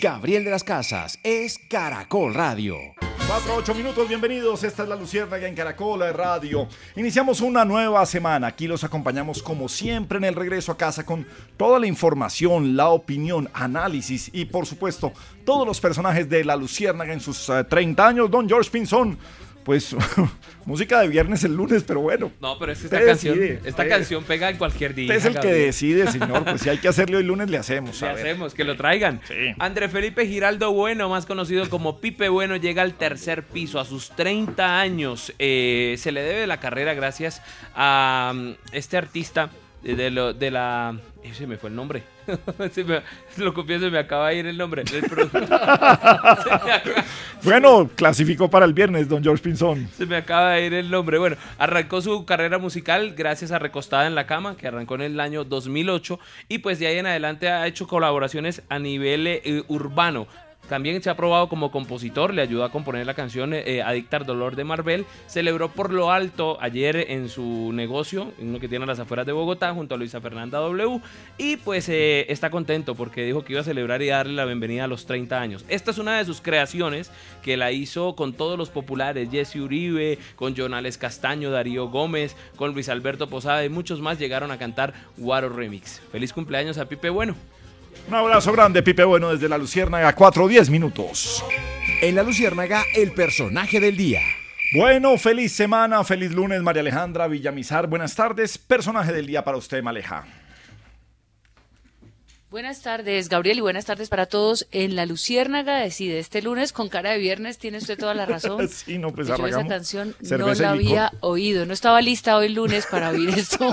Gabriel de las Casas es Caracol Radio. 4, 8 minutos, bienvenidos. Esta es la Luciérnaga en Caracol Radio. Iniciamos una nueva semana. Aquí los acompañamos como siempre en el regreso a casa con toda la información, la opinión, análisis y por supuesto todos los personajes de la Luciérnaga en sus 30 eh, años. Don George Pinzón pues música de viernes el lunes, pero bueno. No, pero es que esta canción, esta canción pega en cualquier día. Usted es el que decide, señor. Pues si hay que hacerle hoy lunes, le hacemos. Le hacemos, que lo traigan. Sí. André Felipe Giraldo Bueno, más conocido como Pipe Bueno, llega al tercer piso a sus 30 años. Eh, se le debe la carrera gracias a mm, este artista de, lo, de la... Se me fue el nombre. se me, lo se me acaba de ir el nombre. bueno, clasificó para el viernes, don George Pinzón. Se me acaba de ir el nombre. Bueno, arrancó su carrera musical gracias a Recostada en la Cama, que arrancó en el año 2008. Y pues de ahí en adelante ha hecho colaboraciones a nivel eh, urbano. También se ha probado como compositor, le ayudó a componer la canción eh, Adictar Dolor de Marvel. Celebró por lo alto ayer en su negocio, uno que tiene a las afueras de Bogotá, junto a Luisa Fernanda W. Y pues eh, está contento porque dijo que iba a celebrar y darle la bienvenida a los 30 años. Esta es una de sus creaciones que la hizo con todos los populares, Jesse Uribe, con Jonales Castaño, Darío Gómez, con Luis Alberto Posada y muchos más llegaron a cantar Guaro Remix. Feliz cumpleaños a Pipe Bueno. Un abrazo grande, Pipe Bueno, desde la Luciérnaga, 4 o 10 minutos. En la Luciérnaga, el personaje del día. Bueno, feliz semana, feliz lunes, María Alejandra Villamizar. Buenas tardes, personaje del día para usted, Maleja. Buenas tardes, Gabriel, y buenas tardes para todos. En La Luciérnaga decide este lunes con cara de viernes, tiene usted toda la razón. sí, no, pues yo esa canción no la había oído, no estaba lista hoy lunes para oír esto.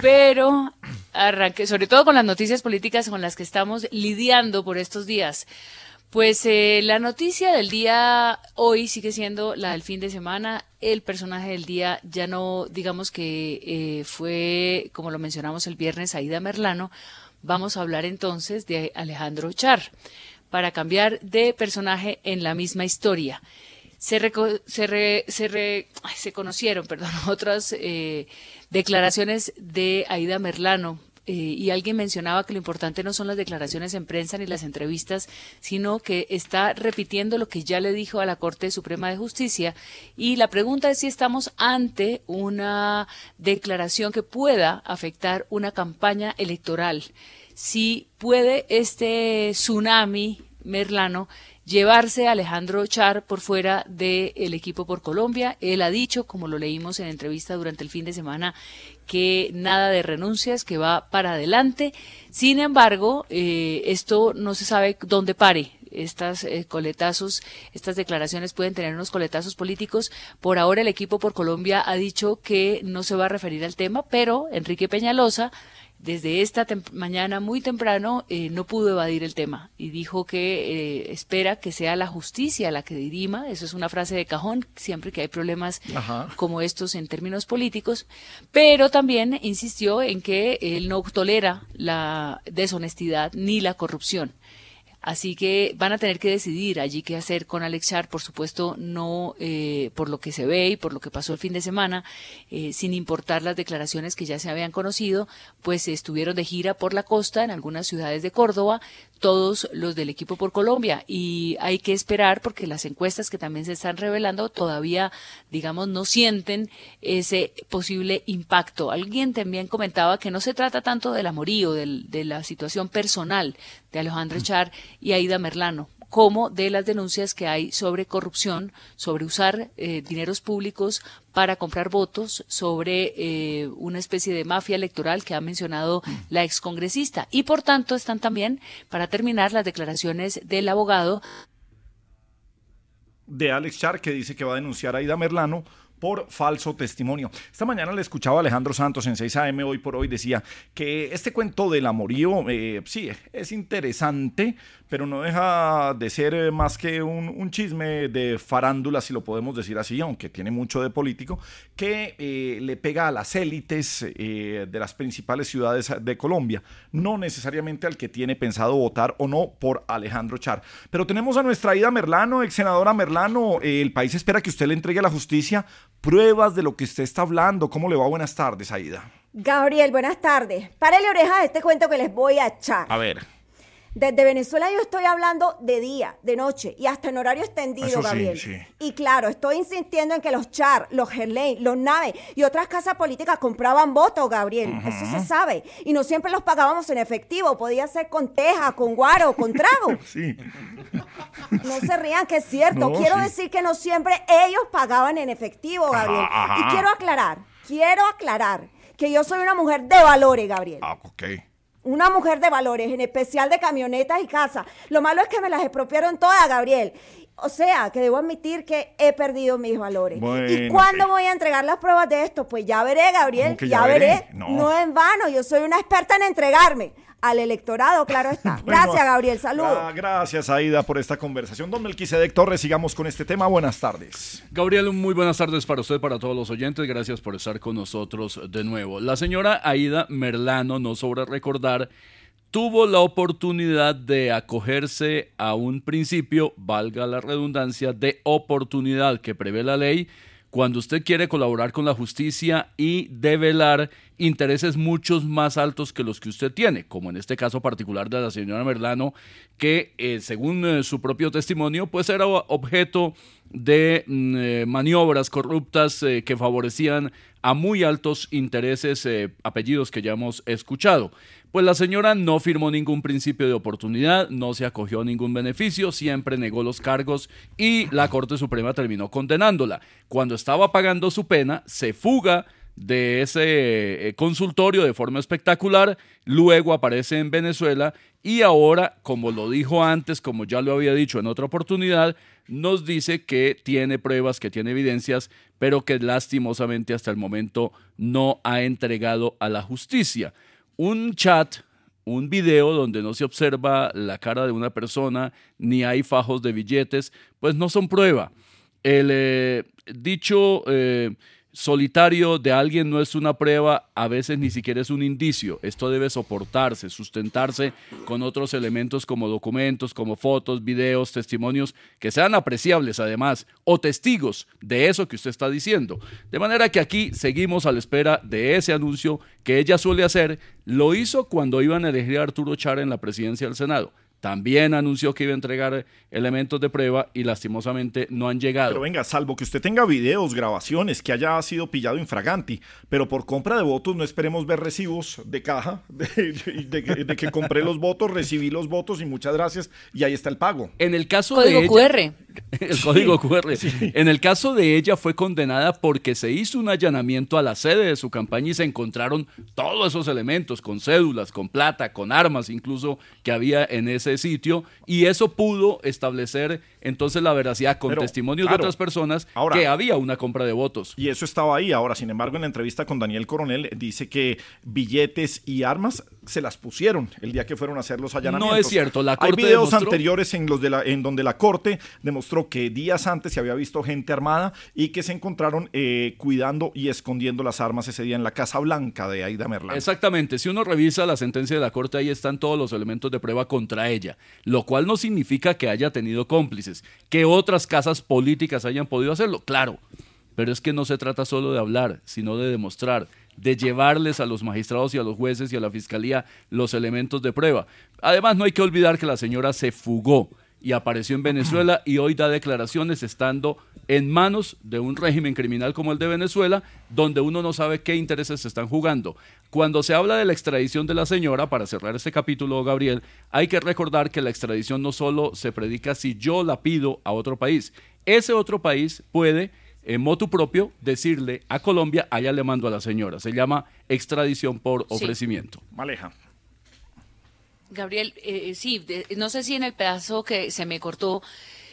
Pero arranque, sobre todo con las noticias políticas con las que estamos lidiando por estos días. Pues eh, la noticia del día hoy sigue siendo la del fin de semana. El personaje del día ya no, digamos que eh, fue, como lo mencionamos el viernes, Aida Merlano. Vamos a hablar entonces de Alejandro Char para cambiar de personaje en la misma historia. Se, se, se, se conocieron, perdón, otras eh, declaraciones de Aida Merlano, eh, y alguien mencionaba que lo importante no son las declaraciones en prensa ni las entrevistas, sino que está repitiendo lo que ya le dijo a la Corte Suprema de Justicia. Y la pregunta es si estamos ante una declaración que pueda afectar una campaña electoral. Si puede este tsunami merlano llevarse Alejandro Char por fuera del equipo por Colombia. Él ha dicho, como lo leímos en entrevista durante el fin de semana, que nada de renuncias, que va para adelante. Sin embargo, eh, esto no se sabe dónde pare. Estas eh, coletazos, estas declaraciones pueden tener unos coletazos políticos. Por ahora el equipo por Colombia ha dicho que no se va a referir al tema, pero Enrique Peñalosa desde esta mañana muy temprano eh, no pudo evadir el tema y dijo que eh, espera que sea la justicia la que dirima. Eso es una frase de cajón siempre que hay problemas como estos en términos políticos. Pero también insistió en que él no tolera la deshonestidad ni la corrupción. Así que van a tener que decidir allí qué hacer con Alex Char, por supuesto, no eh, por lo que se ve y por lo que pasó el fin de semana, eh, sin importar las declaraciones que ya se habían conocido, pues estuvieron de gira por la costa en algunas ciudades de Córdoba, todos los del equipo por Colombia. Y hay que esperar porque las encuestas que también se están revelando todavía, digamos, no sienten ese posible impacto. Alguien también comentaba que no se trata tanto del amorío, del, de la situación personal de Alejandro Char y Aida Merlano como de las denuncias que hay sobre corrupción, sobre usar eh, dineros públicos para comprar votos, sobre eh, una especie de mafia electoral que ha mencionado la excongresista. Y por tanto están también, para terminar, las declaraciones del abogado de Alex Char, que dice que va a denunciar a Aida Merlano por falso testimonio. Esta mañana le escuchaba a Alejandro Santos en 6 AM hoy por hoy, decía que este cuento del amorío, eh, sí, es interesante, pero no deja de ser eh, más que un, chisme de farándula, si lo podemos decir así, aunque tiene mucho de político, que eh, le pega a las élites de las principales ciudades de Colombia, no necesariamente al que tiene pensado votar o no por Alejandro Char. Pero tenemos a nuestra Ida Merlano, ex senadora Merlano, el país espera que usted le entregue la justicia pruebas de lo que usted está hablando. ¿Cómo le va? Buenas tardes, Aida. Gabriel, buenas tardes. Párele oreja de este cuento que les voy a echar. A ver. Desde Venezuela yo estoy hablando de día, de noche y hasta en horario extendido, Gabriel. Y claro, estoy insistiendo en que los Char, los Gerley, los Nave y otras casas políticas compraban votos, Gabriel. Eso se sabe. Y no siempre los pagábamos en efectivo. Podía ser con teja, con guaro, con trago. sí. No se rían, que es cierto. quiero decir que no siempre ellos pagaban en efectivo, Gabriel. Y quiero aclarar, quiero aclarar que yo soy una mujer de valores, Gabriel. Ah, ok una mujer de valores, en especial de camionetas y casas. Lo malo es que me las expropiaron todas, Gabriel. O sea, que debo admitir que he perdido mis valores. ¿Y cuándo voy a entregar las pruebas de esto? Pues ya veré, Gabriel, ya, veré. No. no en vano, yo soy una experta en entregarme al electorado, claro está. Gracias, Gabriel. Saludos. Ah, gracias, Aida, por esta conversación. Don Melquisedec Torres, sigamos con este tema. Buenas tardes. Gabriel, muy buenas tardes para usted, para todos los oyentes. Gracias por estar con nosotros de nuevo. La señora Aida Merlano, no sobra recordar, tuvo la oportunidad de acogerse a un principio, valga la redundancia, de oportunidad que prevé la ley cuando usted quiere colaborar con la justicia y develar intereses muchos más altos que los que usted tiene, como en este caso particular de la señora Merlano, que eh, según eh, su propio testimonio, pues era objeto de mm, eh, maniobras corruptas que favorecían a muy altos intereses, apellidos que ya hemos escuchado. Pues la señora no firmó ningún principio de oportunidad, no se acogió a ningún beneficio, siempre negó los cargos y la Corte Suprema terminó condenándola. Cuando estaba pagando su pena, se fuga de ese eh, consultorio de forma espectacular, luego aparece en Venezuela y ahora, como lo dijo antes, como ya lo había dicho en otra oportunidad, nos dice que tiene pruebas, que tiene evidencias, pero que lastimosamente hasta el momento no ha entregado a la justicia un chat, un video donde no se observa la cara de una persona ni hay fajos de billetes, pues no son prueba. El eh, dicho eh, solitario de alguien no es una prueba, a veces ni siquiera es un indicio. Esto debe soportarse, sustentarse con otros elementos como documentos, como fotos, videos, testimonios que sean apreciables además, o testigos de eso que usted está diciendo. De manera que aquí seguimos a la espera de ese anuncio que ella suele hacer. Lo hizo cuando iban a elegir a Arturo Char en la presidencia del Senado. También anunció que iba a entregar elementos de prueba y lastimosamente no han llegado. Pero venga, salvo que usted tenga videos, grabaciones, que haya sido pillado infraganti, pero por compra de votos no esperemos ver recibos de caja, de, que compré los votos, recibí los votos y muchas gracias y ahí está el pago. En el caso código de QR. El código QR. En el caso de ella fue condenada porque se hizo un allanamiento a la sede de su campaña y se encontraron todos esos elementos con cédulas, con plata, con armas incluso que había en ese sitio y eso pudo establecer entonces la veracidad con Pero, testimonios claro, de otras personas ahora- que había una compra de votos. Y eso estaba ahí. Ahora, sin embargo, en la entrevista con Daniel Coronel dice que billetes y armas se las pusieron el día que fueron a hacer los allanamientos. No es cierto, la Hay Corte videos demostró- anteriores en, los de la, en donde la Corte demostró que días antes se había visto gente armada y que se encontraron eh, cuidando y escondiendo las armas ese día en la Casa Blanca de Aida Merlán. Exactamente, si uno revisa la sentencia de la Corte, ahí están todos los elementos de prueba contra ella, lo cual no significa que haya tenido cómplices, que otras casas políticas hayan podido hacerlo, claro, pero es que no se trata solo de hablar, sino de demostrar, de llevarles a los magistrados y a los jueces y a la fiscalía los elementos de prueba. Además, no hay que olvidar que la señora se fugó y apareció en Venezuela y hoy da declaraciones estando en manos de un régimen criminal como el de Venezuela, donde uno no sabe qué intereses se están jugando. Cuando se habla de la extradición de la señora, para cerrar este capítulo, Gabriel, hay que recordar que la extradición no solo se predica si yo la pido a otro país, ese otro país puede en motu propio decirle a Colombia, allá le mando a la señora. Se llama extradición por Sí. ofrecimiento. Maleja. Gabriel, eh, sí, de- no sé si en el pedazo que se me cortó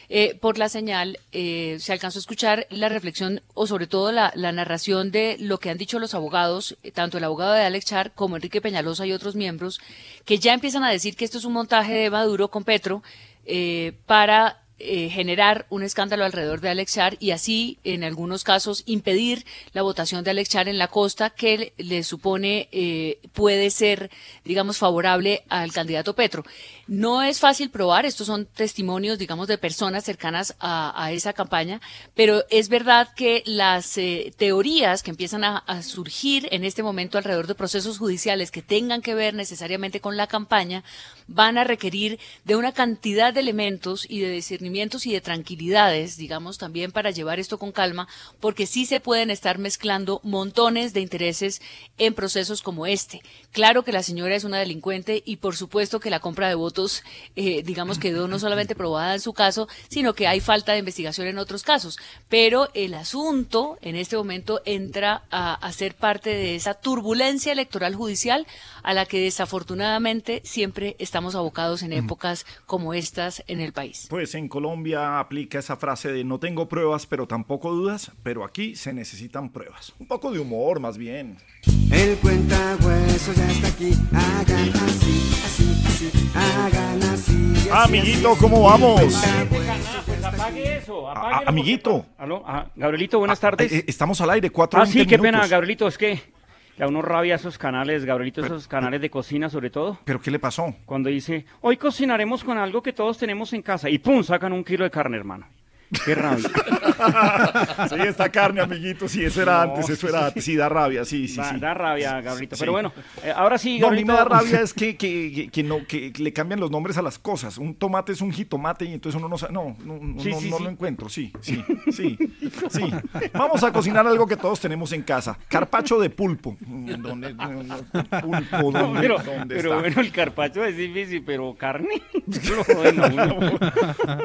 eh, por la señal eh, se alcanzó a escuchar la reflexión o sobre todo la, la narración de lo que han dicho los abogados, eh, tanto el abogado de Alex Char como Enrique Peñalosa y otros miembros, que ya empiezan a decir que esto es un montaje de Maduro con Petro eh, para eh, generar un escándalo alrededor de Alex Char y así, en algunos casos, impedir la votación de Alex Char en la costa que le, supone eh, puede ser, digamos, favorable al candidato Petro. No es fácil probar, estos son testimonios, digamos, de personas cercanas a, esa campaña, pero es verdad que las eh, teorías que empiezan a surgir en este momento alrededor de procesos judiciales que tengan que ver necesariamente con la campaña van a requerir de una cantidad de elementos y de discernimientos y de tranquilidades, digamos, también para llevar esto con calma, porque sí se pueden estar mezclando montones de intereses en procesos como este. Claro que la señora es una delincuente y por supuesto que la compra de votos, eh, digamos, quedó no solamente probada en su caso, sino que hay falta de investigación en otros casos. Pero el asunto en este momento entra a, a ser parte de esa turbulencia electoral judicial a la que desafortunadamente siempre estamos abocados en épocas como estas en el país. Pues en Colombia aplica esa frase de no tengo pruebas, pero tampoco dudas, pero aquí se necesitan pruebas. Un poco de humor, más bien. El cuentahueso ya está aquí. Hagan así, así, así. Hagan así. así, Amiguito, ¿cómo vamos? Apague eso, A- apáguelo. amiguito. Aló, ah, Gabrielito, buenas Ah, tardes. eh, estamos al aire, cuatro ah, sí, qué pena. Gabrielito, es que da uno rabia esos canales, Gabrielito, esos canales de cocina sobre todo. ¿Pero qué le pasó? Cuando dice, hoy cocinaremos con algo que todos tenemos en casa. Y pum, sacan un kilo de carne, hermano. Qué rabia. sí, esta carne, amiguito, sí, eso era No, antes, eso era sí. antes, sí, da rabia, sí, sí, da, sí. da rabia, Gabrielito. Sí. Pero bueno, eh, ahora sí, No, a mí me da rabia es que, que, que- no, que le cambian los nombres a las cosas. Un tomate es un jitomate y entonces uno no sabe. No, no, no, Sí, no- no lo encuentro. Sí, sí, sí, sí. Vamos a cocinar algo que todos tenemos en casa. Carpacho de pulpo. Mm, ¿Dónde, pulpo, ¿dónde, pero, dónde pero está? bueno, el carpacho es difícil, pero carne. uno.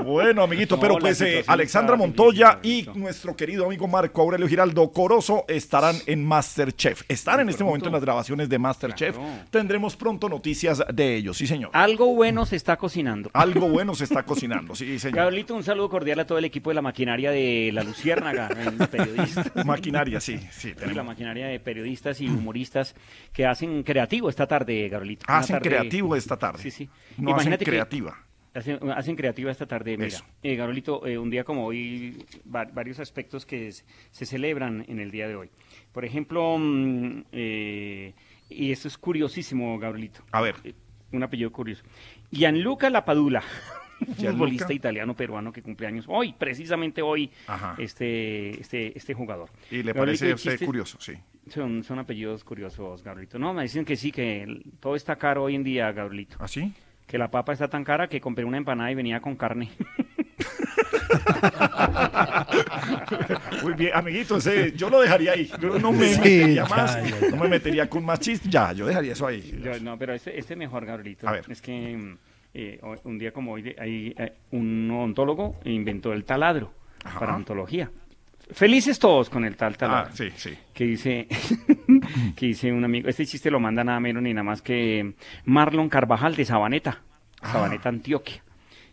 Bueno, amiguito, pero pues eh, Alexandra Montoya y nuestro querido amigo Marco Aurelio Giraldo Corozo estarán en Masterchef. Están en este momento en las grabaciones de Masterchef. Tendremos pronto noticias de ellos, sí señor. Algo bueno se está cocinando. Algo bueno se está cocinando, sí señor. Gabrielito, un saludo cordial a todo el equipo de la maquinaria de La Luciérnaga, periodistas. Maquinaria, sí, sí. Sí, la tenemos. maquinaria de periodistas y humoristas que hacen creativo esta tarde, Gabrielito. Una Hacen tarde- creativo esta tarde. Sí, sí. No hacen Imagínate que- creativa. Hacen, hacen creativa esta tarde, mira. Eh, Gabrielito, eh, un día como hoy, va- varios aspectos que se celebran en el día de hoy. Por ejemplo, mm, eh, y esto es curiosísimo, Gabrielito. A ver. Eh, Un apellido curioso. Gianluca Lapadula, Gianluca. futbolista italiano peruano que cumple años hoy, precisamente hoy, Ajá. este, este, este jugador. Y le Gabrielito, parece a usted chiste- curioso, sí. Son, son apellidos curiosos, Gabrielito. No, me dicen que sí, que todo está caro hoy en día, Gabrielito. ¿Así? Que la papa está tan cara que compré una empanada y venía con carne. Muy bien, amiguito, ese, yo lo dejaría ahí. Yo no me Sí, metería ya, más, ya, ya. no me metería con más chistes. Ya, yo dejaría eso ahí. Yo- no, pero este, este mejor, Gabrielito. A ver. Es que eh, un día como hoy, hay, eh, un odontólogo inventó el taladro Ajá. para ontología. Felices todos con el tal taladro. Ah, sí, sí. Que dice, que dice un amigo, este chiste lo manda nada menos ni nada más que Marlon Carvajal de Sabaneta, Ah. Sabaneta, Antioquia.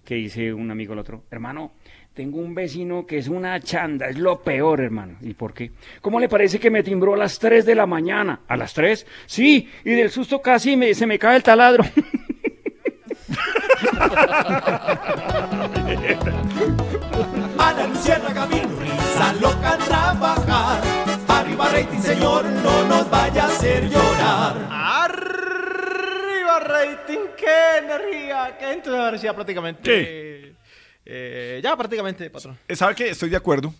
que dice un amigo al otro, hermano, tengo un vecino que es una chanda, es lo peor, hermano. ¿Y por qué? ¿Cómo le parece que me timbró a las 3 de la mañana? ¿A las 3? Sí, y del susto casi me, se me cae el taladro. Ana Luciana Camino, risa loca a trabajar. Arriba rating, señor, no nos vaya a hacer llorar. Arriba rating, qué energía, qué entusiasmo prácticamente. ¿Qué? Eh, ya prácticamente, patrón. Eh, ¿Sabe qué? Estoy de acuerdo.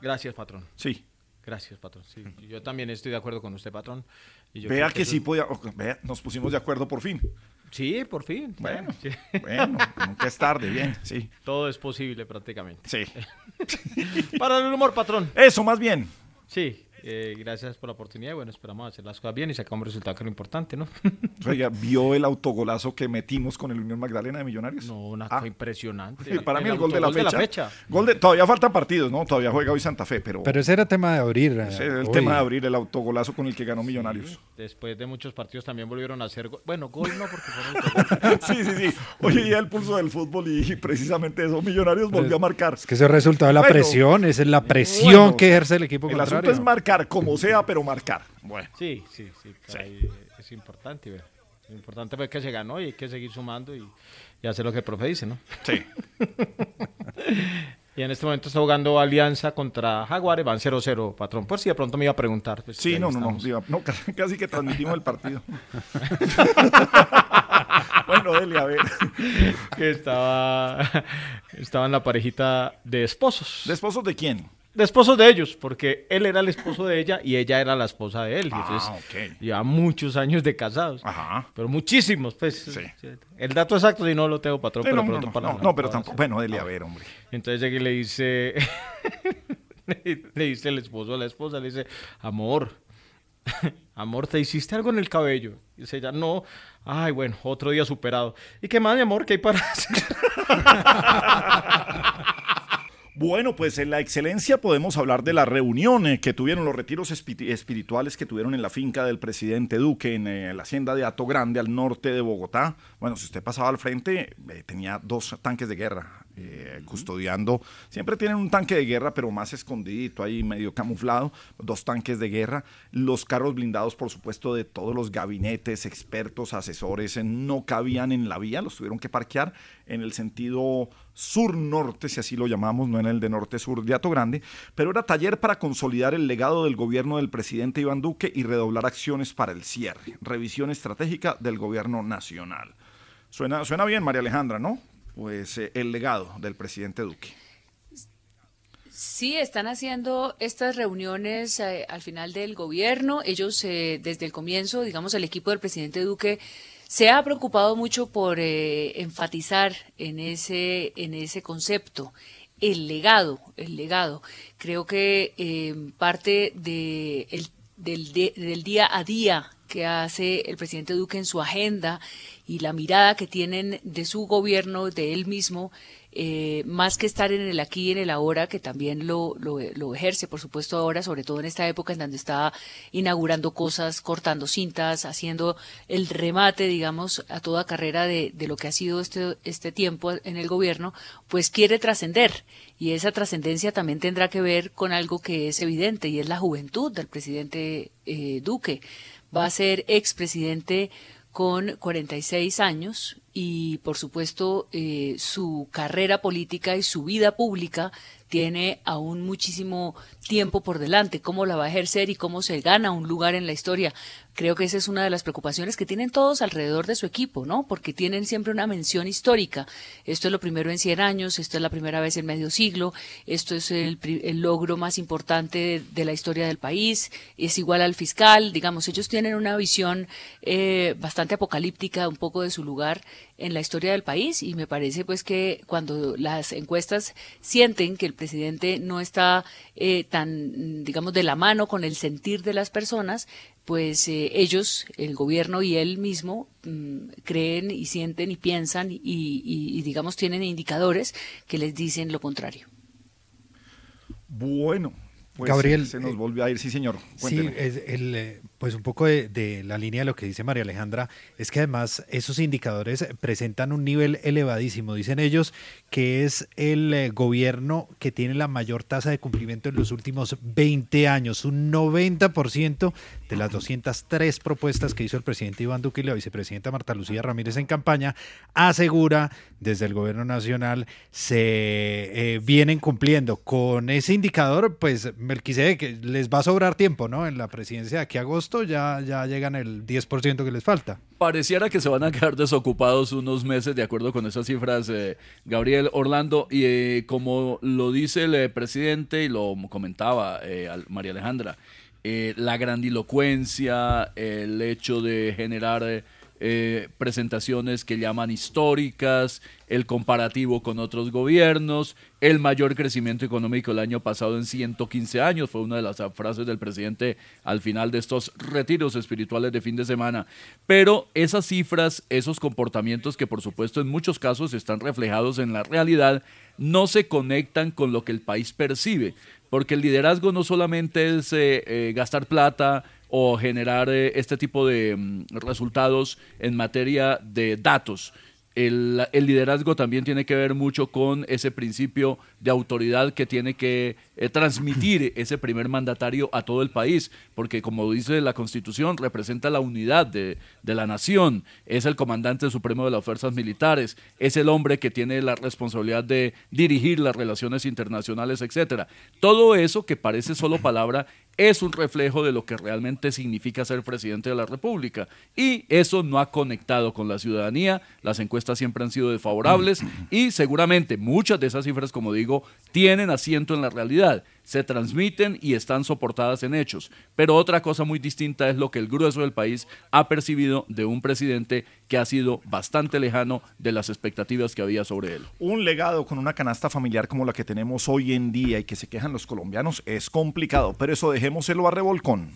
Gracias, patrón. Sí. Gracias, patrón. Sí, yo también estoy de acuerdo con usted, patrón. Y yo Vea que eso- sí podía. vea, nos pusimos de acuerdo por fin. Sí, por fin. Bueno, Sí. bueno, nunca es tarde, bien, sí. Todo es posible prácticamente. Sí. Para el humor, patrón. Eso, más bien. Sí, eh, gracias por la oportunidad. y Bueno, esperamos hacer las cosas bien y sacar un resultado que es lo importante, ¿no? Oiga, ¿vio el autogolazo que metimos con el Unión Magdalena de Millonarios? No, una Ah. cosa impresionante. Sí, para mí el gol de la, autogol fecha. Gol de, todavía faltan partidos, ¿no? Todavía juega hoy Santa Fe, pero, Pero ese era tema de abrir. eh, ese es el hoy. tema de abrir el autogolazo con el que ganó Millonarios. Después de muchos partidos también volvieron a hacer gol. Bueno, gol no, porque fueron sí, sí, sí. Hoy día el pulso del fútbol y, precisamente eso, Millonarios volvió a marcar. Es que ese resultado de la Bueno, presión, esa es la presión bueno, que ejerce el equipo El contrario. asunto es marcar como sea, pero marcar. Bueno. Sí, sí, sí. es importante. Es importante ver que se ganó y hay que seguir sumando y, y hacer lo que el profe dice, ¿no? Sí. y en este momento está jugando Alianza contra Jaguares, van 0-0, patrón. Por si de pronto me iba a preguntar. pues, Sí, no, no, no, casi, casi que transmitimos el partido. bueno, Delia, a ver. que estaba, estaba en la parejita de esposos. ¿De esposos de quién? De esposos de ellos, porque él era el esposo de ella y ella era la esposa de él. Ah, entonces, ok. Lleva muchos años de casados. Ajá. Pero muchísimos, pues. El dato exacto, si no lo tengo, patrón, Sí, pero no, no, pronto no, para no, la- no, pero para- tampoco. Bueno, Delia, a ver, hombre. Entonces llega y le dice, le dice el esposo a la esposa, le dice, amor, amor, ¿te hiciste algo en el cabello? Y dice ella, no, ay, bueno, otro día superado. ¿Y qué más, mi amor, qué hay para hacer? Bueno, pues en la excelencia podemos hablar de la reunión eh, que tuvieron los retiros espi- espirituales que tuvieron en la finca del presidente Duque en eh, la hacienda de Ato Grande al norte de Bogotá. Bueno, si usted pasaba al frente, eh, tenía dos tanques de guerra eh, custodiando. Siempre tienen un tanque de guerra, pero más escondidito, ahí medio camuflado. Dos tanques de guerra. Los carros blindados, por supuesto, de todos los gabinetes, expertos, asesores, eh, no cabían en la vía, los tuvieron que parquear en el sentido sur-norte, si así lo llamamos, no en el de norte-sur de Ato Grande, pero era taller para consolidar el legado del gobierno del presidente Iván Duque y redoblar acciones para el cierre, revisión estratégica del gobierno nacional. Suena, suena bien, María Alejandra, ¿no? Pues eh, el legado del presidente Duque. Sí, están haciendo estas reuniones eh, al final del gobierno. Ellos, eh, desde el comienzo, digamos, el equipo del presidente Duque se ha preocupado mucho por enfatizar en ese, en ese concepto el legado, el legado. Creo que parte de el- del, de- del día a día que hace el presidente Duque en su agenda y la mirada que tienen de su gobierno, de él mismo, eh, más que estar en el aquí y en el ahora, que también lo, lo, ejerce, por supuesto, ahora, sobre todo en esta época en donde está inaugurando cosas, cortando cintas, haciendo el remate, digamos, a toda carrera de, de lo que ha sido este, este tiempo en el gobierno, pues quiere trascender. Y esa trascendencia también tendrá que ver con algo que es evidente y es la juventud del presidente eh, Duque. Va a ser expresidente con 46 años y por supuesto eh, su carrera política y su vida pública tiene aún muchísimo tiempo por delante, cómo la va a ejercer y cómo se gana un lugar en la historia. Creo que esa es una de las preocupaciones que tienen todos alrededor de su equipo, ¿no? Porque tienen siempre una mención histórica. Esto es lo primero en 100 años, esto es la primera vez en medio siglo, esto es el, el logro más importante de, de la historia del país, es igual al fiscal, digamos, ellos tienen una visión eh, bastante apocalíptica un poco de su lugar en la historia del país y me parece pues que cuando las encuestas sienten que el presidente no está eh, tan, digamos, de la mano con el sentir de las personas, pues eh, ellos, el gobierno y él mismo, mm, creen y sienten y piensan y, y- y, digamos tienen indicadores que les dicen lo contrario. Bueno, Pues Gabriel, se, se nos volvió a ir, sí señor. Sí, Cuénteme. es el, eh, pues un poco de, la línea de lo que dice María Alejandra, es que además esos indicadores presentan un nivel elevadísimo. Dicen ellos que es el eh, gobierno que tiene la mayor tasa de cumplimiento en los últimos 20 años. Un 90% de las 203 propuestas que hizo el presidente Iván Duque y la vicepresidenta Marta Lucía Ramírez en campaña, asegura desde el gobierno nacional se eh, vienen cumpliendo. Con ese indicador, pues Melquisedec, les va a sobrar tiempo, ¿no? En la presidencia de aquí a agosto ya, ya llegan el 10% que les falta. Pareciera que se van a quedar desocupados unos meses, de acuerdo con esas cifras, eh, Gabriel Orlando. Y eh, como lo dice el eh, presidente y lo comentaba María Alejandra, la grandilocuencia, el hecho de generar eh, presentaciones que llaman históricas, el comparativo con otros gobiernos, el mayor crecimiento económico el año pasado en 115 años, fue una de las frases del presidente al final de estos retiros espirituales de fin de semana. Pero esas cifras, esos comportamientos que por supuesto en muchos casos están reflejados en la realidad, no se conectan con lo que el país percibe, porque el liderazgo no solamente es eh, eh, gastar plata, o generar eh, este tipo de mm, resultados en materia de datos. El, el liderazgo también tiene que ver mucho con ese principio de autoridad que tiene que eh, transmitir ese primer mandatario a todo el país, porque como dice la Constitución, representa la unidad de, de la nación, es el comandante supremo de las fuerzas militares, es el hombre que tiene la responsabilidad de dirigir las relaciones internacionales, etcétera. Todo eso que parece solo palabra es un reflejo de lo que realmente significa ser presidente de la República. Y eso no ha conectado con la ciudadanía, las encuestas siempre han sido desfavorables y seguramente muchas de esas cifras, como digo, tienen asiento en la realidad, se transmiten y están soportadas en hechos. Pero otra cosa muy distinta es lo que el grueso del país ha percibido de un presidente que ha sido bastante lejano de las expectativas que había sobre él. Un legado con una canasta familiar como la que tenemos hoy en día y que se quejan los colombianos es complicado, pero eso dejémoselo a revolcón.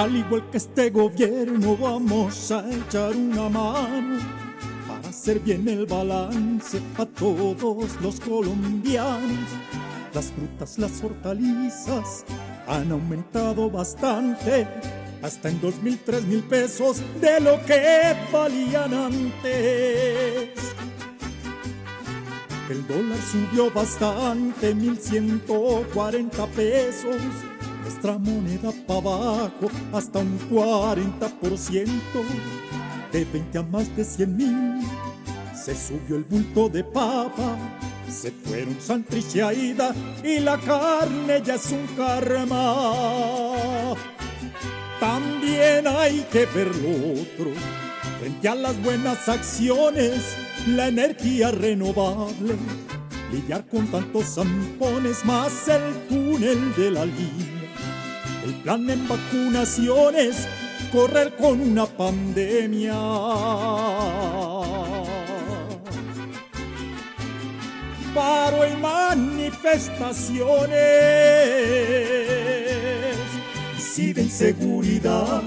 Al igual que este gobierno vamos a echar una mano para hacer bien el balance a todos los colombianos. Las frutas, las hortalizas han aumentado bastante, hasta en dos mil, tres mil pesos de lo que valían antes. El dólar subió bastante, 1140 pesos. Nuestra moneda para abajo hasta un 40%. De 20 a más de 100 mil. Se subió el bulto de papa. Se fueron Santrich y Aida y la carne ya es un karma. También hay que ver lo otro. Frente a las buenas acciones, la energía renovable. Lidiar con tantos zampones más el túnel de la línea. El plan en vacunaciones, correr con una pandemia. Paro y manifestaciones. Y si de inseguridad,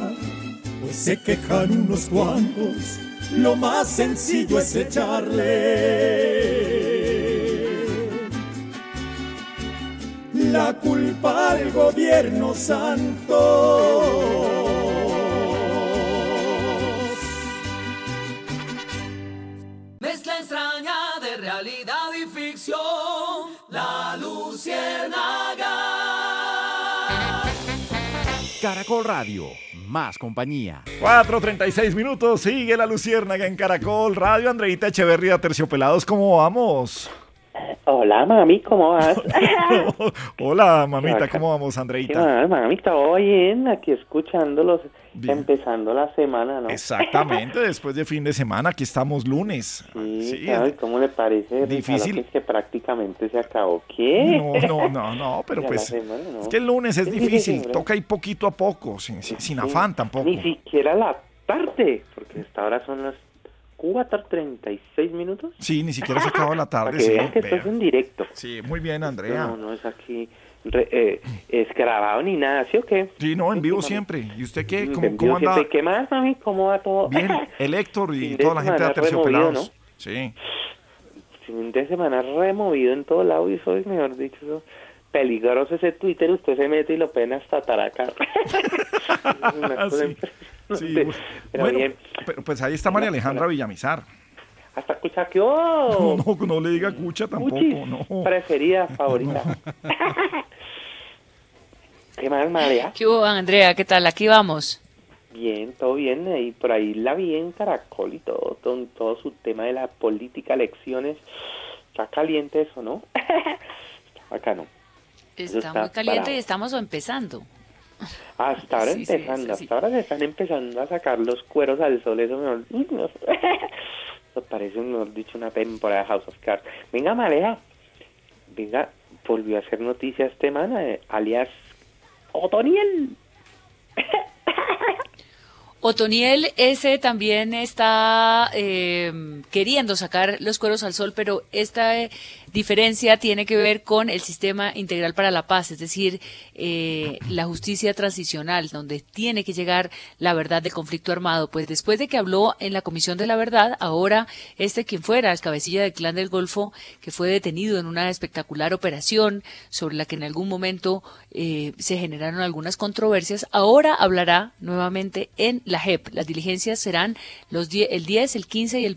pues se quejan unos cuantos, lo más sencillo es echarle la culpa al gobierno santo. Mezcla extraña de realidad y ficción, la luciérnaga. Caracol Radio, más compañía. 4.36 minutos, sigue la Luciérnaga en Caracol Radio. Andreita Echeverría, Terciopelados, ¿cómo vamos? Hola, mami, ¿cómo vas? Hola, mamita. ¿cómo vamos, ¿Qué Andreita? más, mami? Bien, aquí escuchándolos, empezando la semana, ¿no? Exactamente, después de fin de semana, aquí estamos lunes. Sí, claro, ¿y ¿cómo le parece? Difícil. Ricardo, que, prácticamente se acabó. ¿Qué? No, no, no, no, pero pues la semana, ¿no? es que el lunes es Sí, difícil, toca ir poquito a poco, sin, sin- afán tampoco. Ni siquiera la tarde, porque hasta ahora son las 4.36 minutos. Sí, ni siquiera se acaba la Para tarde. que vean que vea. esto es en directo. Sí, muy bien, Andrea. No, no es aquí re- eh, es grabado ni nada, ¿sí o qué? Sí, no, en vivo siempre. ¿Y usted qué? ¿Cómo, cómo anda? siempre. ¿Qué más, mami? ¿Cómo va todo? Bien, el Héctor y toda la gente de Aterciopelados. Sí. Fin de semana removido en todo lado y soy, mejor dicho, eso, peligroso ese Twitter, usted se mete y lo pueden hasta taracar. Cosa Sí, sí, Pero bueno, bien, pero pues ahí está María Alejandra Villamizar. hasta escucha que oh, No, no, no le diga cucha tampoco, Cuchis, no. preferida, favorita. ¿Qué más, María? ¿Qué hubo, Andrea? ¿Qué tal? Aquí vamos. Bien, todo bien. Y por ahí la vi en Caracol y todo, todo, todo su tema de la política, elecciones. Está caliente eso, ¿no? Está bacano. Eso Está está muy caliente y estamos empezando. Hasta ahora Sí, empezando, sí. hasta ahora se están empezando a sacar los cueros al sol, eso me. Eso parece, mejor dicho, una temporada de House of Cards. Venga, Maleja, venga, volvió a hacer noticias este man, eh, alias Otoniel. Otoniel ese también está eh, queriendo sacar los cueros al sol, pero esta diferencia tiene que ver con el sistema integral para la paz, es decir, eh, la justicia transicional, donde tiene que llegar la verdad del conflicto armado. Pues después de que habló en la Comisión de la Verdad, ahora este quien fuera el cabecilla del Clan del Golfo, que fue detenido en una espectacular operación sobre la que en algún momento eh, se generaron algunas controversias, ahora hablará nuevamente en la JEP. Las diligencias serán los die- el 10, el 15 y el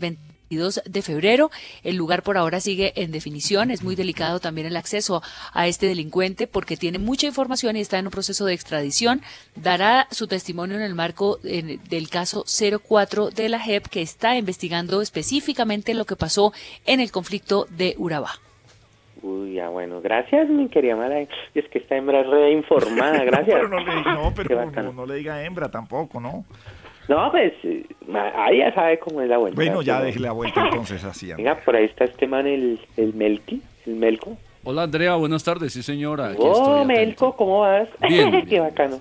22 de febrero. El lugar por ahora sigue en definición. Es muy delicado también el acceso a este delincuente porque tiene mucha información y está en un proceso de extradición. Dará su testimonio en el marco del caso 04 de la JEP que está investigando específicamente lo que pasó en el conflicto de Urabá. Uy, ya bueno, gracias, mi querida Mala. Es que esta hembra es re informada, gracias. pero no, le, no, pero no le diga hembra tampoco, ¿no? No, pues, ahí ya sabe cómo es la vuelta. Bueno, ya déjele la vuelta entonces así. Venga, por ahí está este man, el, el Melqui, el Melco. Hola Andrea, buenas tardes, sí señora. Aquí Oh. Melco, ¿cómo vas? Bien, Qué bacano.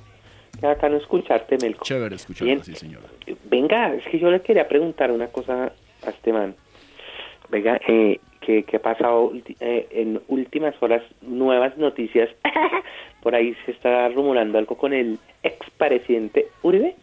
Qué bacano escucharte, Melco. Chévere escucharla, Bien. sí señora. Venga, es que yo le quería preguntar una cosa a este man. Venga, eh, ¿qué, qué ha pasado eh, en últimas horas? Nuevas noticias. Por ahí se está rumorando algo con el expresidente Uribe.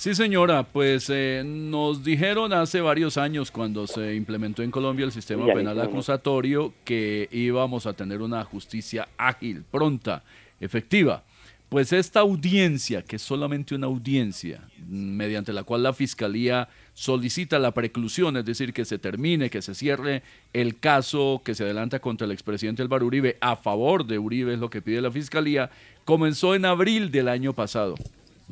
Sí, señora, pues eh, nos dijeron hace varios años cuando se implementó en Colombia el sistema penal acusatorio que íbamos a tener una justicia ágil, pronta, efectiva. Pues esta audiencia, que es solamente una audiencia, mediante la cual la Fiscalía solicita la preclusión, es decir, que se termine, que se cierre el caso que se adelanta contra el expresidente Álvaro Uribe a favor de Uribe, es lo que pide la Fiscalía, comenzó en abril del año pasado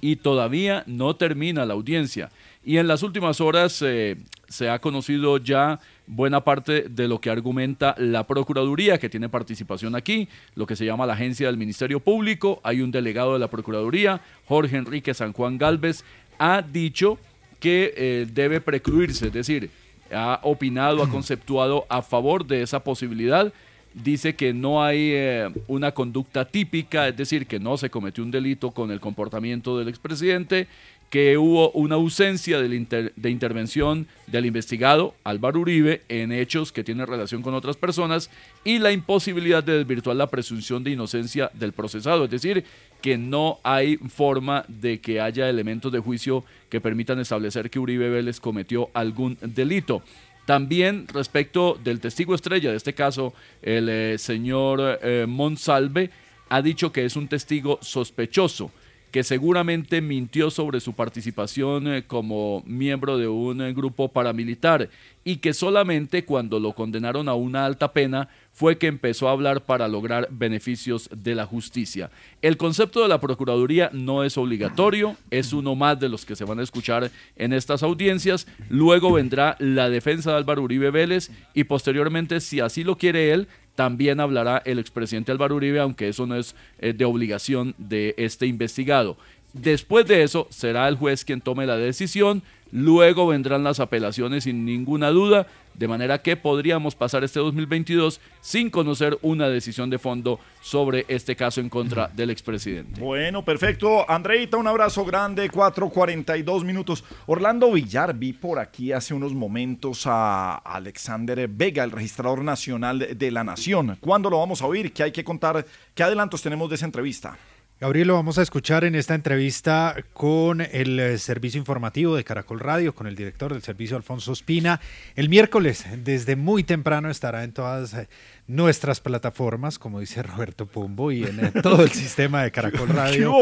y todavía no termina la audiencia. Y en las últimas horas eh, se ha conocido ya buena parte de lo que argumenta la Procuraduría, que tiene participación aquí, lo que se llama la agencia del Ministerio Público. Hay un delegado de la Procuraduría, Jorge Enrique San Juan Galvez, ha dicho que eh, debe precluirse, es decir, ha opinado, ha conceptuado a favor de esa posibilidad dice que no hay eh, una conducta típica, es decir, que no se cometió un delito con el comportamiento del expresidente, que hubo una ausencia inter- de intervención del investigado Álvaro Uribe en hechos que tienen relación con otras personas y la imposibilidad de desvirtuar la presunción de inocencia del procesado, es decir, que no hay forma de que haya elementos de juicio que permitan establecer que Uribe Vélez cometió algún delito. También respecto del testigo estrella de este caso, el eh, señor eh, Monsalve ha dicho que es un testigo sospechoso, que seguramente mintió sobre su participación eh, como miembro de un eh, grupo paramilitar y que solamente cuando lo condenaron a una alta pena fue que empezó a hablar para lograr beneficios de la justicia. El concepto de la Procuraduría no es obligatorio, es uno más de los que se van a escuchar en estas audiencias. Luego vendrá la defensa de Álvaro Uribe Vélez y posteriormente, si así lo quiere él, también hablará el expresidente Álvaro Uribe, aunque eso no es eh, de obligación de este investigado. Después de eso, será el juez quien tome la decisión. Luego vendrán las apelaciones sin ninguna duda, de manera que podríamos pasar este 2022 sin conocer una decisión de fondo sobre este caso en contra del expresidente. Bueno, perfecto. Andreita, un abrazo grande, 4.42 minutos. Orlando Villar, vi por aquí hace unos momentos a Alexander Vega, el registrador nacional de la Nación. ¿Cuándo lo vamos a oír? ¿Qué hay que contar? ¿Qué adelantos tenemos de esa entrevista? Gabriel, lo vamos a escuchar en esta entrevista con el eh, servicio informativo de Caracol Radio, con el director del servicio Alfonso Espina. El miércoles, desde muy temprano, estará en todas eh, nuestras plataformas, como dice Roberto Pumbo, y en todo el sistema de Caracol Radio.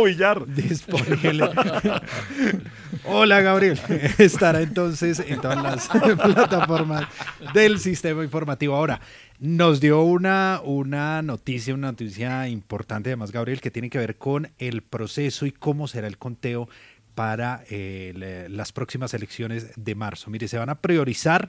Disponible. Hola, Gabriel. Estará entonces en todas las plataformas del sistema informativo. Ahora, nos dio una, una noticia, una noticia importante además, Gabriel, que tiene que ver con el proceso y cómo será el conteo para eh, las próximas elecciones de marzo. Mire, se van a priorizar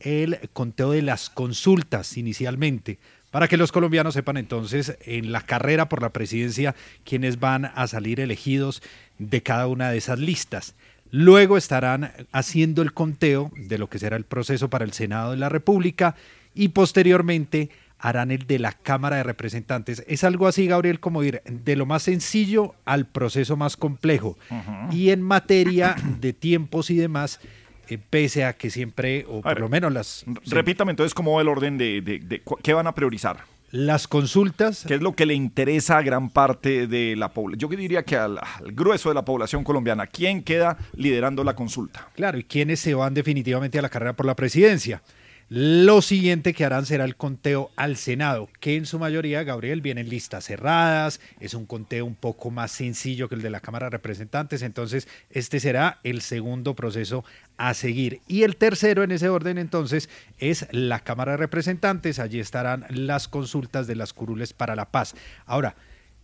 el conteo de las consultas inicialmente, para que los colombianos sepan entonces en la carrera por la presidencia quiénes van a salir elegidos de cada una de esas listas. Luego estarán haciendo el conteo de lo que será el proceso para el Senado de la República y posteriormente harán el de la Cámara de Representantes. Es algo así, Gabriel, como ir de lo más sencillo al proceso más complejo. Y en materia de tiempos y demás, eh, pese a que siempre, o por lo menos las... Repítame entonces cómo va el orden de, de- de qué van a priorizar. Las consultas. ¿Qué es lo que le interesa a gran parte de la población? Yo diría que al, al grueso de la población colombiana. ¿Quién queda liderando la consulta? Claro, y quienes se van definitivamente a la carrera por la presidencia. Lo siguiente que harán será el conteo al Senado, que en su mayoría, Gabriel, vienen listas cerradas, es un conteo un poco más sencillo que el de la Cámara de Representantes, entonces este será el segundo proceso a seguir. Y el tercero en ese orden entonces es la Cámara de Representantes, allí estarán las consultas de las curules para la paz. Ahora,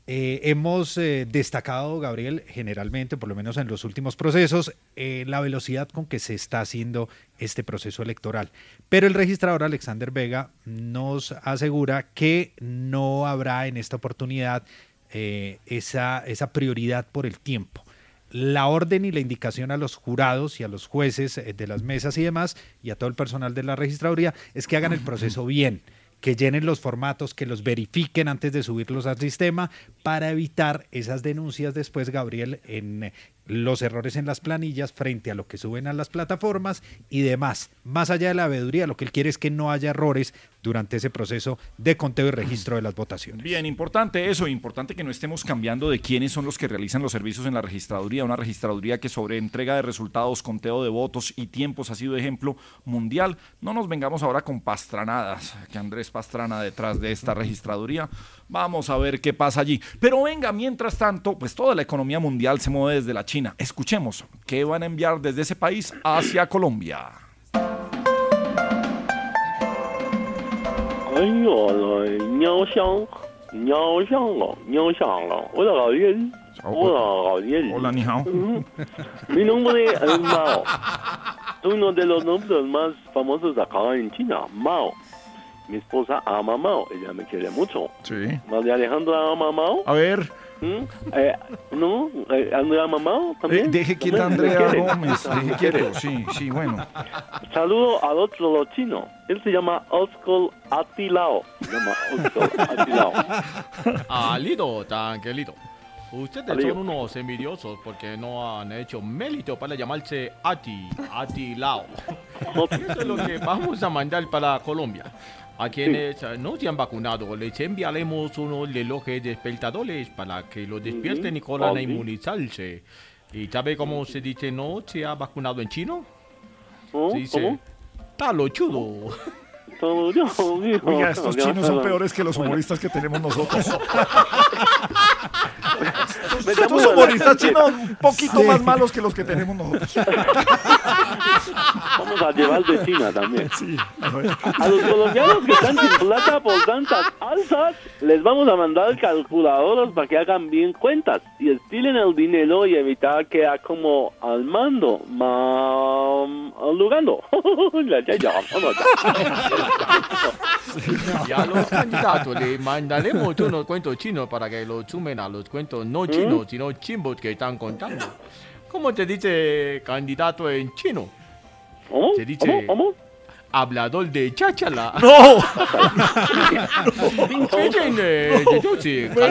eh, hemos eh, destacado, Gabriel, generalmente, por lo menos en los últimos procesos, eh, la velocidad con que se está haciendo este proceso electoral. Pero el registrador Alexander Vega nos asegura que no habrá en esta oportunidad esa, esa prioridad por el tiempo. La orden y la indicación a los jurados y a los jueces de las mesas y demás, y a todo el personal de la registraduría, es que hagan el proceso bien que llenen los formatos, que los verifiquen antes de subirlos al sistema para evitar esas denuncias después, Gabriel, en eh, los errores en las planillas frente a lo que suben a las plataformas y demás. Más allá de la veeduría, lo que él quiere es que no haya errores durante ese proceso de conteo y registro de las votaciones. Bien, importante eso, importante que no estemos cambiando de quiénes son los que realizan los servicios en la registraduría, una registraduría que sobre entrega de resultados, conteo de votos y tiempos ha sido ejemplo mundial. No nos vengamos ahora con pastranadas, que Andrés Pastrana detrás de esta registraduría. Vamos a ver qué pasa allí. Pero venga, mientras tanto, pues toda la economía mundial se mueve desde la China. Escuchemos qué van a enviar desde ese país hacia Colombia. 哎呦，鸟香，鸟香了，鸟香了，我的老爷，我的老爷。 Hola, ni hao. Mi nombre es Mao. Soy uno de los nombres más famosos acá en China, Mao. Mi esposa ama Mao, ella me quiere mucho. Sí. María Alejandra ama Mao. A ver. ¿Mm? Eh, ¿No? Eh, ¿Andrea ama Mao también? Eh, deje quieta a. Andrea. Gómez, deje ¿Me quieto, sí, sí, bueno. Saludo al otro lo chino. Él se llama Oscar Atilao. Se llama Oscar Atilao. Alido, tranquilito. Ustedes Alido. son unos envidiosos porque no han hecho mérito para llamarse Ati, Atilao. Eso es lo que vamos a mandar para Colombia. A quienes eh, no se han vacunado, les enviaremos unos relojes despertadores para que los despierten y corran a Adi. inmunizarse. ¿Y sabe cómo se dice no se ha vacunado en chino? ¿Oh? Se dice ¿Cómo? talochudo. Oiga, estos chinos son peores que los humoristas que tenemos nosotros. Estos humoristas chinos un poquito más malos que los que tenemos nosotros. Vamos a llevar de China también. A los colombianos que están sin plata por tantas alzas, les vamos a mandar calculadoras para que hagan bien cuentas y estilen el dinero y evitar que a como al mando, mam, al lugando. Ya, ya, ya, vamos Y a los candidatos le mandaremos unos cuentos chinos para que los sumen a los cuentos no chinos chino, sino chimbos que están contando. ¿Cómo te dice candidato en chino? ¿Cómo? Se dice ¿Cómo? ¿Cómo? hablador de cháchala. ¡No!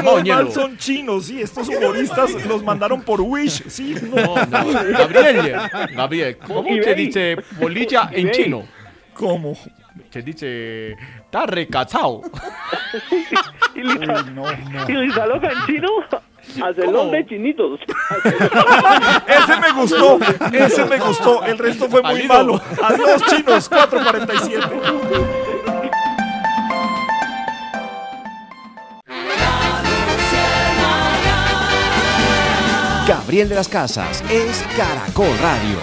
Mal ñero. son chinos, sí, estos humoristas los mandaron por Wish, sí. No, no. Gabriel, Gabriel, ¿cómo se dice bolilla en chino? ¿Cómo? Se dice, está recachao. ¿Y Lisa, ¿Y Lisa Loca en chino? Hacelón de chinitos. Ese me gustó, ese me gustó, el resto fue muy Válido. malo. Adiós, chinos, 447. Gabriel de las Casas es Caracol Radio.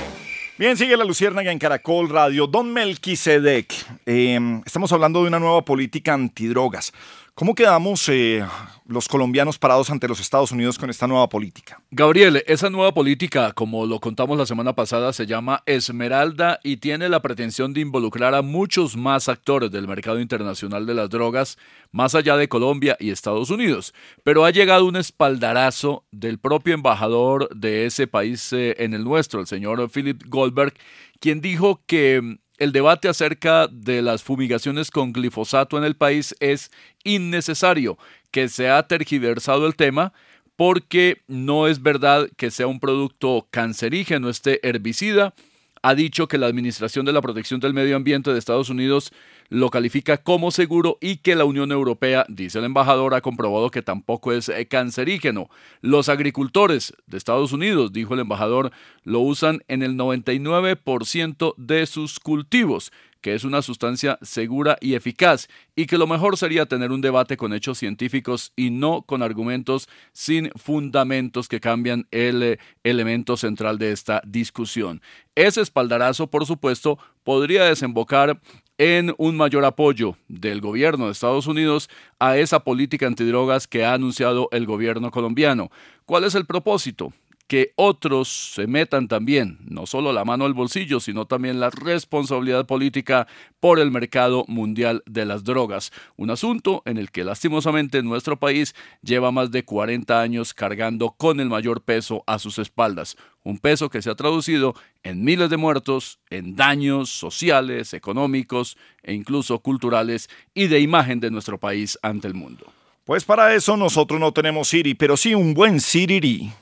Bien, sigue la Luciérnaga en Caracol Radio. Don Melquisedec, eh, estamos hablando de una nueva política antidrogas. ¿Cómo quedamos eh, los colombianos parados ante los Estados Unidos con esta nueva política? Gabriel, esa nueva política, como lo contamos la semana pasada, se llama Esmeralda y tiene la pretensión de involucrar a muchos más actores del mercado internacional de las drogas, más allá de Colombia y Estados Unidos. Pero ha llegado un espaldarazo del propio embajador de ese país eh, en el nuestro, el señor Philip Goldberg, quien dijo que el debate acerca de las fumigaciones con glifosato en el país es innecesario, que se ha tergiversado el tema porque no es verdad que sea un producto cancerígeno este herbicida. Ha dicho que la Administración de la Protección del Medio Ambiente de Estados Unidos lo califica como seguro y que la Unión Europea, dice el embajador, ha comprobado que tampoco es eh, cancerígeno. Los agricultores de Estados Unidos, dijo el embajador, lo usan en el 99% de sus cultivos que es una sustancia segura y eficaz, y que lo mejor sería tener un debate con hechos científicos y no con argumentos sin fundamentos que cambian el eh, elemento central de esta discusión. Ese espaldarazo, por supuesto, podría desembocar en un mayor apoyo del gobierno de Estados Unidos a esa política antidrogas que ha anunciado el gobierno colombiano. ¿Cuál es el propósito? Que otros se metan también, no solo la mano al bolsillo, sino también la responsabilidad política por el mercado mundial de las drogas. Un asunto en el que lastimosamente nuestro país lleva más de 40 años cargando con el mayor peso a sus espaldas. Un peso que se ha traducido en miles de muertos, en daños sociales, económicos e incluso culturales y de imagen de nuestro país ante el mundo. Pues para eso nosotros no tenemos Siri, pero sí un buen Siriri.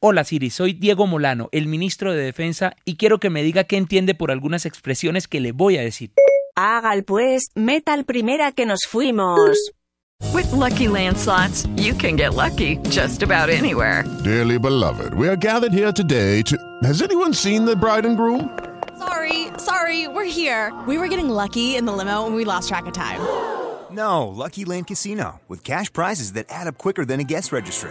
Hola Siri, soy Diego Molano, el ministro de Defensa, y quiero que me diga qué entiende por algunas expresiones que le voy a decir. Hágal pues, metal primera que nos fuimos. With Lucky Land slots, you can get lucky just about anywhere. Dearly beloved, we are gathered here today to. Has anyone seen the bride and groom? Sorry, sorry, we're here. We were getting lucky in the limo and we lost track of time. No, Lucky Land Casino, with cash prizes that add up quicker than a guest registry.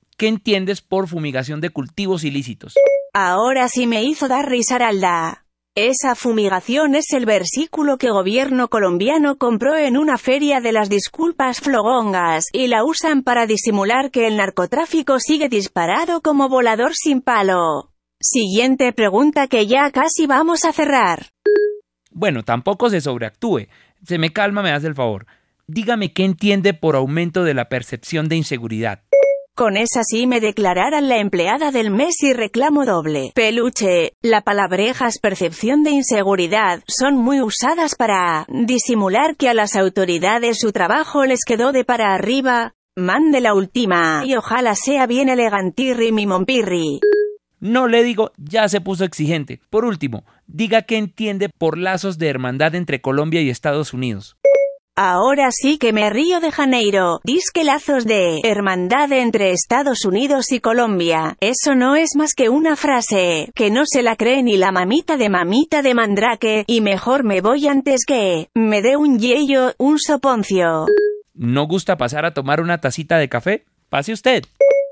¿qué entiendes por fumigación de cultivos ilícitos? Ahora sí me hizo dar risa Aralda. Esa fumigación es el versículo que gobierno colombiano compró en una feria de las disculpas flogongas, y la usan para disimular que el narcotráfico sigue disparado como volador sin palo. Siguiente pregunta que ya casi vamos a cerrar. Bueno, tampoco se sobreactúe. Se me calma, me hace el favor. Dígame qué entiende por aumento de la percepción de inseguridad. Con esa sí me declararan la empleada del mes y reclamo doble. Peluche, la palabrejas percepción de inseguridad son muy usadas para disimular que a las autoridades su trabajo les quedó de para arriba. Mande la última y ojalá sea bien elegantirri mi mompirri. No le digo, ya se puso exigente. Por último, diga qué entiende por lazos de hermandad entre Colombia y Estados Unidos. Ahora sí que me río de Janeiro. Disque lazos de hermandad entre Estados Unidos y Colombia. Eso no es más que una frase que no se la cree ni la mamita de mamita de Mandrake, y mejor me voy antes que me dé un yello, un soponcio. ¿No gusta pasar a tomar una tacita de café? Pase usted.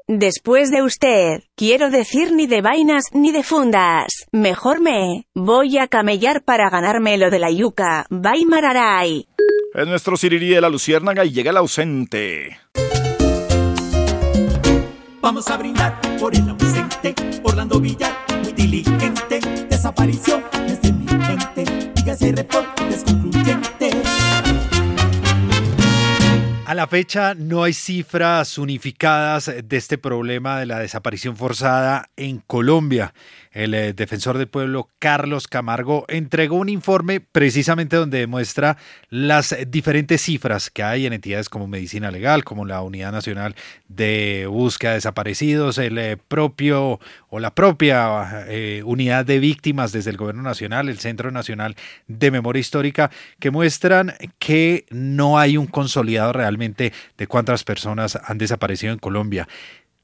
Después de usted, quiero decir ni de vainas ni de fundas. Mejor me voy a camellar para ganarme lo de la yuca. Bye mararay. Es nuestro Sirirí de la Luciérnaga y llega el ausente. Vamos a brindar por el ausente, Orlando Villar, muy diligente, desapareció desde mi mente, dígase reportes concluyentes. A la fecha no hay cifras unificadas de este problema de la desaparición forzada en Colombia. El eh, defensor del pueblo Carlos Camargo entregó un informe precisamente donde demuestra las diferentes cifras que hay en entidades como Medicina Legal, como la Unidad Nacional de Búsqueda de Desaparecidos, el eh, propio o la propia eh, unidad de víctimas desde el Gobierno Nacional, el Centro Nacional de Memoria Histórica, que muestran que no hay un consolidado realmente de cuántas personas han desaparecido en Colombia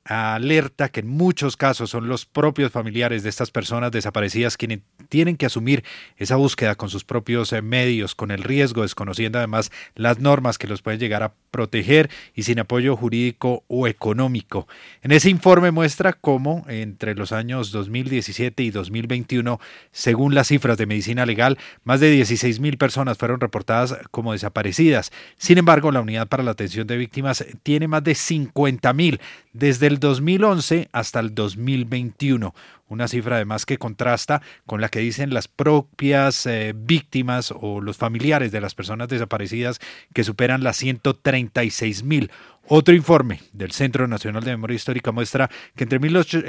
alerta que en muchos casos son los propios familiares de estas personas desaparecidas quienes tienen que asumir esa búsqueda con sus propios eh, medios, con el riesgo, desconociendo además las normas que los pueden llegar a proteger y sin apoyo jurídico o económico. En ese informe muestra cómo entre los años 2017 y 2021, según las cifras de medicina legal, más de 16 mil personas fueron reportadas como desaparecidas. Sin embargo, la Unidad para la Atención de Víctimas tiene más de 50 mil desde el 2011 hasta el 2021 una cifra además que contrasta con la que dicen las propias eh, víctimas o los familiares de las personas desaparecidas que superan las 136 mil. Otro informe del Centro Nacional de Memoria Histórica muestra que entre,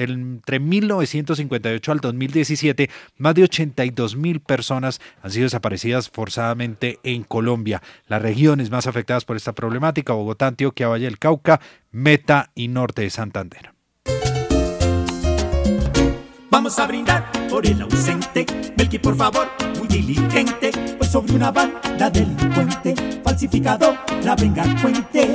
entre 1958 al 2017, más de 82 mil personas han sido desaparecidas forzadamente en Colombia. Las regiones más afectadas por esta problemática, Bogotá, Antioquia, Valle del Cauca, Meta y Norte de Santander. Vamos a brindar por el ausente, Belki por favor, muy diligente, pues sobre una banda delincuente, la venga cuente.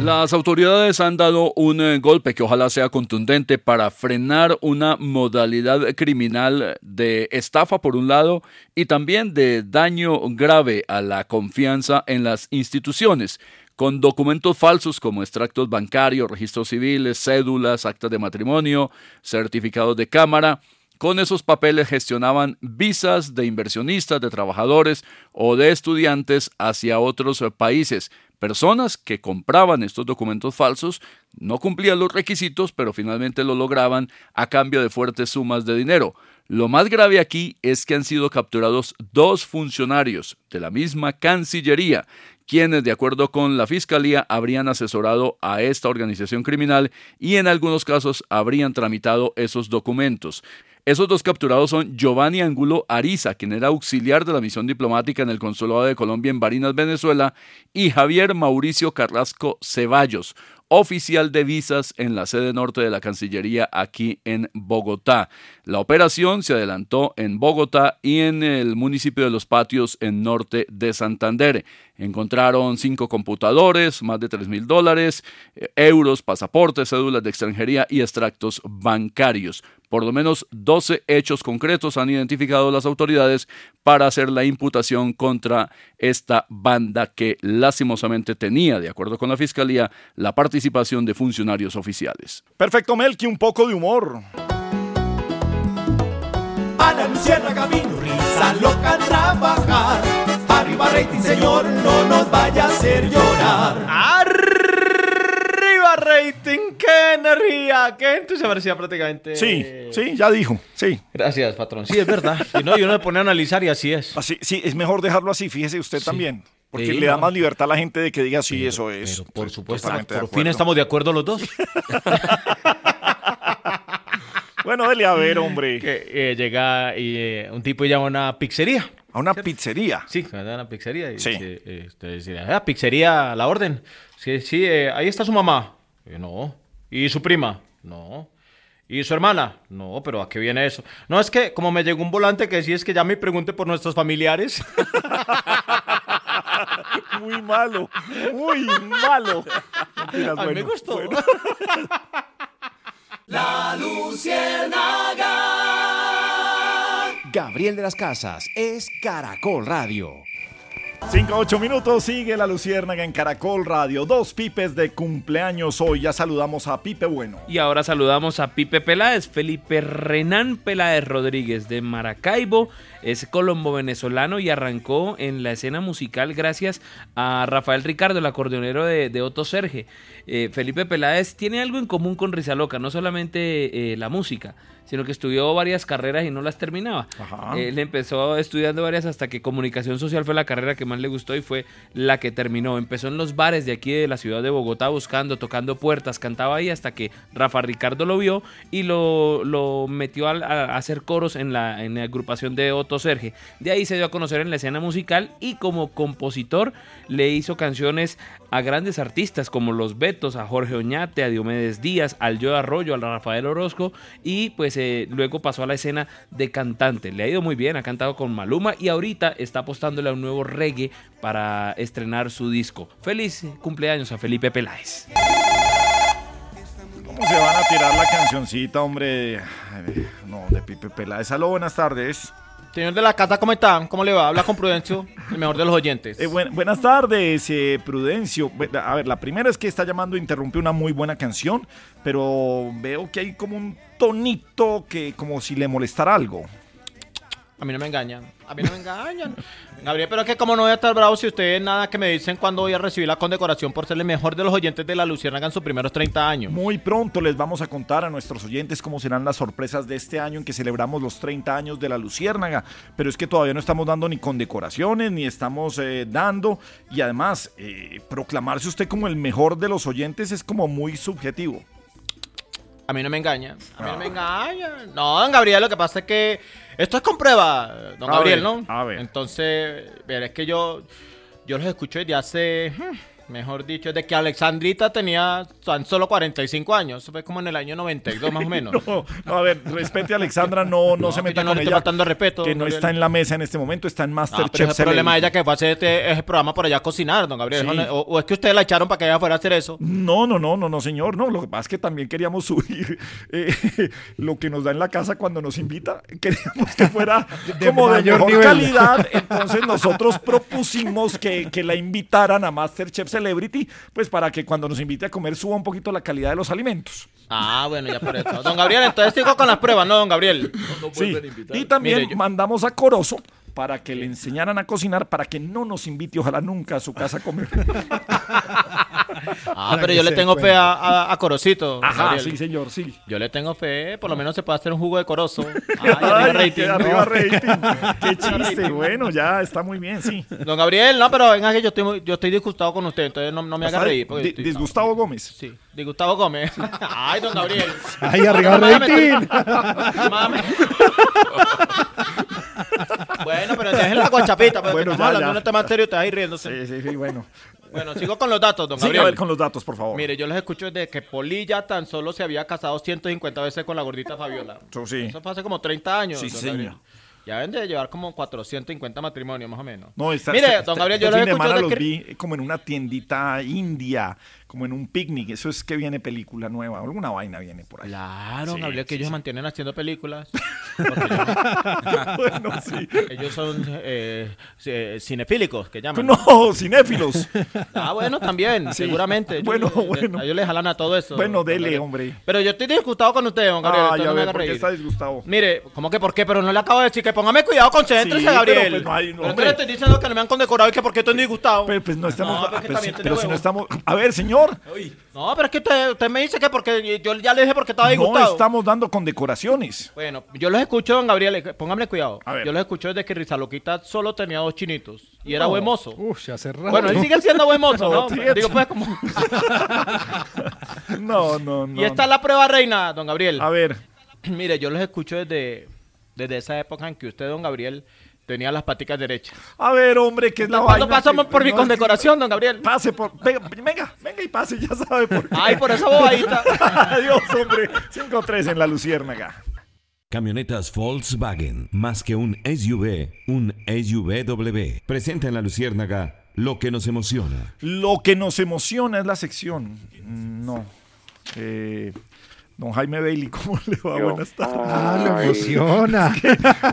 Las autoridades han dado un eh, golpe que ojalá sea contundente para frenar una modalidad criminal de estafa por un lado y también de daño grave a la confianza en las instituciones con documentos falsos como extractos bancarios, registros civiles, cédulas, actas de matrimonio, certificados de cámara. Con esos papeles gestionaban visas de inversionistas, de trabajadores o de estudiantes hacia otros países. Personas que compraban estos documentos falsos no cumplían los requisitos, pero finalmente lo lograban a cambio de fuertes sumas de dinero. Lo más grave aquí es que han sido capturados dos funcionarios de la misma Cancillería quienes, de acuerdo con la Fiscalía, habrían asesorado a esta organización criminal y en algunos casos habrían tramitado esos documentos. Esos dos capturados son Giovanni Angulo Ariza, quien era auxiliar de la misión diplomática en el Consulado de Colombia en Barinas, Venezuela, y Javier Mauricio Carrasco Ceballos, oficial de visas en la sede norte de la Cancillería aquí en Bogotá. La operación se adelantó en Bogotá y en el municipio de Los Patios en norte de Santander. Encontraron cinco computadores, más de tres mil dólares, eh, euros, pasaportes, cédulas de extranjería y extractos bancarios. Por lo menos 12 hechos concretos han identificado las autoridades para hacer la imputación contra esta banda que lastimosamente tenía, de acuerdo con la Fiscalía, la participación de funcionarios oficiales. Perfecto, Melqui, un poco de humor. Ana Luciana Camino, risa loca trabajar. Arriba rating, señor, no nos vaya a hacer llorar. ¡Arriba rating! ¡Qué energía! ¡Qué entusiasmo! prácticamente. Sí, sí, ya dijo, sí. Gracias, patrón. Sí, es verdad. Si no, yo no me ponía a analizar y así es. Así, sí, es mejor dejarlo así, fíjese usted también. Porque Sí, le da no. más libertad a la gente de que diga sí, eso es. por supuesto. Por fin estamos de acuerdo los dos. Bueno, dele a ver, hombre. Que eh, llega y, eh, un tipo y llama a una pizzería. ¿A una pizzería? Sí, a una pizzería. Y Sí. dice, eh, dice, "Ah, pizzería, la orden. Sí, sí, eh, ahí está su mamá. Eh, no. ¿Y su prima? No. ¿Y su hermana? No, pero ¿a qué viene eso? No, es que como me llegó un volante que decía es que ya me pregunte por nuestros familiares. muy malo, muy malo. A mí me gustó. La Luciérnaga. Gabriel de las Casas es Caracol Radio. 5 a 8 minutos, sigue la Luciérnaga en Caracol Radio. Dos pipes de cumpleaños hoy. Ya saludamos a Pipe Bueno. Y ahora saludamos a Pipe Peláez, Felipe Renán Peláez Rodríguez de Maracaibo. Es colombo venezolano y arrancó en la escena musical gracias a Rafael Ricardo, el acordeonero de, Otto Serge. Eh, Felipe Peláez tiene algo en común con Rizaloca, no solamente eh, la música, sino que estudió varias carreras y no las terminaba. Él empezó estudiando varias hasta que comunicación social fue la carrera que más le gustó y fue la que terminó. Empezó en los bares de aquí de la ciudad de Bogotá buscando, tocando puertas, cantaba ahí hasta que Rafa Ricardo lo vio y lo, lo metió a, a hacer coros en la, en la agrupación de Otto Serge. De ahí se dio a conocer en la escena musical y como compositor le hizo canciones a grandes artistas como los Betos, a Jorge Oñate, a Diomedes Díaz, al Joe Arroyo, al Rafael Orozco y pues eh, luego pasó a la escena de cantante. Le ha ido muy bien, ha cantado con Maluma y ahorita está apostándole a un nuevo reggae para estrenar su disco. Feliz cumpleaños a Felipe Peláez. ¿Cómo se van a tirar la cancioncita, hombre? No, de Pipe Peláez. Aló, buenas tardes. Señor de la casa, ¿cómo está? ¿Cómo le va? Habla con Prudencio, el mejor de los oyentes. Eh, buen- buenas tardes, eh, Prudencio. A ver, la primera es que está llamando a interrumpir una muy buena canción, pero veo que hay como un tonito que como si le molestara algo. A mí no me engañan. A mí no me engañan. Gabriel, pero es que como no voy a estar bravo si ustedes nada que me dicen cuando voy a recibir la condecoración por ser el mejor de los oyentes de la Luciérnaga en sus primeros 30 años. Muy pronto les vamos a contar a nuestros oyentes cómo serán las sorpresas de este año en que celebramos los 30 años de la Luciérnaga. Pero es que todavía no estamos dando ni condecoraciones, ni estamos eh, dando. Y además, eh, proclamarse usted como el mejor de los oyentes es como muy subjetivo. A mí no me engañan. A mí no me engañan. No, don Gabriel, lo que pasa es que esto es con prueba, don A Gabriel, ver, ¿no? a ver. Entonces, ver, es que yo, yo los escucho desde hace, hmm, mejor dicho, desde que Alexandrita tenía tan solo 45 años. Eso fue como en el año 92 más o menos. No, no, a ver, respete a Alexandra, no, no, No, se meta no con le ella. respeto, Que no Gabriel. está en la mesa en este momento, está en Ah, Masterchef. pero ese problema de ella que fue a hacer este, ese programa por allá a cocinar, don Gabriel. Sí. O, o es que ustedes la echaron para que ella fuera a hacer eso. No, no, no, no, no, señor. No, lo que pasa es que también queríamos subir eh, lo que nos da en la casa cuando nos invita. Queríamos que fuera De como de mayor mejor nivel. calidad. Entonces nosotros propusimos que, que la invitaran a Masterchef Celebrity, pues para que cuando nos invite a comer suba un poquito la calidad de los alimentos. Ah, bueno, ya por eso. Don Gabriel, entonces sigo con las pruebas, ¿no, don Gabriel? Sí. Y también Mire, yo- mandamos a Corozo para que le enseñaran a cocinar, para que no nos invite, ojalá nunca, a su casa a comer. Ah, pero yo le tengo fe a, a, a Corocito. Ajá, Gabriel. sí, señor, sí. Yo le tengo fe, por lo menos se puede hacer un jugo de corozo. Ay, Ay, arriba rating. arriba ¿no? rating. Qué chiste. Bueno, ya está muy bien, sí. Don Gabriel, no, pero venga que yo estoy, yo estoy disgustado con usted, entonces no, no me haga ¿Está reír. di- estoy- disgustavo Gómez? Sí, disgustavo Gómez. Ay, don Gabriel. Ay, arriba No rating. bueno, pero dejen la guachapita, porque Bueno, estamos ya, hablando ya. de un tema serio y ustedes ahí riéndose. Sí, sí, sí, bueno. Bueno, sigo con los datos, don Gabriel. a ver con los datos, por favor. Mire, yo les escucho desde que Polilla tan solo se había casado 150 veces con la gordita Fabiola. Eso sí. Eso fue hace como 30 años. Sí, don señor. Ya deben de llevar como 450 matrimonios, más o menos. No, está, Mire, está- don está- Gabriel, yo de escucho de los que... vi como en una tiendita india, como en un picnic. Eso es que viene película nueva. Alguna vaina viene por ahí. Claro, Sí, Gabriel, que sí, ellos sí. mantienen haciendo películas. Ellos, bueno, sí. ellos son eh, eh, cinefílicos, que llaman. No, cinéfilos. Ah, bueno, también, Sí. seguramente. Ellos- Bueno, eh, bueno. A ellos les jalan a todo eso. Bueno, dele, Gabriel. hombre. Pero yo estoy disgustado con usted, don Gabriel. Ay, entonces a no ver, ¿por qué está disgustado? Mire, ¿cómo que por qué? Pero no le acabo de decir que póngame cuidado, concéntrese, Sí, Gabriel. pero pues no hay- no, pero hombre. le estoy diciendo que no me han condecorado y que por qué estoy disgustado. Pero pues no estamos. No, ah, pero si- tiene pero si no estamos. A ver, señor. No, pero es que usted, usted me dice que porque yo ya le dije porque estaba No disgustado. estamos dando condecoraciones. Bueno, yo los escucho, don Gabriel, eh, póngame cuidado. A ver. Yo los escucho desde que Rizaloquita solo tenía dos chinitos y era No. buen mozo. Uf, ya hace rato. Bueno, él sigue siendo buen mozo, ¿no? No, Digo, pues, como... No, no, no. y esta es la prueba reina, don Gabriel. A ver. Mire, yo los escucho desde, desde esa época en que usted, don Gabriel, tenía las paticas derechas. A ver, hombre, ¿qué es la ¿Cuándo vaina? pasamos por mi condecoración, don Gabriel? Pase por. Venga, venga, venga y y pase, ya sabe por qué. Ay, por esa bobadita. Adiós, hombre. 5-3 en la Luciérnaga. Camionetas Volkswagen, más que un SUV, un SUVW. Presenta en la Luciérnaga lo que nos emociona. Lo que nos emociona es la sección. No. Eh, don Jaime Bailey, ¿cómo le va? Buenas tardes. Ah, lo emociona.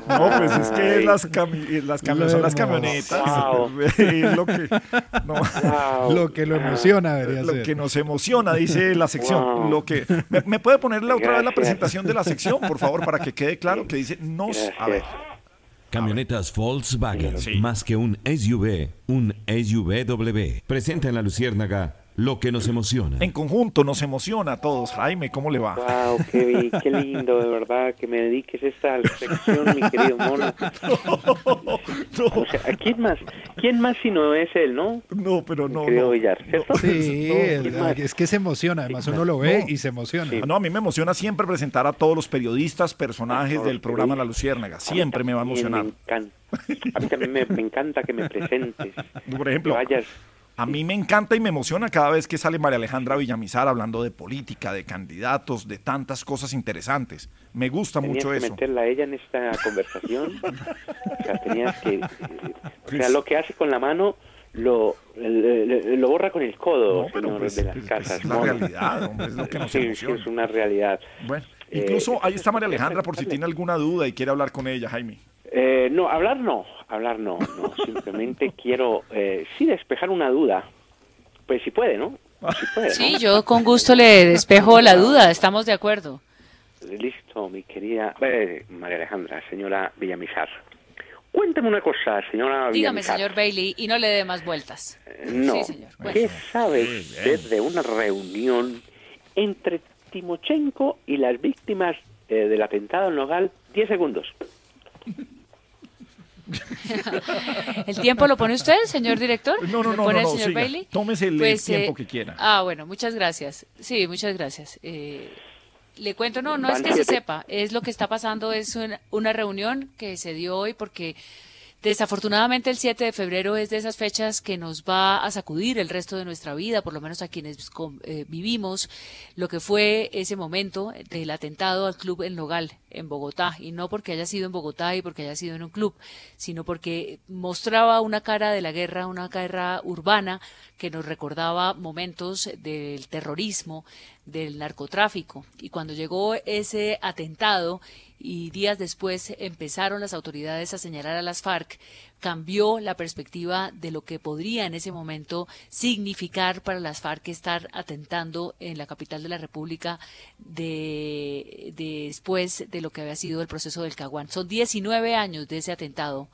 no, pues es que las, cami las cami son las camionetas. Es lo que, no. Lo que lo emociona debería Lo ser. que nos emociona, dice la sección. Wow. Lo que, ¿me, me puede poner la otra vez la presentación de la sección, por favor, para que quede claro que dice nos. A ver. Camionetas Volkswagen, Sí. más que un SUV, un SUVW. Presenta en la Luciérnaga lo que nos emociona. En conjunto nos emociona a todos. Jaime, ¿cómo le va? Wow, qué, qué lindo, de verdad, que me dediques esta sección, mi querido mono. O sea, ¿quién más? ¿Quién más si no es él, no? No, pero no. No. Villar, ¿cierto? Sí, No, el- es que se emociona, además uno lo ve y se emociona. Ah, No, a mí me emociona siempre presentar a todos los periodistas, personajes del programa La. Luciérnaga. Siempre me va a emocionar. Me encanta. A mí también me, me encanta que me presentes. Por ejemplo, Que vayas. A mí me encanta y me emociona cada vez que sale María Alejandra Villamizar hablando de política, de candidatos, de tantas cosas interesantes. Me gusta Tenías mucho que eso. meterla a ella en esta conversación. O sea, tenías que... O sea, lo que hace con la mano lo, lo, lo borra con el codo, No, pero señor pues, de las pues, casas. es la realidad, hombre, es lo que nos Sí, emociona. es una realidad. Bueno, Eh, incluso ahí está María Alejandra por si tiene alguna duda y quiere hablar con ella, Jaime. Eh, no, hablar no, hablar no, no. Simplemente quiero, eh, sí, despejar una duda. Pues si puede, ¿no? Si puede, ¿no? Sí, yo con gusto le despejo la duda, estamos de acuerdo. Listo, mi querida eh, María Alejandra, señora Villamizar. Cuénteme una cosa, señora Dígame, Villamizar. señor Bailey, y no le dé más vueltas. No. Sí, señor. ¿Qué sabe usted de una reunión entre Timochenko y las víctimas eh, del atentado en Nogal? Diez segundos. ¿El tiempo lo pone usted, señor director? No, no, ¿Lo no, pone no, el señor siga. Bailey? Tómese el Pues, tiempo eh, que quiera. Ah, bueno, muchas gracias. Sí, muchas gracias. Eh, le cuento, no, no es que se sepa, es lo que está pasando, es una, una reunión que se dio hoy porque desafortunadamente el 7 de febrero es de esas fechas que nos va a sacudir el resto de nuestra vida, por lo menos a quienes eh, vivimos lo que fue ese momento del atentado al club El Nogal en Bogotá, y no porque haya sido en Bogotá y porque haya sido en un club, sino porque mostraba una cara de la guerra, una guerra urbana que nos recordaba momentos del terrorismo, del narcotráfico. Y cuando llegó ese atentado y días después empezaron las autoridades a señalar a las FARC, cambió la perspectiva de lo que podría en ese momento significar para las FARC estar atentando en la capital de la República de, de- después de lo que había sido el proceso del Caguán. Son 19 años de ese atentado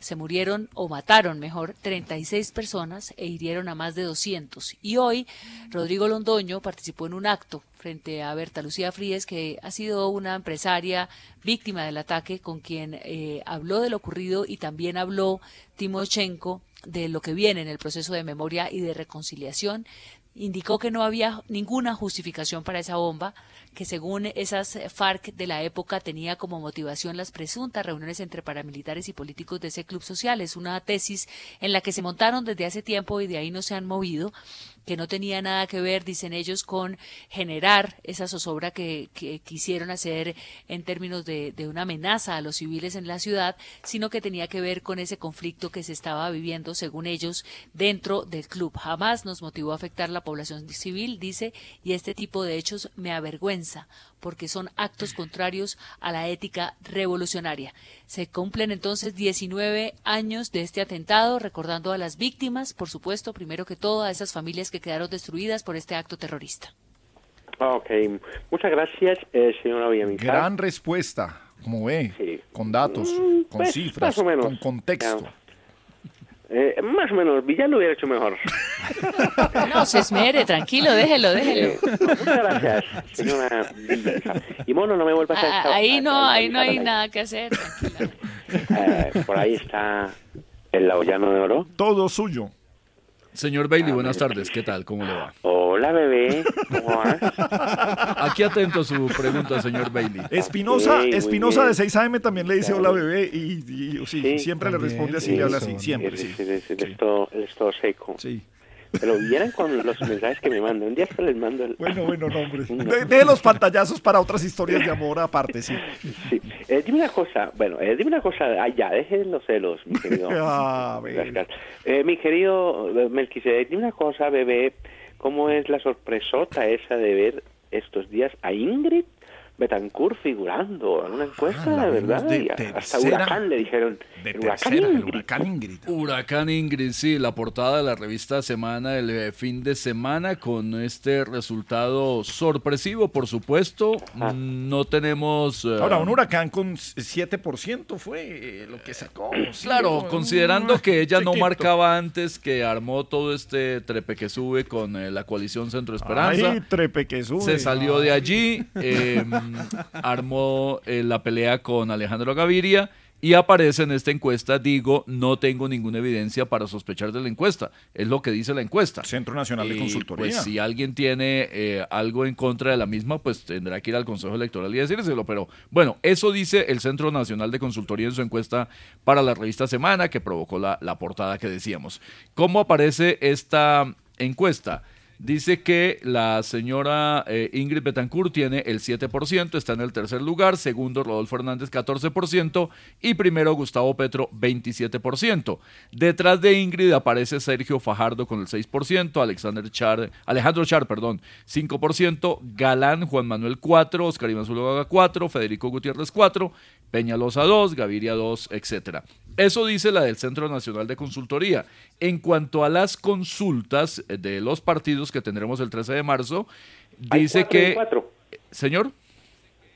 se murieron o mataron, mejor, 36 personas e hirieron a más de 200. Y hoy Rodrigo Londoño participó en un acto frente a Berta Lucía Fríes, que ha sido una empresaria víctima del ataque, con quien eh, habló de lo ocurrido y también habló Timochenko de lo que viene en el proceso de memoria y de reconciliación. Indicó que no había ninguna justificación para esa bomba, que según esas FARC de la época tenía como motivación las presuntas reuniones entre paramilitares y políticos de ese club social. Es una tesis en la que se montaron desde hace tiempo y de ahí no se han movido, que no tenía nada que ver, dicen ellos, con generar esa zozobra que, quisieron hacer en términos de, de una amenaza a los civiles en la ciudad, sino que tenía que ver con ese conflicto que se estaba viviendo, según ellos, dentro del club. Jamás nos motivó a afectar la población civil, dice, y este tipo de hechos me avergüenza porque son actos contrarios a la ética revolucionaria. Se cumplen entonces 19 años de este atentado, recordando a las víctimas, por supuesto, primero que todo a esas familias que quedaron destruidas por este acto terrorista. Ok, muchas gracias, eh, señora Villamizar. Gran respuesta, como ve, con datos, con pues, cifras, más o menos. con contexto. Eh, más o menos, Villar lo hubiera hecho mejor. No se esmere, tranquilo, déjelo, déjelo. Eh, muchas gracias, señora. Y mono, no me vuelvas a... Ah, Ahí no, ahí no hay nada que hacer. tranquila. Eh, por ahí está el laullano de oro. Todo suyo. Señor Bailey, buenas tardes. ¿Qué tal? ¿Cómo le va? Hola, bebé. ¿Cómo vas? Aquí atento a su pregunta, señor Bailey. Espinosa, Espinosa de 6am también le dice hola bebé y, y- sí, Sí, siempre le responde así, sí, le habla así, siempre, sí. Él es todo- él es todo seco. Sí. Pero vieran con los mensajes que me mandan. Un día se les mando. El... Bueno, bueno, no, hombre. De, de los pantallazos para otras historias de amor aparte, sí. Sí. Eh, dime una cosa, bueno, eh, dime una cosa, ah, ya, dejen los celos, mi querido. Ah. Eh, mi querido eh, Melquisedec, dime una cosa, bebé, ¿cómo es la sorpresota esa de ver estos días a Ingrid Betancourt figurando en una encuesta, Ah, la verdad? de hasta. Huracán le dijeron. De el huracán el Ingrid. huracán Ingrid. Huracán Ingrid, sí, la portada de la revista Semana del eh, fin de semana con este resultado sorpresivo, por supuesto. No tenemos... eh, Ahora, un huracán con 7% fue eh, lo que sacó. sí, Claro, considerando que ella no marcaba antes, que armó todo este trepe que sube con eh, la coalición Centro Esperanza. Ay, trepe que sube. Se salió de allí, eh, armó eh, la pelea con Alejandro Gaviria y aparece en esta encuesta, digo, no tengo ninguna evidencia para sospechar de la encuesta. Es lo que dice la encuesta. Centro Nacional de Y, Consultoría. Pues si alguien tiene eh, algo en contra de la misma, pues tendrá que ir al Consejo Electoral y decírselo. Pero bueno, eso dice el Centro Nacional de Consultoría en su encuesta para la revista Semana, que provocó la, la portada que decíamos. ¿Cómo aparece esta encuesta? Dice que la señora eh, Ingrid Betancourt tiene el 7%, está en el tercer lugar, segundo Rodolfo Hernández 14% y primero Gustavo Petro 27%. Detrás de Ingrid aparece Sergio Fajardo con el 6%, Alexander Char, Alejandro Char, perdón, 5%, Galán Juan Manuel 4, Oscar Iván Zuluaga 4, Federico Gutiérrez 4, Peñalosa 2, Gaviria 2, etcétera. Eso dice la del Centro Nacional de Consultoría. En cuanto a las consultas eh, de los partidos que tendremos el 13 de marzo, Hay dice cuatro en que... cuatro. Señor.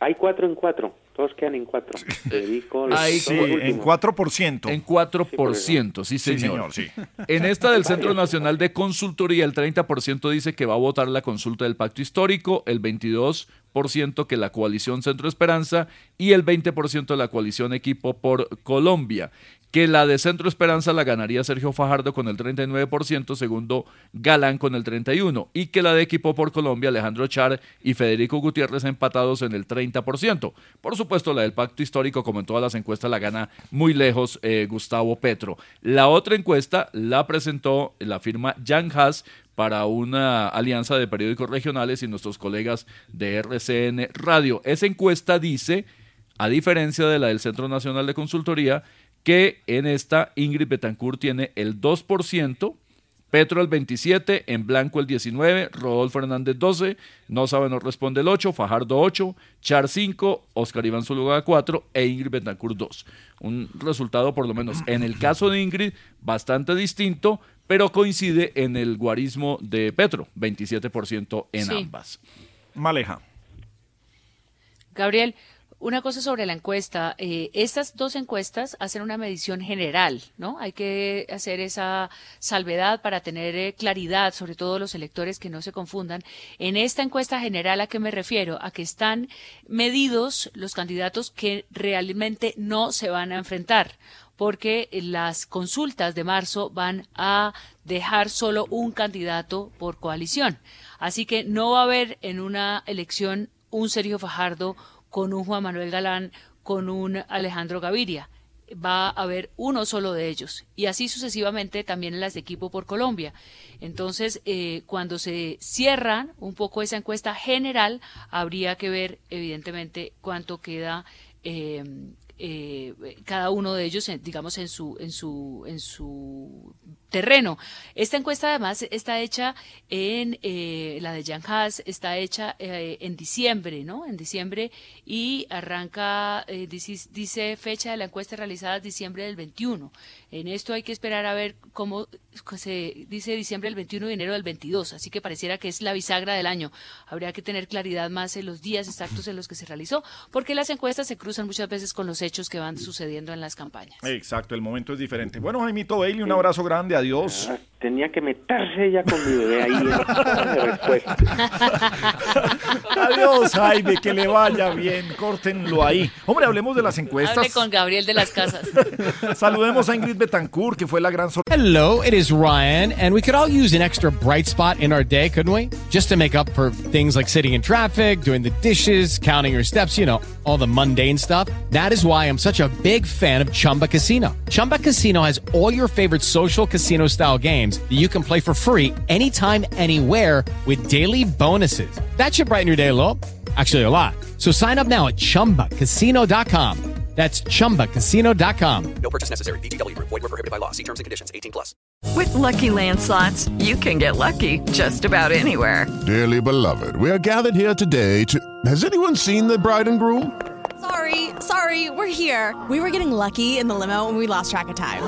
Hay cuatro en cuatro. Todos quedan en cuatro. Federico, los dos Sí, en 4%. En 4%, sí, Sí, señor. señor, sí. En esta del Centro Nacional de Consultoría, el 30% dice que va a votar la consulta del pacto histórico, el 22% que la coalición Centro Esperanza y el 20% de la coalición Equipo por Colombia. Que la de Centro Esperanza la ganaría Sergio Fajardo con el 39%, segundo Galán con el 31%, y que la de Equipo por Colombia, Alejandro Char y Federico Gutiérrez empatados en el 30%. Por supuesto, la del pacto histórico, como en todas las encuestas, la gana muy lejos eh, Gustavo Petro. La otra encuesta la presentó la firma Jan Haas para una alianza de periódicos regionales y nuestros colegas de RCN Radio. Esa encuesta dice, a diferencia de la del Centro Nacional de Consultoría, que en esta Ingrid Betancourt tiene el 2%, Petro el 27, en blanco el 19, Rodolfo Hernández 12, no sabe, no responde el 8, Fajardo 8, Char 5, Oscar Iván Zuluaga 4 e Ingrid Betancourt 2. Un resultado, por lo menos en el caso de Ingrid, bastante distinto, pero coincide en el guarismo de Petro, 27% en Sí. ambas. Maleja. Gabriel, una cosa sobre la encuesta. eh, estas dos encuestas hacen una medición general, ¿no? Hay que hacer esa salvedad para tener eh, claridad, sobre todo los electores que no se confundan. En esta encuesta general, ¿a qué me refiero? A que están medidos los candidatos que realmente no se van a enfrentar porque las consultas de marzo van a dejar solo un candidato por coalición. Así que no va a haber en una elección un Sergio Fajardo con un Juan Manuel Galán, con un Alejandro Gaviria. Va a haber uno solo de ellos. Y así sucesivamente también en las de equipo por Colombia. Entonces, eh, cuando se cierran un poco esa encuesta general, habría que ver, evidentemente, cuánto queda eh, eh, cada uno de ellos, digamos, en su, en su, en su terreno. Esta encuesta además está hecha en eh, la de Jan Haas, está hecha eh, en diciembre, ¿no? En diciembre y arranca, eh, dice, dice fecha de la encuesta realizada diciembre del 21. En esto hay que esperar a ver cómo se dice diciembre del 21 y enero del 22, así que pareciera que es la bisagra del año. Habría que tener claridad más en los días exactos en los que se realizó, porque las encuestas se cruzan muchas veces con los hechos que van sucediendo en las campañas. Exacto, el momento es diferente. Bueno, Jaimito Bailey, un abrazo grande, adiós. Tenía que meterse ya con mi bebé ahí en la respuesta. Adiós. Adiós, Jaime, que le vaya bien. Córtenlo ahí. Hombre, hablemos de las encuestas. Hable con Gabriel de las Casas. Saludemos a Ingrid Betancourt, que fue la gran sorpresa. Hello, it is Ryan, and we could all use an extra bright spot in our day, couldn't we? Just to make up for things like sitting in traffic, doing the dishes, counting your steps, you know, all the mundane stuff. That is why I'm such a big fan of Chumba Casino. Chumba Casino has all your favorite social casino style games that you can play for free anytime, anywhere with daily bonuses. That should brighten your day a little. Actually, a lot. So sign up now at chumbacasino.com. That's chumbacasino.com. No purchase necessary. VGW Group. Void were prohibited by law. See terms and conditions. 18 plus. With Lucky Land slots, you can get lucky just about anywhere. Dearly beloved, we are gathered here today to. Has anyone seen the bride and groom? Sorry, sorry, we're here. We were getting lucky in the limo and we lost track of time.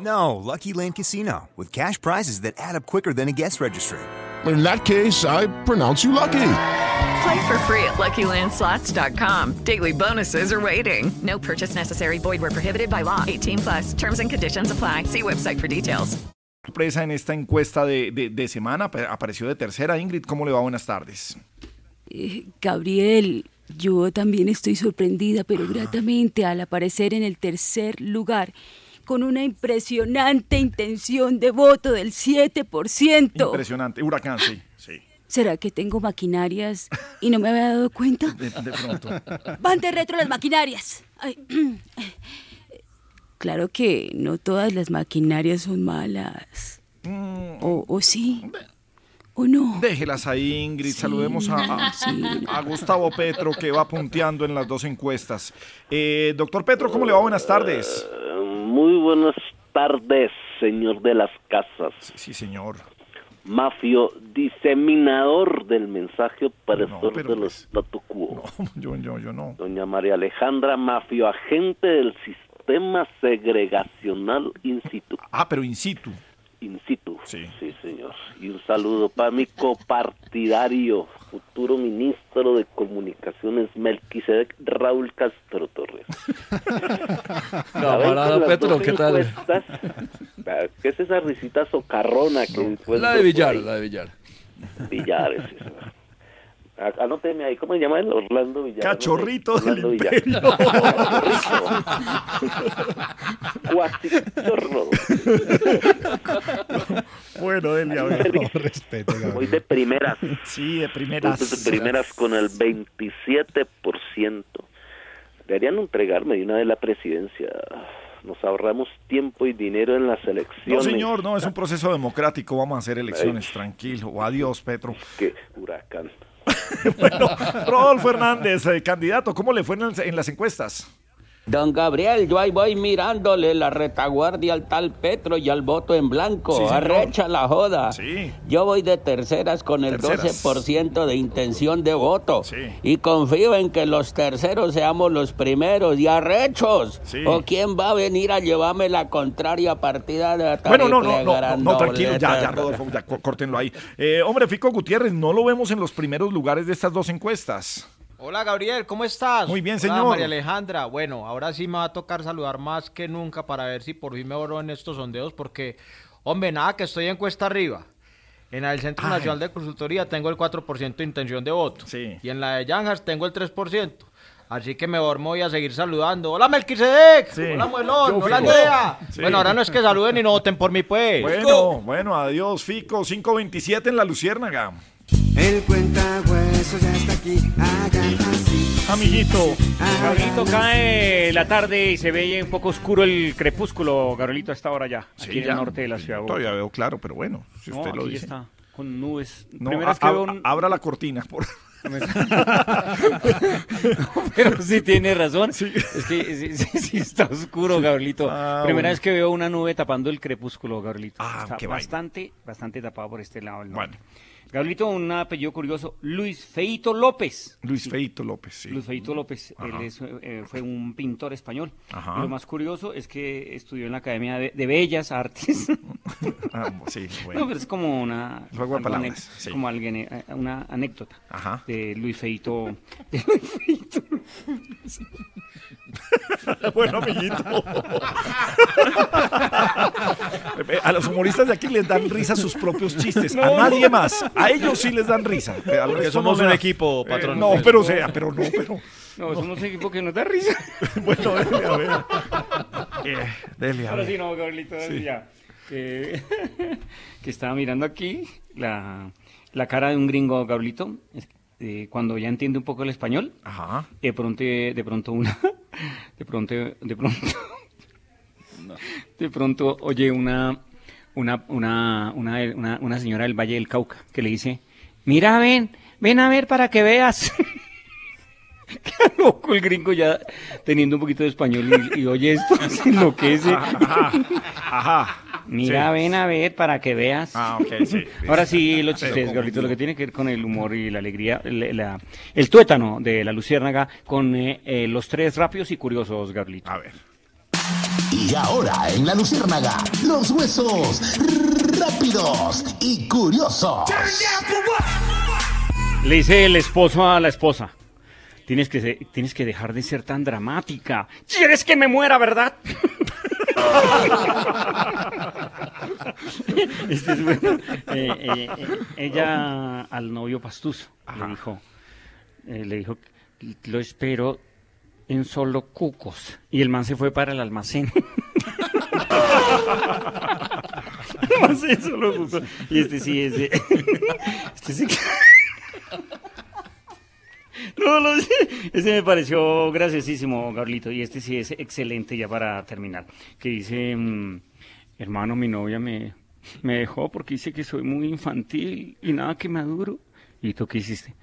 No, Lucky Land Casino, with cash prizes that add up quicker than a guest registry. In that case, I pronounce you lucky. Play for free at LuckyLandSlots.com. Daily bonuses are waiting. No purchase necessary. Void where prohibited by law. 18 plus. Terms and conditions apply. See website for details. sorpresa en esta encuesta de, de- de semana. Ap- Apareció de tercera. Ingrid, ¿cómo le va? Buenas tardes. Eh, Gabriel, yo también estoy sorprendida, pero gratamente al aparecer en el tercer lugar con una impresionante intención de voto del 7%. Impresionante. Huracán, sí. sí. ¿Será que tengo maquinarias y no me había dado cuenta? De, de pronto. Van de retro las maquinarias. Ay, claro que no todas las maquinarias son malas. O, o sí. O no. Déjelas ahí, Ingrid. Saludemos a, a- sí. a Gustavo Petro, que va punteando en las dos encuestas. Eh, doctor Petro, ¿cómo le va? Buenas tardes. Muy buenas tardes, señor de las casas. Sí, señor. Mafio, diseminador del mensaje opresor pero de los statu quo. Yo, yo, yo no. Doña María Alejandra Mafio, agente del sistema segregacional in situ. Ah, pero in situ. In situ. Sí. señor. Y un saludo para mi copartidario, futuro ministro de Comunicaciones, Melquisedec Raúl Castro Torres. Camarada Petro, ¿qué tal? ¿Qué es esa risita socarrona que La de Villar, la de Villar. Villares. sí, señor. Anóteme ahí, ¿cómo se llama él? Orlando Villar. Cachorrito Orlando del Villar. pelo. Cuasichorro. Bueno, Delia, respeto, Voy de primeras. Sí, de Voy primeras. de primeras con el 27%. Deberían entregarme de una de la presidencia. Nos ahorramos tiempo y dinero en las No, elecciones. señor, no, es un proceso democrático. Vamos a hacer elecciones, tranquilo. Adiós, Petro. Qué huracán. bueno, Rodolfo Hernández, eh, candidato, ¿cómo le fue en, las encuestas? Don Gabriel, yo ahí voy mirándole la retaguardia al tal Petro y al voto en blanco. Sí. Arrecha la joda. Sí. Yo voy de terceras con el Terceras. 12% de intención de voto. Y confío en que los terceros seamos los primeros y arrechos. Sí. ¿O quién va a venir a llevarme la contraria partida de la Bueno, no, no, no, no, no, tranquilo, ya, ya? Rodolfo, ya, có- córtenlo ahí. Eh, hombre, Fico Gutiérrez, no lo vemos en los primeros lugares de estas dos encuestas. Hola Gabriel, ¿cómo estás? Muy bien, Hola, señor. María Alejandra, bueno, ahora sí me va a tocar saludar más que nunca para ver si por fin me oro en estos sondeos porque, hombre, nada, que estoy en cuesta arriba. En el Centro Ay. Nacional de Consultoría tengo el 4% de intención de voto. Y en la de Yanjas tengo el 3%. Así que mejor me voy a seguir saludando. Hola Melquisedec, Sí. hola Muelón, Yo, hola. Andrea. Sí. Bueno, ahora no es que saluden y no voten por mí, pues. Bueno, bueno, adiós, Fico, 527 en la Luciérnaga. El cuentahueso ya está aquí, hagan así. Amiguito. Gabrielito, cae la tarde y se ve un poco oscuro el crepúsculo, Gabrielito, a esta hora ya, aquí en ya. el norte de la ciudad. Todavía veo claro, pero bueno, si No, usted lo aquí dice. está, con nubes. No, Primera a- que veo un- abra la cortina, por Pero sí tiene razón. Es que sí, sí- sí está oscuro, Gabrielito. Ah, Primera bueno. vez que veo una nube tapando el crepúsculo, Gabrielito. Ah, está vaina. bastante, bastante tapado por este lado del norte. Gabrielito, un apellido curioso, Luis Feito López. Luis Feito López, sí. Luis Feito López, él es, eh, fue un pintor español. Ajá. Y lo más curioso es que estudió en la Academia de, de Bellas Artes. Ah, sí, No, bueno. pero es como una, algo palabras, sí. como alguien, eh, una anécdota Ajá. de Luis Feito. de Luis Feito. bueno, amiguito. A los humoristas de aquí les dan risa sus propios chistes. No, a nadie no. más. A ellos sí les dan risa. Porque somos no un equipo, Eh, patrón. no, pero o sea, pero no, pero. No, somos un equipo que nos da risa. bueno, dele, a ver. Eh, dele, a Ahora ver. sí, no, Gabrielito, sí ya. Que, que estaba mirando aquí la, la cara de un gringo, Gabrielito, eh, cuando ya entiende un poco el español. Ajá. De pronto, de pronto una, de pronto, de pronto, de pronto oye una, una, una, una, una, señora del Valle del Cauca que le dice, mira, ven, ven a ver para que veas. Qué loco el gringo ya teniendo un poquito de español y, y oye esto, se enloquece. Ajá, ajá. Mira, Sí. ven a ver para que veas. Ah, ok, sí. Ahora sí, los chistes, Gabrielito, lo que tiene que ver con el humor y la alegría, la- el tuétano de la luciérnaga con eh, eh, los tres rápidos y curiosos, Gabrielito. A ver. Y ahora en la Luciérnaga, los huesos rápidos y curiosos. Le dice el esposo a la esposa. Tienes que, tienes que dejar de ser tan dramática. ¿Quieres que me muera, verdad? Este es bueno. Eh, eh, eh, ella al novio pastuso le dijo, eh, le dijo, lo espero en solo cucos. Y el man se fue para el almacén. almacén solo cucos. Y este sí, este, este sí. No, no, ese me pareció graciosísimo, Gabrielito. Y este sí es excelente ya para terminar. Que dice, mm, hermano, mi novia me, me dejó porque dice que soy muy infantil y nada que maduro. ¿Y tú qué hiciste?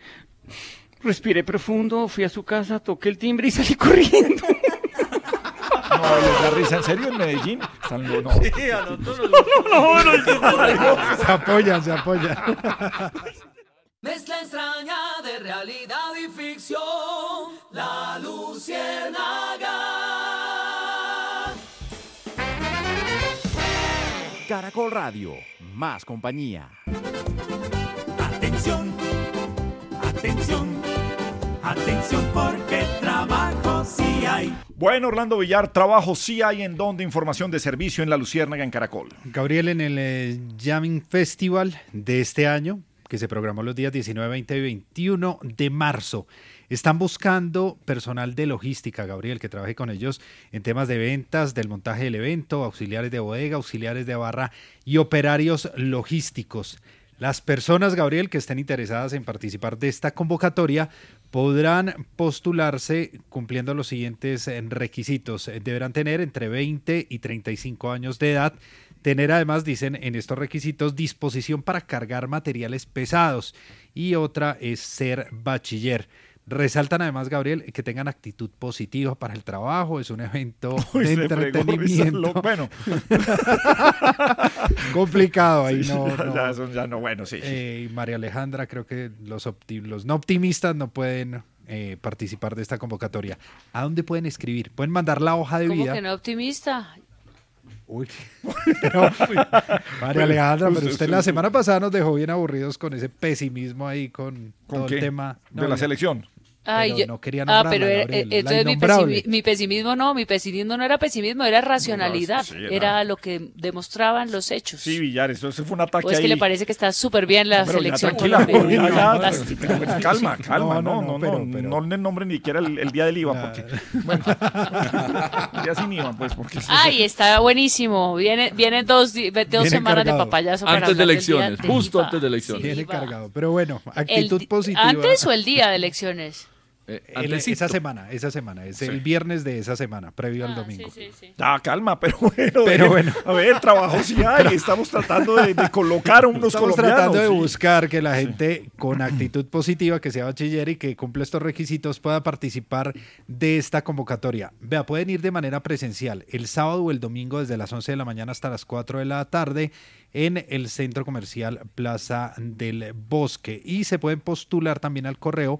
Respiré profundo, fui a su casa, toqué el timbre y salí corriendo. No, les da risa. ¿En serio en Medellín? Están lo- no. no, no, Se apoyan, se apoyan. Mezcla extraña de realidad y ficción, la luciérnaga. Caracol Radio, más compañía. Atención, atención, atención porque trabajo sí hay. Bueno, Orlando Villar, trabajo sí hay en donde información de servicio en la Luciérnaga en Caracol. Gabriel, en el eh, Jamming Festival de este año, que se programó los días 19, 20 y 21 de marzo, están buscando personal de logística, Gabriel, que trabaje con ellos en temas de ventas, del montaje del evento, auxiliares de bodega, auxiliares de barra y operarios logísticos. Las personas, Gabriel, que estén interesadas en participar de esta convocatoria podrán postularse cumpliendo los siguientes eh, requisitos. Eh, Deberán tener entre 20 y 35 años de edad, tener además, dicen en estos requisitos, disposición para cargar materiales pesados y otra es ser bachiller. Resaltan además, Gabriel, que tengan actitud positiva para el trabajo, es un evento Uy, de entretenimiento. lo- bueno. Complicado ahí, Sí, no. ya- no. ya son- ya no, bueno, sí. Eh, María Alejandra, creo que los, opti- los no optimistas no pueden eh, participar de esta convocatoria. ¿A dónde pueden escribir? Pueden mandar la hoja de ¿Cómo vida. que no optimista? Uy. No, María Alejandra, pero Usted- usted la semana pasada nos dejó bien aburridos con ese pesimismo ahí con, ¿Con todo qué? el tema ¿De la ya- selección? Ay, Pero yo- no quería ah, pero era- eh, la entonces mi, innombrable. pesimi- mi pesimismo no, mi pesimismo no era pesimismo, era racionalidad, sí, era- era lo que demostraban los hechos. Sí, Villar, eso, eso fue un ataque ¿O es que le parece que está súper bien la Pero ya, selección tranquila, ya, ya, calma, calma, No, no, no, no, no, no, pero- pero- no le nombre ni siquiera el, el día del IVA, porque, bueno, ya sin IVA, pues, porque Ay, está buenísimo. Viene, vienen dos, di- dos Viene semanas cargado. de papayazo para Antes de elecciones, justo antes de elecciones. Viene cargado. Pero bueno, actitud positiva. ¿Antes o el día de elecciones? Eh, El- antesito. esa semana, esa semana, es Sí. el viernes de esa semana, previo Ah, al domingo. Ah, calma, pero bueno. Pero eh, bueno. A ver, trabajo sí hay. Estamos tratando de, de colocar a unos Estamos colombianos. tratando de sí. buscar que la gente con actitud positiva, que sea bachiller y que cumpla estos requisitos, pueda participar de esta convocatoria. Vea, pueden ir de manera presencial el sábado o el domingo desde las 11 de la mañana hasta las 4 de la tarde en el centro comercial Plaza del Bosque. Y se pueden postular también al correo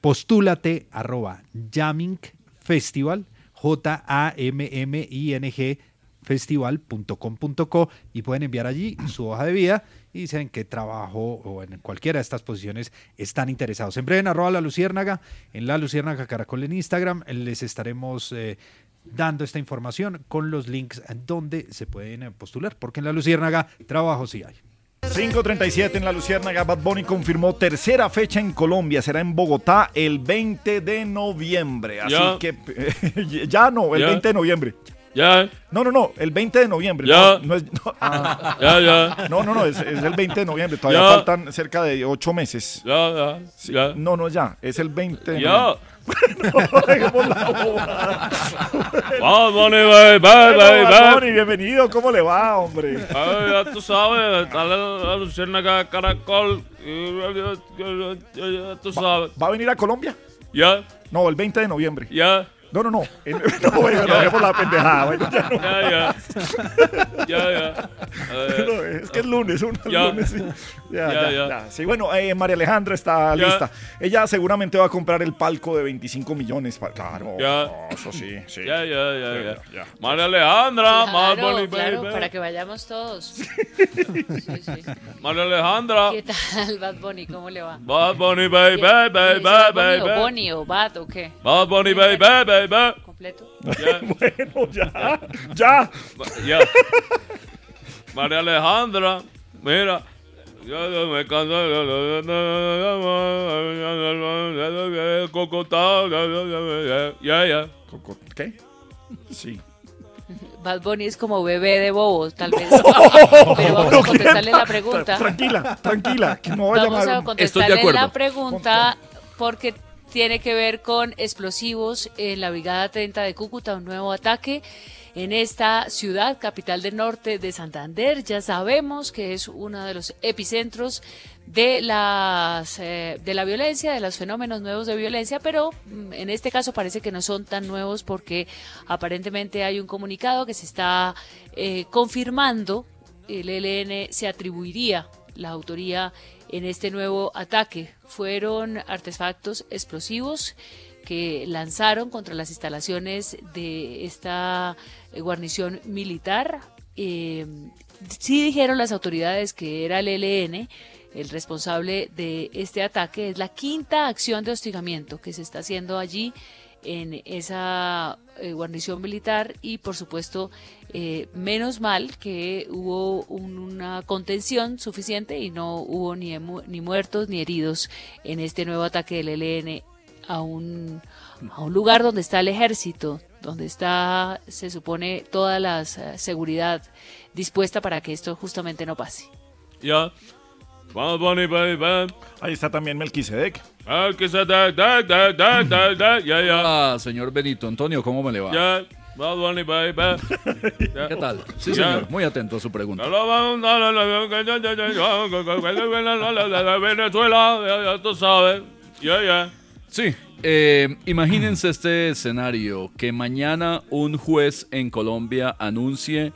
postúlate arroba jamming festival j a m m i n g festival.com.co y pueden enviar allí su hoja de vida y dicen qué trabajo o en cualquiera de estas posiciones están interesados. En breve en arroba la luciérnaga, en la luciérnaga caracol en Instagram, les estaremos eh, dando esta información con los links donde se pueden postular, porque en la luciérnaga trabajo sí hay. 5.37 en la Luciérnaga, Bad Bunny confirmó tercera fecha en Colombia, será en Bogotá el 20 de noviembre. Así Ya. que ya no, el Ya. 20 de noviembre. Ya. No, no, no, el 20 de noviembre. Ya. No, no es, no, ah. Ya, ya. No, no, no, es, es el 20 de noviembre. Todavía Ya. faltan cerca de ocho meses. Ya, ya, Sí. ya. No, no, ya, es el 20 de Ya. No, la. Bad Bunny, bye, bye, bye. Bunny, bienvenido, ¿cómo le va, hombre? Ay, ya tú sabes, dale la luciérnaga caracol. Ya tú sabes. ¿Va a venir a Colombia? Ya. No, el 20 de noviembre. Ya. No, no, no. El- no, bueno, no, dejemos la pendejada. bueno, ya no. Ya, ya. Ya, ya. No, es que es lunes, un Ya. lunes. Sí. Ya, Ya, ya, ya. ya. Sí, bueno, eh, María Alejandra está Ya. lista. Ella seguramente va a comprar el palco de 25 millones. pa- Claro, Ya. no, eso sí, sí. Ya, ya, ya, ya. ya. María Alejandra, Bad Claro, Bunny, claro, baby. para que vayamos todos. Sí, sí. María Alejandra. ¿Qué tal, Bad Bunny? ¿Cómo le va? Bad Bunny, baby, baby, ¿Le dice baby, Bad Bunny o Bad o qué? Bad Bunny, baby, baby, ¿Completo? Ya. bueno, ya. Ya. Ya. María Alejandra, mira. Ya yo me canso de Cocotá. Ya, ya. ¿Qué? Sí. Bad Bunny es como bebé de bobos, tal vez. Pero vamos a contestarle la pregunta. Tranquila, tranquila, que no vaya Vamos a contestarle la pregunta porque tiene que ver con explosivos en la Brigada 30 de Cúcuta, un nuevo ataque en esta ciudad, capital del norte de Santander. Ya sabemos que es uno de los epicentros de las eh, de la violencia, de los fenómenos nuevos de violencia, pero mm, en este caso parece que no son tan nuevos porque aparentemente hay un comunicado que se está eh, confirmando el ELN se atribuiría la autoría en este nuevo ataque. Fueron artefactos explosivos que lanzaron contra las instalaciones de esta eh, guarnición militar. Eh, sí dijeron las autoridades que era el ELN el responsable de este ataque. Es la quinta acción de hostigamiento que se está haciendo allí en esa eh, guarnición militar y por supuesto eh, menos mal que hubo un- una contención suficiente y no hubo ni, ni muertos ni heridos en este nuevo ataque del ELN a un, a un lugar donde está el ejército, donde está, se supone, toda la eh, seguridad dispuesta para que esto justamente no pase. Bad Bunny, baby. Ahí está también Melquisedec. Melquisedec, dec, dec, dec, dec, dec. Ya, ya. Ah, señor Benito Antonio, ¿cómo me le va? Ya. Bunny. ¿Qué tal? Sí, Ya. señor. Muy atento a su pregunta. Venezuela, ya, ya tú sabes. Ya, ya. Sí. eh, imagínense este escenario, que mañana un juez en Colombia anuncie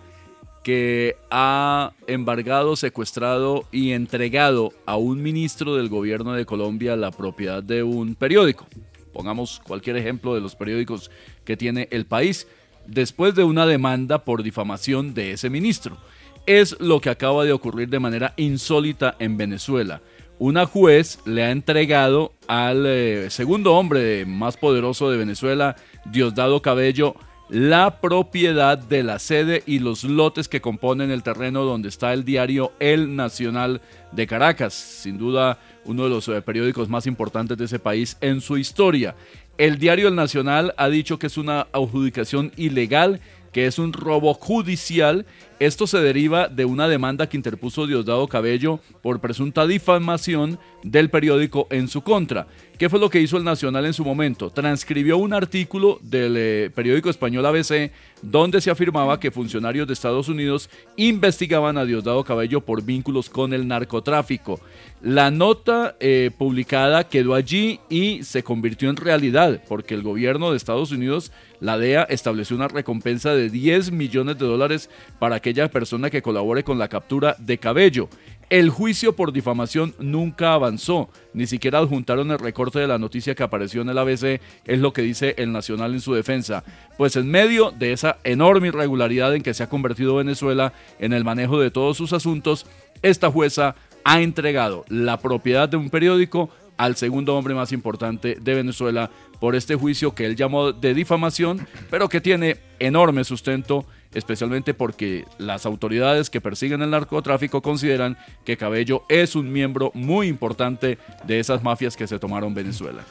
que ha embargado, secuestrado y entregado a un ministro del gobierno de Colombia la propiedad de un periódico. Pongamos cualquier ejemplo de los periódicos que tiene el país, después de una demanda por difamación de ese ministro. Es lo que acaba de ocurrir de manera insólita en Venezuela. Una juez le ha entregado al eh, segundo hombre más poderoso de Venezuela, Diosdado Cabello, la propiedad de la sede y los lotes que componen el terreno donde está el diario El Nacional de Caracas, sin duda uno de los eh, periódicos más importantes de ese país en su historia. El diario El Nacional ha dicho que es una adjudicación ilegal, que es un robo judicial. Esto se deriva de una demanda que interpuso Diosdado Cabello por presunta difamación del periódico en su contra. ¿Qué fue lo que hizo el Nacional en su momento? Transcribió un artículo del eh, periódico español ABC donde se afirmaba que funcionarios de Estados Unidos investigaban a Diosdado Cabello por vínculos con el narcotráfico. La nota eh, publicada quedó allí y se convirtió en realidad porque el gobierno de Estados Unidos, la DEA, estableció una recompensa de 10 millones de dólares para aquella persona que colabore con la captura de Cabello. El juicio por difamación nunca avanzó, ni siquiera adjuntaron el recorte de la noticia que apareció en el ABC, es lo que dice el Nacional en su defensa. Pues en medio de esa enorme irregularidad en que se ha convertido Venezuela en el manejo de todos sus asuntos, esta jueza ha entregado la propiedad de un periódico al segundo hombre más importante de Venezuela por este juicio que él llamó de difamación, pero que tiene enorme sustento especialmente porque las autoridades que persiguen el narcotráfico consideran que Cabello es un miembro muy importante de esas mafias que se tomaron Venezuela.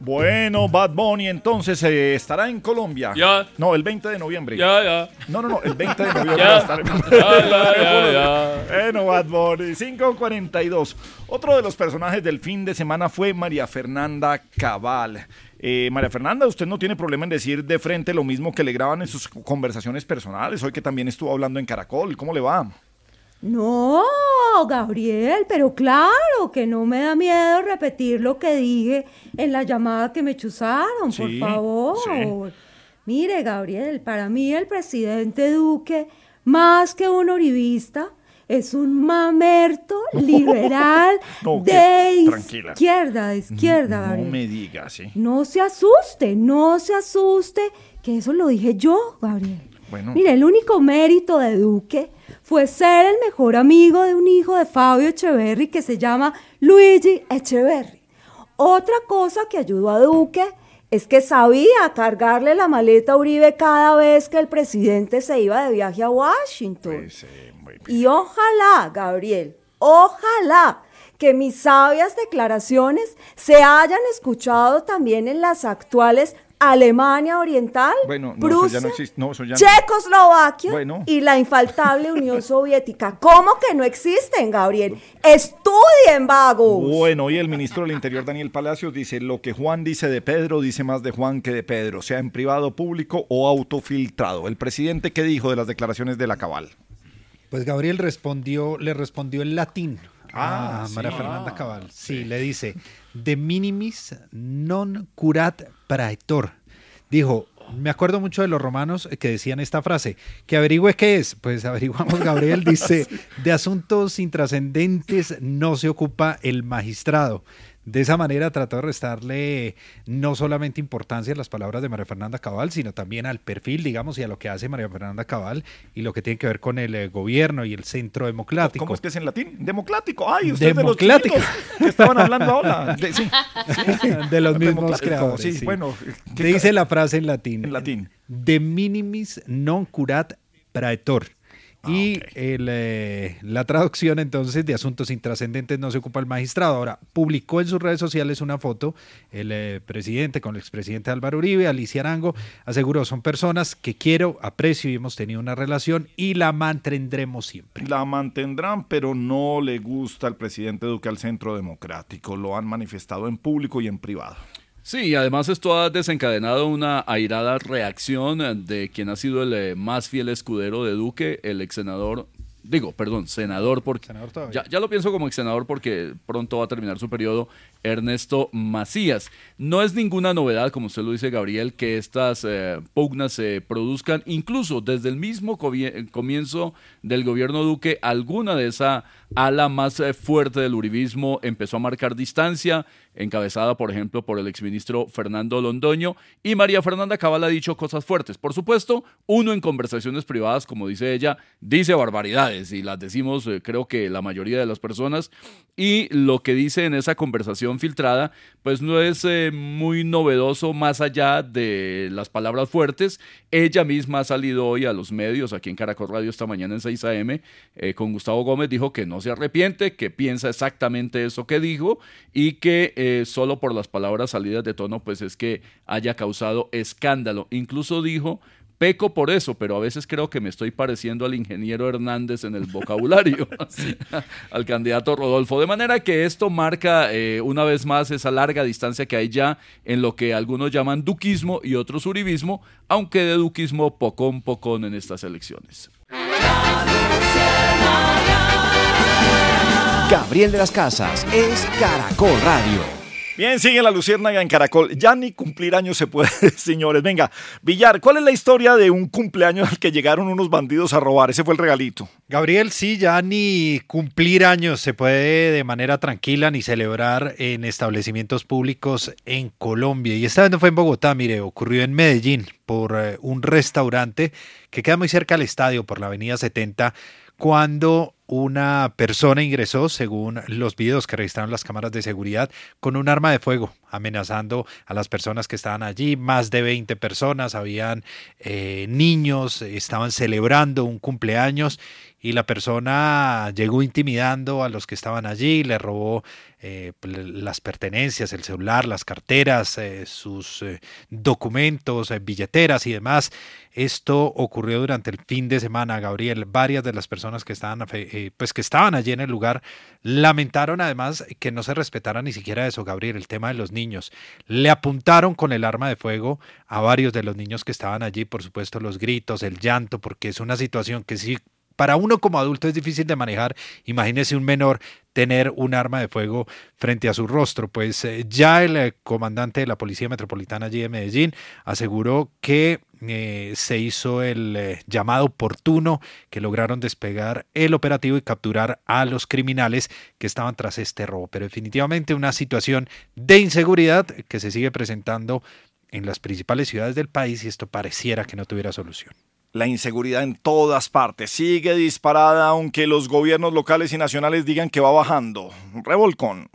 Bueno, Bad Bunny entonces eh, estará en Colombia. Ya. No, el 20 de noviembre. Ya, ya. No, no, no, el 20 de noviembre Ya. va a estar en Ya, ya, ya, ya. Bueno, Bad Bunny, 5.42. Otro de los personajes del fin de semana fue María Fernanda Cabal. Eh, María Fernanda, usted no tiene problema en decir de frente lo mismo que le graban en sus conversaciones personales, hoy que también estuvo hablando en Caracol. ¿Cómo le va? No, Gabriel, pero claro que no me da miedo repetir lo que dije en la llamada que me chuzaron, por Sí, favor. Mire, Gabriel, para mí el presidente Duque, más que un oribista, es un mamerto liberal No, de tranquila. izquierda, de izquierda, No Gabriel. me diga, sí. No se asuste, no se asuste, que eso lo dije yo, Gabriel. Bueno. Mire, el único mérito de Duque fue ser el mejor amigo de un hijo de Fabio Echeverry que se llama Luigi Echeverry. Otra cosa que ayudó a Duque es que sabía cargarle la maleta a Uribe cada vez que el presidente se iba de viaje a Washington. Y ojalá, Gabriel, ojalá que mis sabias declaraciones se hayan escuchado también en las actuales Alemania Oriental, Bueno, no, eso ya no existe. No, eso ya no- Checoslovaquia Bueno. y la infaltable Unión Soviética. ¿Cómo que no existen, Gabriel? Estudien, vagos. Bueno, hoy el ministro del Interior, Daniel Palacios, dice, lo que Juan dice de Pedro, dice más de Juan que de Pedro, sea en privado, público o autofiltrado. El presidente, ¿qué dijo de las declaraciones de la Cabal? Pues Gabriel respondió, le respondió en latín Ah, a sí. María Ah, Fernanda Cabal. Sí, le dice, de minimis non curat praetor. Dijo, me acuerdo mucho de los romanos que decían esta frase, que averigüe qué es. Pues averiguamos, Gabriel dice, de asuntos intrascendentes no se ocupa el magistrado. De esa manera trató de restarle no solamente importancia a las palabras de María Fernanda Cabal, sino también al perfil, digamos, y a lo que hace María Fernanda Cabal y lo que tiene que ver con el eh, gobierno y el centro democrático. ¿Cómo es que es en latín? Democrático. Ay, ustedes de los que estaban hablando ahora. De, sí, de los mismos creadores. Sí, sí. bueno. ¿qué Te dice la frase en latín. En latín. De minimis non curat praetor. Ah, Y el, eh, la traducción entonces de asuntos intrascendentes no se ocupa el magistrado. Ahora, publicó en sus redes sociales una foto el eh, presidente con el expresidente Álvaro Uribe, Alicia Arango, aseguró, son personas que quiero, aprecio y hemos tenido una relación y la mantendremos siempre. La mantendrán, pero no le gusta al presidente Duque al centro democrático. Lo han manifestado en público y en privado. Sí, y además esto ha desencadenado una airada reacción de quien ha sido el eh, más fiel escudero de Duque, el ex senador, digo, perdón, senador, porque ya, ya lo pienso como ex senador porque pronto va a terminar su periodo, Ernesto Macías. No es ninguna novedad, como usted lo dice, Gabriel, que estas eh, pugnas se produzcan, incluso desde el mismo comienzo del gobierno Duque, alguna de esa ala más eh, fuerte del uribismo empezó a marcar distancia, encabezada, por ejemplo, por el exministro Fernando Londoño, y María Fernanda Cabal ha dicho cosas fuertes. Por supuesto, uno en conversaciones privadas, como dice ella, dice barbaridades, y las decimos, eh, creo que la mayoría de las personas, y lo que dice en esa conversación filtrada, pues no es eh, muy novedoso más allá de las palabras fuertes. Ella misma ha salido hoy a los medios, aquí en Caracol Radio esta mañana en 6 AM, eh, con Gustavo Gómez, dijo que no se arrepiente, que piensa exactamente eso que dijo y que eh, solo por las palabras salidas de tono, pues es que haya causado escándalo. Incluso dijo Peco por eso, pero a veces creo que me estoy pareciendo al ingeniero Hernández en el vocabulario, al candidato Rodolfo. De manera que esto marca eh, una vez más esa larga distancia que hay ya en lo que algunos llaman duquismo y otros uribismo, aunque de duquismo pocón pocón en estas elecciones. Gabriel de las Casas es Caracol Radio. Bien, sigue la Luciérnaga en Caracol. Ya ni cumplir años se puede, señores. Venga, Villar, ¿cuál es la historia de un cumpleaños al que llegaron unos bandidos a robar? Ese fue el regalito. Gabriel, sí, ya ni cumplir años se puede de manera tranquila ni celebrar en establecimientos públicos en Colombia. Y esta vez no fue en Bogotá, mire, ocurrió en Medellín por eh, un restaurante que queda muy cerca del estadio por la avenida 70 cuando una persona ingresó, según los videos que registraron las cámaras de seguridad, con un arma de fuego, amenazando a las personas que estaban allí. Más de 20 personas, habían eh, niños, estaban celebrando un cumpleaños y la persona llegó intimidando a los que estaban allí, le robó eh, las pertenencias, el celular, las carteras, eh, sus documentos, billeteras y demás. Esto ocurrió durante el fin de semana, Gabriel. Varias de las personas que estaban, pues que estaban allí en el lugar lamentaron además que no se respetara ni siquiera eso, Gabriel, el tema de los niños. Le apuntaron con el arma de fuego a varios de los niños que estaban allí, por supuesto, los gritos, el llanto, porque es una situación que sí para uno como adulto es difícil de manejar. Imagínese un menor tener un arma de fuego frente a su rostro. Pues eh, ya el eh, comandante de la Policía Metropolitana allí de Medellín aseguró que eh, se hizo el llamado oportuno, que lograron despegar el operativo y capturar a los criminales que estaban tras este robo. Pero definitivamente una situación de inseguridad que se sigue presentando en las principales ciudades del país y esto pareciera que no tuviera solución. La inseguridad en todas partes sigue disparada aunque los gobiernos locales y nacionales digan que va bajando. Revolcón.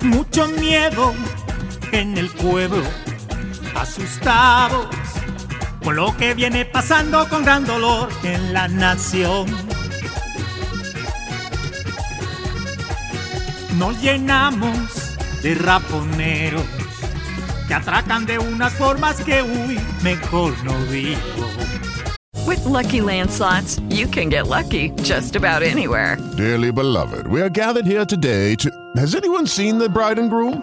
Mucho miedo en el pueblo asustados con lo que viene pasando con gran dolor en la nación. Nos llenamos de raponeros que atracan de unas formas que uy, mejor no digo. With lucky landslots, you can get lucky just about anywhere. Dearly beloved, we are gathered here today to. Has anyone seen the bride and groom?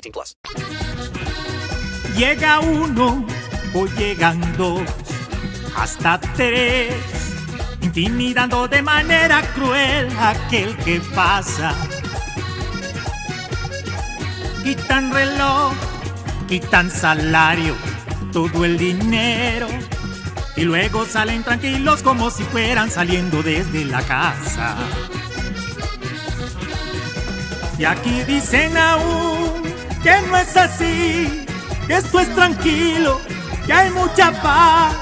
18 plus. Llega uno o llegan dos, hasta tres, intimidando de manera cruel aquel que pasa. Quitan reloj, quitan salario, todo el dinero y luego salen tranquilos como si fueran saliendo desde la casa. Y aquí dicen aún que no es así, que esto es tranquilo, que hay mucha paz.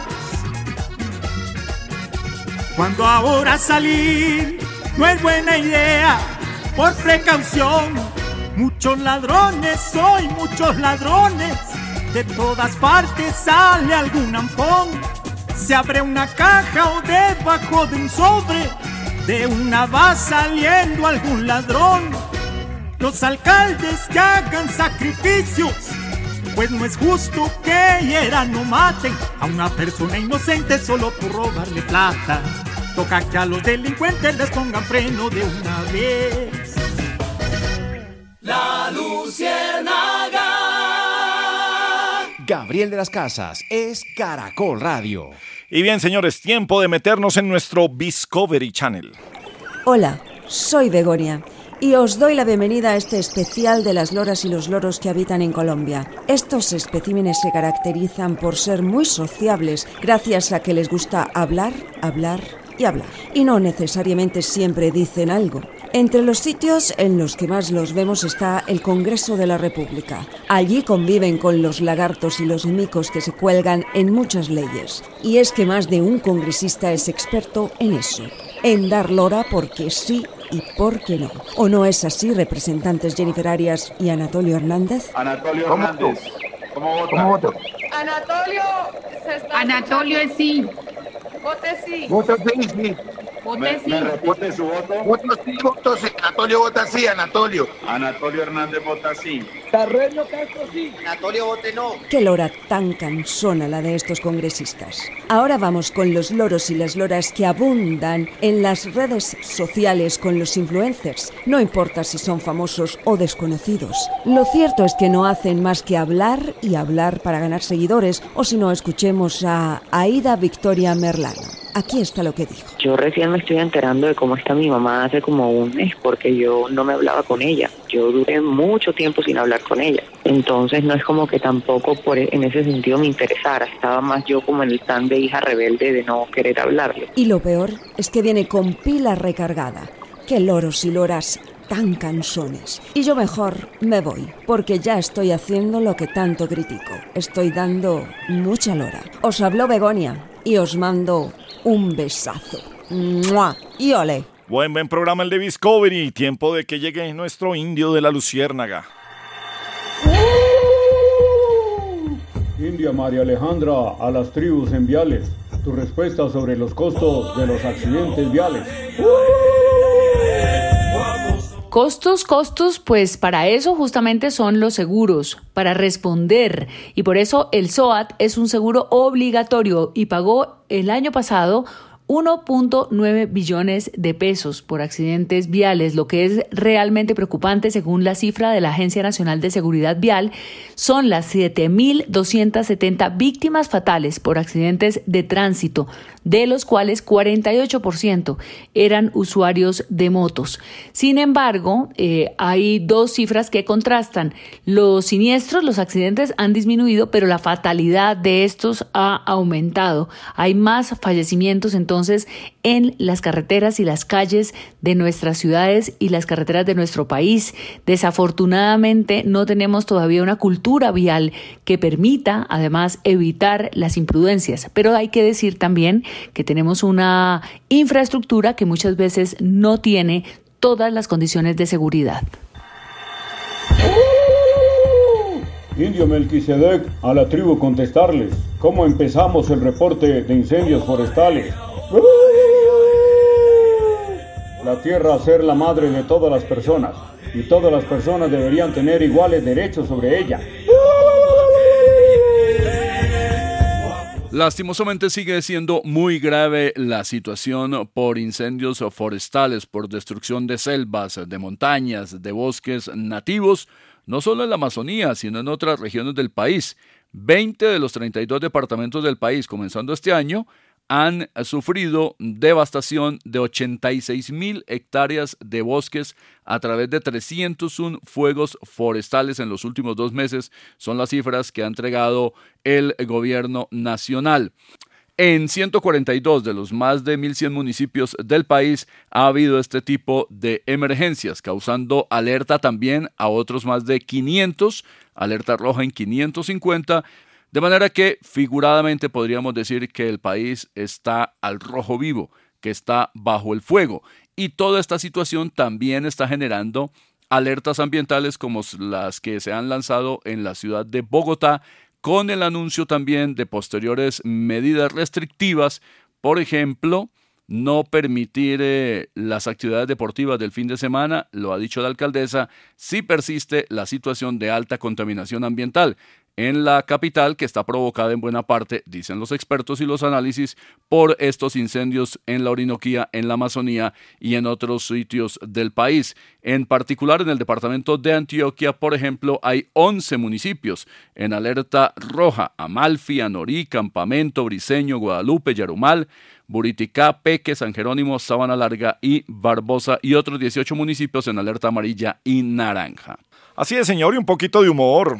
Cuando ahora salir no es buena idea, por precaución, muchos ladrones, hoy muchos ladrones de todas partes sale algún ampón. Se abre una caja o debajo de un sobre. De una va saliendo algún ladrón. Los alcaldes que hagan sacrificios. Pues no es justo que hieran o maten a una persona inocente solo por robarle plata. Toca que a los delincuentes les pongan freno de una vez. La Luciérnaga. Gabriel de las Casas es Caracol Radio. Y bien, señores, tiempo de meternos en nuestro Discovery Channel. Hola, soy Begonia y os doy la bienvenida a este especial de las loras y los loros que habitan en Colombia. Estos especímenes se caracterizan por ser muy sociables gracias a que les gusta hablar, hablar y hablar. Y no necesariamente siempre dicen algo. Entre los sitios en los que más los vemos está el Congreso de la República. Allí conviven con los lagartos y los micos que se cuelgan en muchas leyes. Y es que más de un congresista es experto en eso, en dar lora porque sí y porque no. ¿O no es así, representantes Jennifer Arias y Anatolio Hernández? Anatolio Hernández. ¿Cómo vota? Anatolio se está Anatolio es sí. Vote sí. Voto sí, sí. Vote sí. ¿Me repite su voto? Voto sí, voto sí. Anatolio vota sí, Anatolio. Anatolio Hernández vota sí. Terreno Castro sí. Anatolio vote no. Qué lora tan cansona la de estos congresistas. Ahora vamos con los loros y las loras que abundan en las redes sociales con los influencers. No importa si son famosos o desconocidos. Lo cierto es que no hacen más que hablar y hablar para ganar seguidores, o si no, escuchemos a Aida Victoria Merlano. Aquí está lo que dijo. Yo recién me estoy enterando de cómo está mi mamá hace como un mes porque yo no me hablaba con ella. Yo duré mucho tiempo sin hablar con ella. Entonces no es como que tampoco por e- en ese sentido me interesara. Estaba más yo como en el plan de hija rebelde de no querer hablarle. Y lo peor es que viene con pila recargada. Qué loros y loras tan cansones. Y yo mejor me voy, porque ya estoy haciendo lo que tanto critico. Estoy dando mucha lora. Os habló Begonia y os mando un besazo. ¡Mua! Y ole. Buen, buen programa el de Discovery. Tiempo de que llegue nuestro indio de la Luciérnaga. India María Alejandra a las tribus en viales. Tu respuesta sobre los costos de los accidentes viales. Costos, costos, pues para eso justamente son los seguros, para responder. Y por eso el SOAT es un seguro obligatorio y pagó el año pasado 1.9 billones de pesos por accidentes viales, lo que es realmente preocupante según la cifra de la Agencia Nacional de Seguridad Vial, son las 7.270 víctimas fatales por accidentes de tránsito, de los cuales 48% eran usuarios de motos. Sin embargo, eh, hay dos cifras que contrastan. Los siniestros, los accidentes han disminuido, pero la fatalidad de estos ha aumentado. Hay más fallecimientos entonces en las carreteras y las calles de nuestras ciudades y las carreteras de nuestro país. Desafortunadamente no tenemos todavía una cultura vial que permita además evitar las imprudencias, pero hay que decir también que tenemos una infraestructura que muchas veces no tiene todas las condiciones de seguridad. Indio Melquisedec a la tribu contestarles. ¿Cómo empezamos el reporte de incendios forestales? La tierra a ser la madre de todas las personas y todas las personas deberían tener iguales derechos sobre ella. Lastimosamente sigue siendo muy grave la situación por incendios forestales, por destrucción de selvas, de montañas, de bosques nativos, no solo en la Amazonía, sino en otras regiones del país. 20 de los 32 departamentos del país, comenzando este año, han sufrido devastación de 86 mil hectáreas de bosques a través de 301 fuegos forestales en los últimos dos meses. Son las cifras que ha entregado el gobierno nacional. En 142 de los más de 1.100 municipios del país ha habido este tipo de emergencias, causando alerta también a otros más de 500, alerta roja en 550 de manera que figuradamente podríamos decir que el país está al rojo vivo, que está bajo el fuego. Y toda esta situación también está generando alertas ambientales como las que se han lanzado en la ciudad de Bogotá, con el anuncio también de posteriores medidas restrictivas, por ejemplo, no permitir eh, las actividades deportivas del fin de semana, lo ha dicho la alcaldesa, si persiste la situación de alta contaminación ambiental. En la capital, que está provocada en buena parte, dicen los expertos y los análisis, por estos incendios en la Orinoquía, en la Amazonía y en otros sitios del país. En particular, en el departamento de Antioquia, por ejemplo, hay 11 municipios en alerta roja: Amalfi, Anorí, Campamento, Briseño, Guadalupe, Yarumal. Buriticá, Peque, San Jerónimo, Sabana Larga y Barbosa y otros 18 municipios en alerta amarilla y naranja. Así es, señor, y un poquito de humor.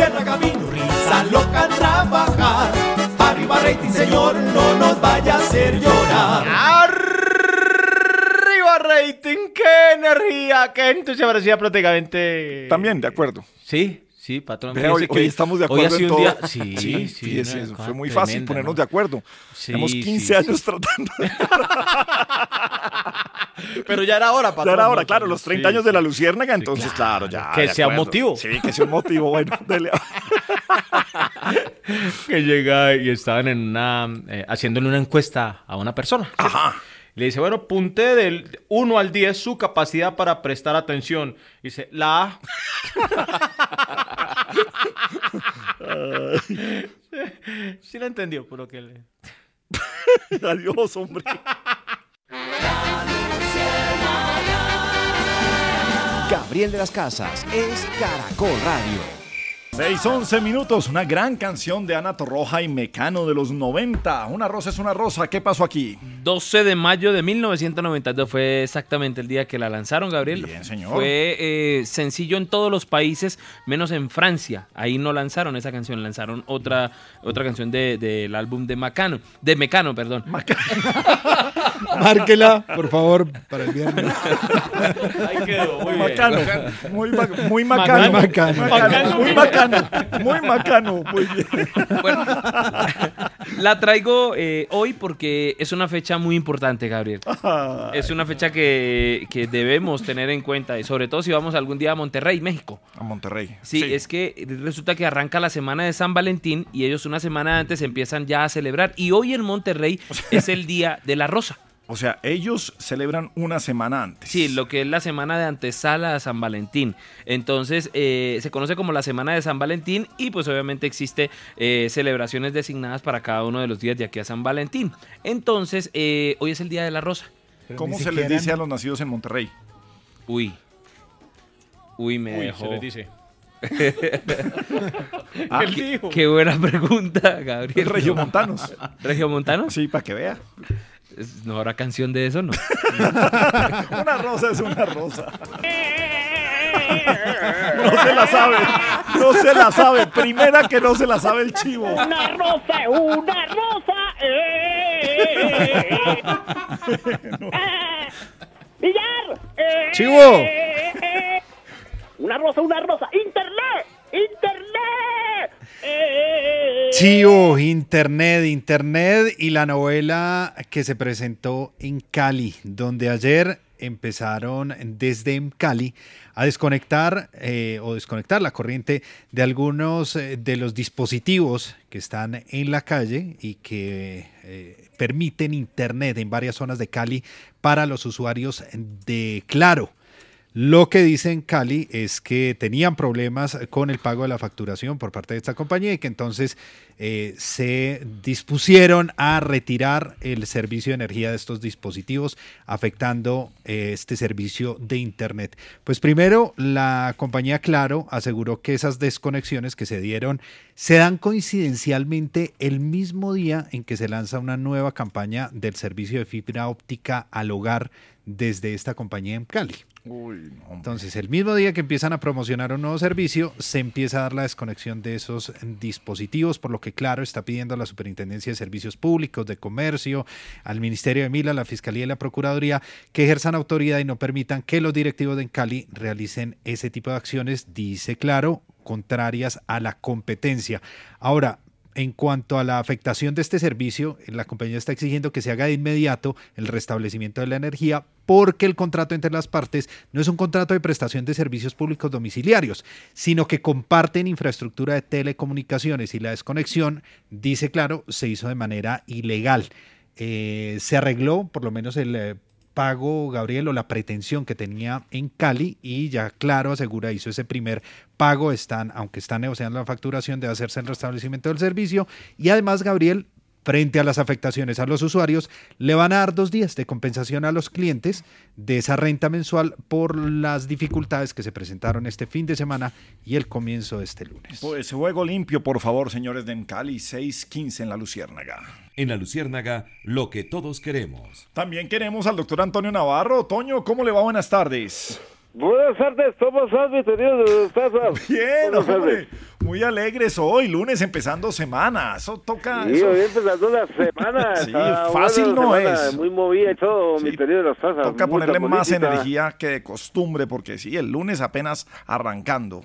Luciérnaga vino, risa loca trabajar. Arriba rating, señor, no nos vaya a hacer llorar. Arriba rating, qué energía, qué entusiasmo, parecía prácticamente... También, de acuerdo. Sí, sí, patrón. Vea, hoy, hoy estamos de hoy acuerdo en todo. un día- Sí, sí, fíjese, fue muy fácil tremenda, ponernos ¿no? de acuerdo. Sí, Tenemos sí, 15 sí. años tratando de... Pero ya era hora, Ya patrón. era hora, claro, los 30 Sí, años de sí. la Luciérnaga, entonces, claro, ya. Que sea un motivo. Sí, que sea un motivo, bueno, dele. que llega y estaban en una eh, haciéndole una encuesta a una persona. Ajá. Le dice, bueno, punte del 1 al 10 su capacidad para prestar atención. Dice, la A. sí la entendió, por lo que le... Adiós, hombre. Gabriel de las Casas es Caracol Radio. 6, 11 minutos, una gran canción de Ana Torroja y Mecano de los 90. Una rosa es una rosa, ¿qué pasó aquí? 12 de mayo de 1992 fue exactamente el día que la lanzaron, Gabriel. Bien, señor. Fue eh, sencillo en todos los países, menos en Francia. Ahí no lanzaron esa canción, lanzaron otra, otra canción de- del álbum de Macano, de Mecano, perdón. Márquela, por favor, para el viernes. Ahí quedó, muy bien. Macano, muy, ba- muy macano, Muy macano. Macano, muy macano, muy macano, muy bien. La traigo eh, hoy porque es una fecha muy importante, Gabriel. Es una fecha que, que debemos tener en cuenta, y sobre todo si vamos algún día a Monterrey, México. A Monterrey. Sí, es que resulta que arranca la semana de San Valentín y ellos una semana antes empiezan ya a celebrar. Y hoy en Monterrey es el Día de la Rosa. O sea, ellos celebran una semana antes. Sí, lo que es la semana de antesala a San Valentín. Entonces, eh, se conoce como la semana de San Valentín y pues obviamente existe eh, celebraciones designadas para cada uno de los días de aquí a San Valentín. Entonces, eh, hoy es el Día de la Rosa. ¿Cómo se les dice a los nacidos en Monterrey? Uy. Uy, me Uy, dejó. se les dice. Ah, Él qué, dijo. qué buena pregunta, Gabriel. Regiomontanos. ¿Regiomontanos? Sí, para que vea. ¿No habrá canción de eso, no? una rosa es una rosa. No se la sabe. No se la sabe. Primera que no se la sabe el chivo. Una rosa, una rosa. eh. Eh, Villar. eh, Chivo. Una rosa, una rosa. Internet. Internet. Eh, Chivo, Internet, Internet y la novela que se presentó en Cali, donde ayer empezaron desde Cali a desconectar eh, o desconectar la corriente de algunos eh, de los dispositivos que están en la calle y que eh, permiten Internet en varias zonas de Cali para los usuarios de Claro. Lo que dicen Cali es que tenían problemas con el pago de la facturación por parte de esta compañía y que entonces eh, se dispusieron a retirar el servicio de energía de estos dispositivos, afectando eh, este servicio de Internet. Pues primero, la compañía Claro aseguró que esas desconexiones que se dieron se dan coincidencialmente el mismo día en que se lanza una nueva campaña del servicio de fibra óptica al hogar desde esta compañía en Cali. Entonces, el mismo día que empiezan a promocionar un nuevo servicio, se empieza a dar la desconexión de esos dispositivos, por lo que, claro, está pidiendo a la Superintendencia de Servicios Públicos, de Comercio, al Ministerio de Mila, a la Fiscalía y la Procuraduría, que ejerzan autoridad y no permitan que los directivos de Cali realicen ese tipo de acciones, dice claro, contrarias a la competencia. Ahora, en cuanto a la afectación de este servicio, la compañía está exigiendo que se haga de inmediato el restablecimiento de la energía porque el contrato entre las partes no es un contrato de prestación de servicios públicos domiciliarios, sino que comparten infraestructura de telecomunicaciones y la desconexión, dice claro, se hizo de manera ilegal. Eh, se arregló, por lo menos el... eh, pago, Gabriel, o la pretensión que tenía en Cali y ya claro asegura hizo ese primer pago, están, aunque están negociando la facturación, debe hacerse el restablecimiento del servicio. Y además, Gabriel, frente a las afectaciones a los usuarios, le van a dar dos días de compensación a los clientes de esa renta mensual por las dificultades que se presentaron este fin de semana y el comienzo de este lunes. Pues juego limpio, por favor, señores de Cali, 6-15 en la Luciérnaga. En la Luciérnaga, lo que todos queremos. También queremos al doctor Antonio Navarro. Toño, ¿cómo le va? Buenas tardes. Buenas tardes, ¿cómo estás, mi querido César? Bien, Buenas hombre. tardes. Muy alegres hoy, lunes empezando semana. Eso toca. Sí, eso- hoy empezando la semana. Sí, fácil no semana, es. Muy movida y todo, mi querido Los Tazas. Toca ponerle más energía que de costumbre, porque sí, el lunes apenas arrancando.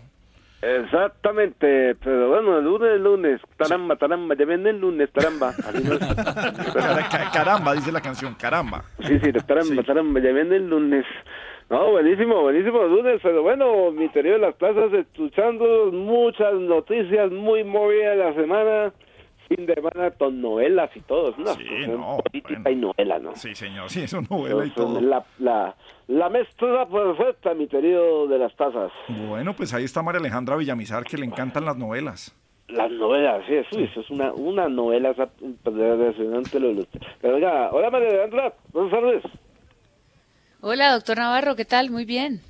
Exactamente, pero bueno, el lunes, el lunes, taramba, taramba, ya viene el lunes, taramba. Así no Caramba, dice la canción, caramba. Sí, sí, taramba, taramba, ya viene el lunes. No, buenísimo, buenísimo lunes, pero bueno, mi querido Las Plazas, escuchando muchas noticias muy movidas la semana, fin de semana con novelas y todo, es una fusión política y novela, ¿no? Sí, señor, sí, eso novela y todo. La, la, la mezcla perfecta, mi querido de las tazas. Bueno, pues ahí está María Alejandra Villamizar, que le encantan las novelas. Las novelas, sí, eso, eso es una, una novela esa- impresionante. Pero venga, hola María Alejandra, buenas tardes. Hola, doctor Navarro, ¿qué tal? Muy bien.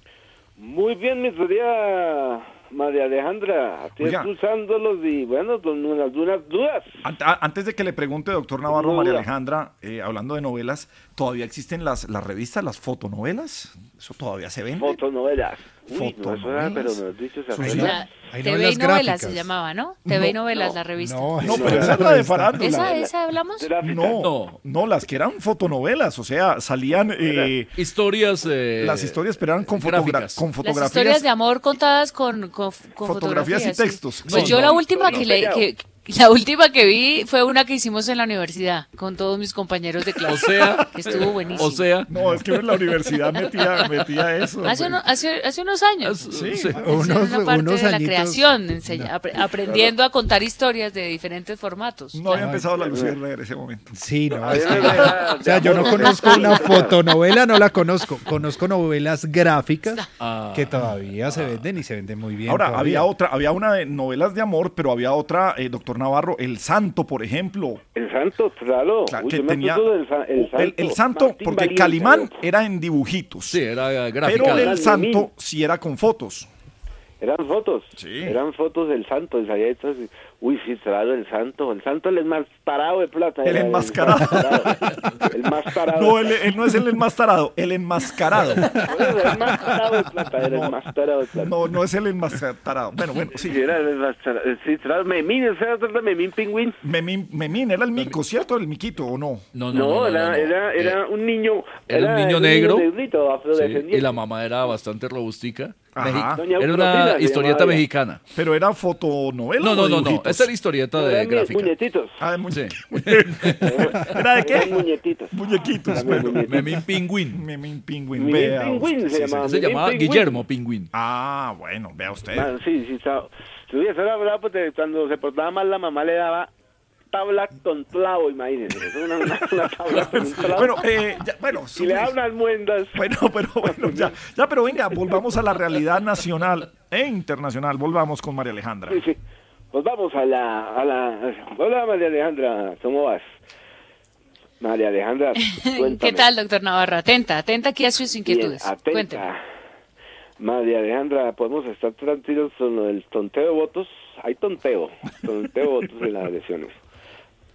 Muy bien, mi querida María Alejandra, estoy Oiga. escuchándolos y bueno, con unas, unas dudas. Ant- Antes de que le pregunte, doctor Navarro, María. Alejandra, eh, hablando de novelas, ¿todavía existen las, las revistas, las fotonovelas? ¿Eso todavía se vende? Fotonovelas. Uy, no, eso era, pero Fotonovelas. me has dicho esa Sí, vaina. hay TV y novelas se llamaba, ¿no? TV y No, novelas, no, la revista. No, pero esa es la de farándula. ¿Esa, esa hablamos? No, no, las que eran fotonovelas, o sea, salían eh, historias. eh, las historias, pero eran con, fotogra- con Las fotografías. historias de amor contadas con, con, con Fotografías y sí. textos. Pues No, yo no, la última no, que, le, que la última que vi fue una que hicimos en la universidad con todos mis compañeros de clase. O sea, que estuvo buenísimo. O sea, no, es que en la universidad metía, metía eso. Hace, uno- hace, hace unos años. Sí, Sí, unos- una parte unos de la creación, enseña- apre- aprendiendo a contar historias de diferentes formatos. No había empezado la luciérnaga en ese momento. Sí, no. Es que- o sea, yo no conozco una fotonovela, no la conozco. Conozco novelas gráficas Ah. que todavía se venden y se venden muy bien. Ahora, todavía. había otra, había una de novelas de amor, pero había otra, eh, doctor Navarro, El Santo, por ejemplo. El santo, claro. Claro, Uy, que yo me tenía del el santo. el, el santo, Martín porque Valiente, Calimán era en dibujitos. Sí, era Pero gráfica. el santo sí era con fotos. Eran fotos. Eran fotos del santo. Y salía esto así, Uy, sí, claro, el santo. El santo, el enmascarado de plata. El enmascarado. El enmascarado. No, él, él no es el enmascarado, el enmascarado. El enmascarado de plata. Era el enmascarado de plata. No, no es el enmascarado. Bueno, bueno, sí. Sí, era el enmascarado. Sí, claro, Memín, ese era el Memín Pingüín. Memín, Memín era el mico, ¿cierto? El miquito, ¿o no? No, No, era, era, era un niño. Era un niño negro. negrito, Sí, y la mamá era bastante robustica. Ajá. Era una historieta mexicana. Pero era fotonovela. No, no, no, no. Esa era historieta No, de gráfica. muñequitos. Ah, de mu- Sí. ¿Era de qué? Eran muñequitos. Bueno. Memín Pingüín. Memín Pingüín. Memín Pingüín se llamaba. Se llamaba. Guillermo Pingüín. Ah, bueno, vea usted. Sí, sí, estaba. Si hubiese era bravo, porque cuando se portaba mal, la mamá le daba tabla con clavo, imagínense. Es una, una, una tabla con clavo. Bueno, eh, ya, bueno, y le da unas muendas. Bueno, pero bueno, ya, ya, pero venga, volvamos a la realidad nacional e internacional. Volvamos con María Alejandra. Sí, sí. Pues vamos a la, a la... Hola, María Alejandra, ¿cómo vas? María Alejandra, cuéntame. ¿Qué tal, doctor Navarro? Atenta, atenta aquí a sus inquietudes. Bien, atenta. María Alejandra, ¿podemos estar tranquilos con del tonteo de votos? Hay tonteo, tonteo de votos en las elecciones.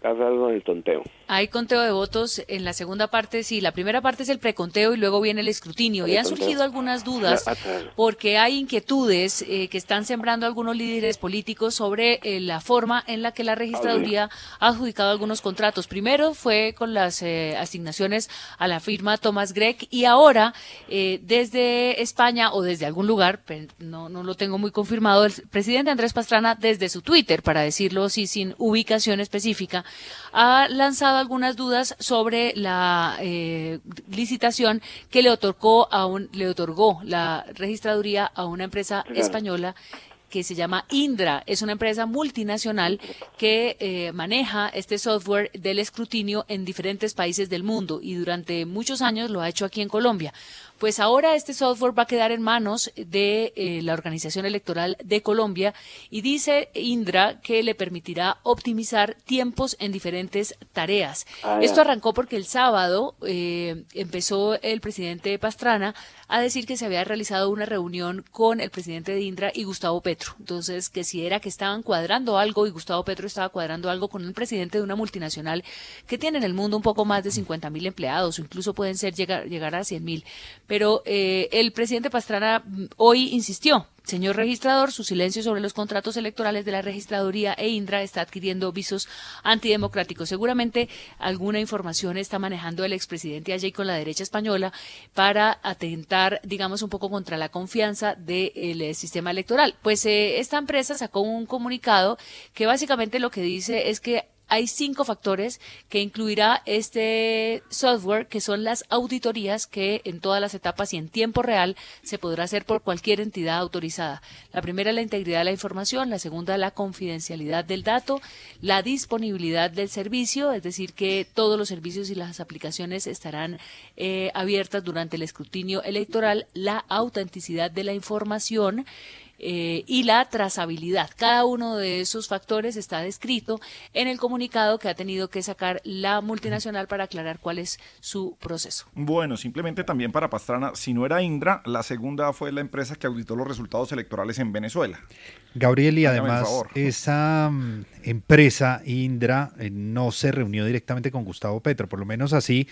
Pasa algo en el tonteo. Hay conteo de votos en la segunda parte, sí, la primera parte es el preconteo y luego viene el escrutinio. Y han surgido algunas dudas Ah, porque hay inquietudes eh, que están sembrando algunos líderes políticos sobre eh, la forma en la que la registraduría ha adjudicado algunos contratos. Primero fue con las eh, asignaciones a la firma Thomas Gregg y ahora eh, desde España o desde algún lugar, no, no lo tengo muy confirmado, el presidente Andrés Pastrana desde su Twitter, para decirlo así sin ubicación específica, ha lanzado algunas dudas sobre la eh, licitación que le otorgó a un, le otorgó la registraduría a una empresa Claro. española que se llama Indra. Es una empresa multinacional que eh, maneja este software del escrutinio en diferentes países del mundo y durante muchos años lo ha hecho aquí en Colombia. Pues ahora este software va a quedar en manos de eh, la Organización Electoral de Colombia y dice Indra que le permitirá optimizar tiempos en diferentes tareas. Ah. Esto arrancó porque el sábado eh, empezó el presidente Pastrana a decir que se había realizado una reunión con el presidente de Indra y Gustavo Petro. Entonces, que si era que estaban cuadrando algo y Gustavo Petro estaba cuadrando algo con el presidente de una multinacional que tiene en el mundo un poco más de 50 mil empleados o incluso pueden ser llegar, llegar a 100 mil. Pero eh, el presidente Pastrana mm, hoy insistió Señor registrador, su silencio sobre los contratos electorales de la registraduría e Indra está adquiriendo visos antidemocráticos. Seguramente alguna información está manejando el expresidente allí con la derecha española para atentar, digamos, un poco contra la confianza del eh, sistema electoral. Pues eh, esta empresa sacó un comunicado que básicamente lo que dice es que hay cinco factores que incluirá este software, que son las auditorías que en todas las etapas y en tiempo real se podrá hacer por cualquier entidad autorizada. La primera, la integridad de la información, la segunda, la confidencialidad del dato, la disponibilidad del servicio, es decir, que todos los servicios y las aplicaciones estarán eh, abiertas durante el escrutinio electoral, la autenticidad de la información, eh, y la trazabilidad. Cada uno de esos factores está descrito en el comunicado que ha tenido que sacar la multinacional para aclarar cuál es su proceso. Bueno, simplemente también para Pastrana, si no era Indra, la segunda fue la empresa que auditó los resultados electorales en Venezuela. Gabriel, y además esa mm, empresa, Indra, eh, no se reunió directamente con Gustavo Petro, por lo menos así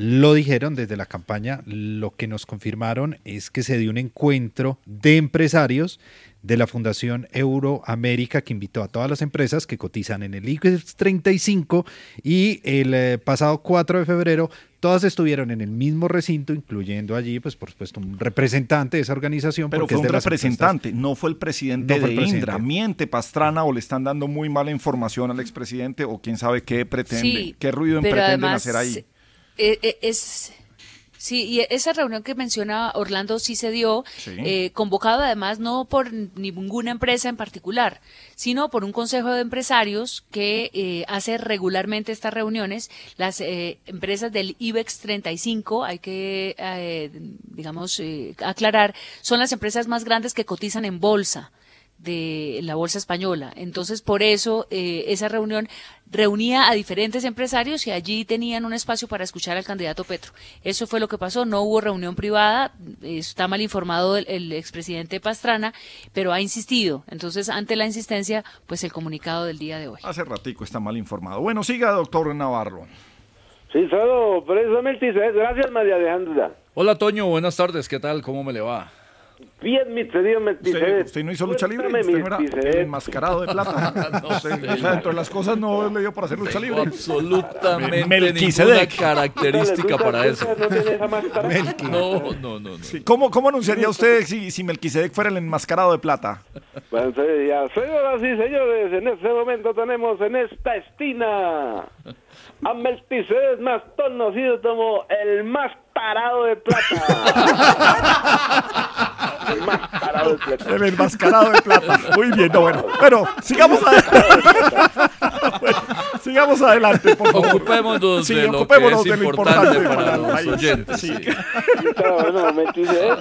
lo dijeron desde la campaña. Lo que nos confirmaron es que se dio un encuentro de empresarios de la Fundación Euroamérica que invitó a todas las empresas que cotizan en el IBEX 35 y el eh, pasado 4 de febrero todas estuvieron en el mismo recinto, incluyendo allí, pues por supuesto, un representante de esa organización. Pero porque fue es un representante, no fue el presidente No fue de presidente. Indra. Miente Pastrana o le están dando muy mala información al expresidente o quién sabe qué pretende, Sí, qué ruido pretenden además, hacer ahí. Eh, eh, es sí y esa reunión que menciona Orlando sí se dio Sí. eh, convocado además no por ninguna empresa en particular sino por un consejo de empresarios que eh, hace regularmente estas reuniones las eh, empresas del IBEX 35 hay que eh, digamos eh, aclarar son las empresas más grandes que cotizan en bolsa de la bolsa española. Entonces, por eso eh, esa reunión reunía a diferentes empresarios y allí tenían un espacio para escuchar al candidato Petro. Eso fue lo que pasó. No hubo reunión privada. Está mal informado el, el expresidente Pastrana, pero ha insistido. Entonces, ante la insistencia, pues el comunicado del día de hoy. Hace ratico está mal informado. Bueno, siga, doctor Navarro. Sí, solo precisamente gracias María Alejandra. Hola Toño, buenas tardes, ¿qué tal? ¿Cómo me le va? Bien, mi querido ¿Usted, Melquisedec. usted no hizo lucha libre? ¿Usted no era el enmascarado de plata? No sé. o sea, dentro de las cosas no le dio para hacer lucha libre. Absolutamente ninguna característica para eso. ¿No? No, no, no. Sí, ¿Cómo, ¿Cómo anunciaría usted si, si Melquisedec fuera el enmascarado de plata? Bueno, entonces ya, señoras y señores, en este momento tenemos en esta esquina a Melquisedec más conocido como el más parado de plata. de plata. El enmascarado de plata. Muy bien, no, bueno. Bueno, sigamos adelante. Bueno, sigamos adelante, por favor. Ocupémonos Sí, de lo que ocupémonos es de lo importante importante para el los país. oyentes. Sí. Melquisedec.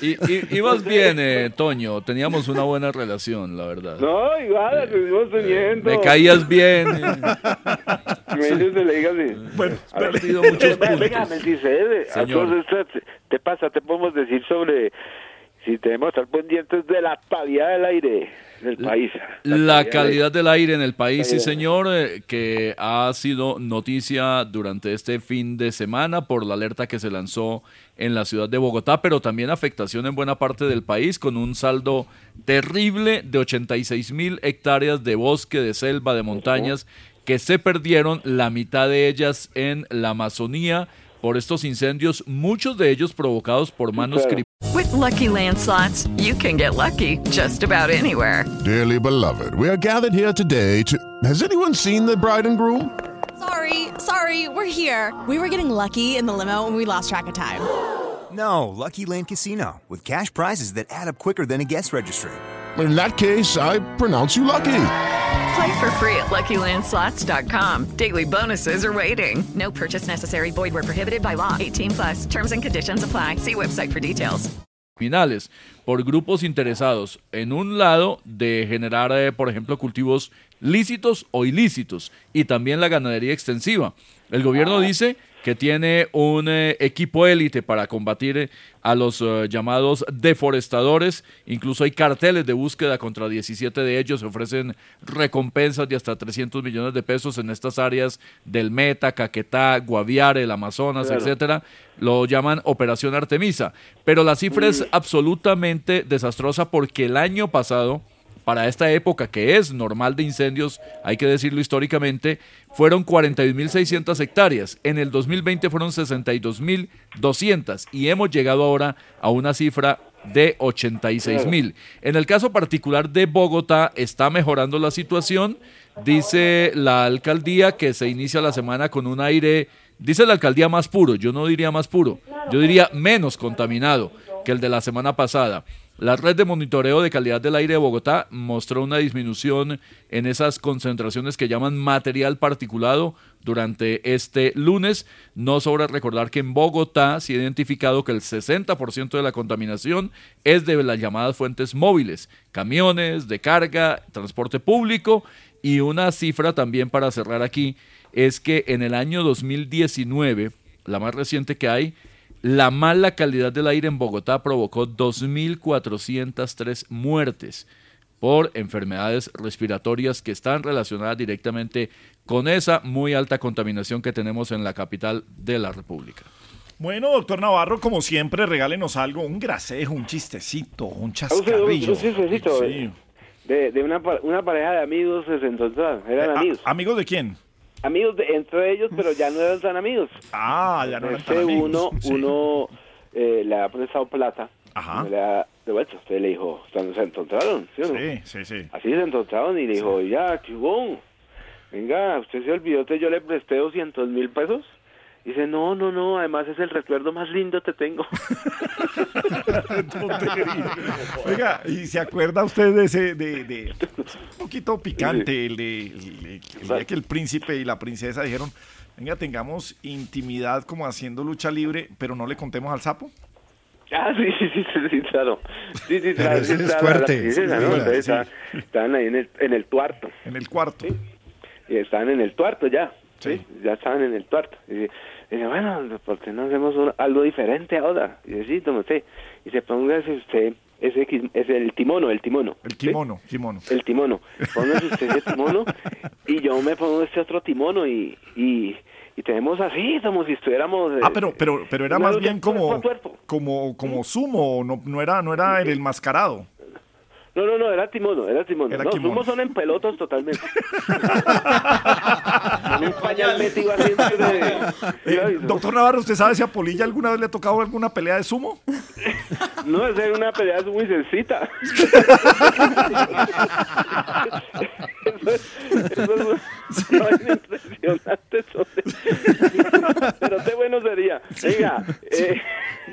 Y, y, ibas bien, eh, Toño. Teníamos una buena relación, la verdad. No, igual, la seguimos teniendo. Me caías bien. eh. Me dice, le así. Bueno, A ver, perdido muchos venga, puntos. Venga, Melquisedec, Señor. entonces, ¿qué te pasa? Te podemos decir sobre si tenemos que estar pendientes de la calidad del aire del país. La calidad del aire en el país, sí señor, eh, que ha sido noticia durante este fin de semana por la alerta que se lanzó en la ciudad de Bogotá, pero también afectación en buena parte del país con un saldo terrible de 86 mil hectáreas de bosque, de selva, de montañas que se perdieron, la mitad de ellas en la Amazonía por estos incendios, muchos de ellos provocados por manos Claro. criminales. With Lucky Land slots, you can get lucky just about anywhere. Dearly beloved, we are gathered here today to. Has anyone seen the bride and groom? Sorry, sorry, we're here. We were getting lucky in the limo and we lost track of time. No, Lucky Land Casino, with cash prizes that add up quicker than a guest registry. In that case, I pronounce you lucky. Play for free at LuckyLandSlots.com. Daily bonuses are waiting. No purchase necessary. Void where prohibited by law. 18 plus. Terms and conditions apply. See website for details. finales por grupos interesados en un lado de generar, eh, por ejemplo, cultivos lícitos o ilícitos y también la ganadería extensiva. El gobierno dice que tiene un eh, equipo élite para combatir eh, a los eh, llamados deforestadores. Incluso hay carteles de búsqueda contra 17 de ellos. Se ofrecen recompensas de hasta 300 millones de pesos en estas áreas del Meta, Caquetá, Guaviare, el Amazonas, Claro. etcétera. Lo llaman Operación Artemisa. Pero la cifra es absolutamente desastrosa porque el año pasado para esta época que es normal de incendios, hay que decirlo históricamente, fueron 41.600 hectáreas. En el 2020 fueron 62.200 y hemos llegado ahora a una cifra de 86.000. En el caso particular de Bogotá está mejorando la situación. Dice la alcaldía que se inicia la semana con un aire, dice la alcaldía más puro, yo no diría más puro, yo diría menos contaminado que el de la semana pasada. La red de monitoreo de calidad del aire de Bogotá mostró una disminución en esas concentraciones que llaman material particulado durante este lunes. No sobra recordar que en Bogotá se ha identificado que el 60% de la contaminación es de las llamadas fuentes móviles, camiones de carga, transporte público y una cifra también para cerrar aquí es que en el año 2019, la más reciente que hay, la mala calidad del aire en Bogotá provocó 2.403 muertes por enfermedades respiratorias que están relacionadas directamente con esa muy alta contaminación que tenemos en la capital de la República. Bueno, doctor Navarro, como siempre, regálenos algo, un gracejo, un chistecito, un chascarrillo. un chistecito, Sí. de, de una, pa- una pareja de amigos se encontraron, eran Eh, a- amigos. ¿Amigos de quién? Amigos de, entre ellos, pero ya no eran tan amigos. Ah, ya no eran tan amigos, uno, sí. uno eh, le ha prestado plata. Ajá. Le ha devuelto. Usted le dijo, "Cuando se encontraron, ¿sí o no? Sí, sí, sí. Así se encontraron y le dijo, ya, chubón, venga, usted se olvidó que yo le presté 200 mil pesos. Dice, no, no, no, además es el recuerdo más lindo que tengo. Oiga, ¿y se acuerda usted de ese, de, de- un poquito picante, el de, el día que el príncipe y la princesa dijeron, venga, tengamos intimidad como haciendo lucha libre, pero no le contemos al sapo? Ah, sí, sí, sí, sí, sí, claro. Sí, sí, claro. sí, es fuerte, estaban ahí en el, en el tuarto. En el cuarto. Y estaban en el tuarto ya. ¿sí? Ya estaban en el tuarto. Y y dice, bueno, ¿por qué no hacemos un- algo diferente ahora? Y dice, sí, usted. Y se póngase usted ese, qui- ese el timono, el timono. El kimono, kimono. El timono. Póngase usted ese timono y yo me pongo este otro timono y, y, y tenemos así, como si estuviéramos... eh, Ah, pero, pero, pero era más bien como, como, como sumo, no, no era, no era el enmascarado. No, no, no, era timono, era timono. Era no, kimono. sumos son en pelotas totalmente. en un pañal metido así Eh, doctor Navarro, ¿usted sabe si a Polilla alguna vez le ha tocado alguna pelea de sumo? No, era una pelea muy sencilla. eso es, eso es una vaina impresionante. es- Pero qué bueno sería. Venga, eh,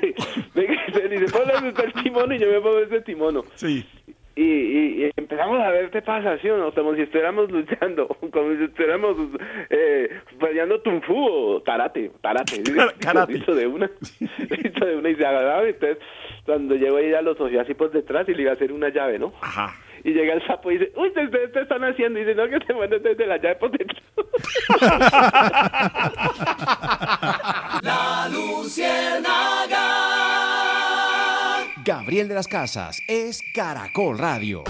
venga, se dice, ponle usted el timono y yo me pongo ese timono. Sí. Y, y- y empezamos a ver qué pasa, ¿sí o no? Como si estuviéramos luchando, como si estuviéramos eh, peleando tunfu o tarate, tarate. Karate. Hizo de una, hizo de una y se agarraba. Entonces, cuando llegó ella, lo cogió así por detrás y le iba a hacer una llave, ¿no? Ajá. Y llega el sapo y dice, uy, ¿ustedes qué están haciendo? Y dice, no, que te mandes desde la llave por detrás. La Luciérnaga. Gabriel de las Casas es Caracol Radio.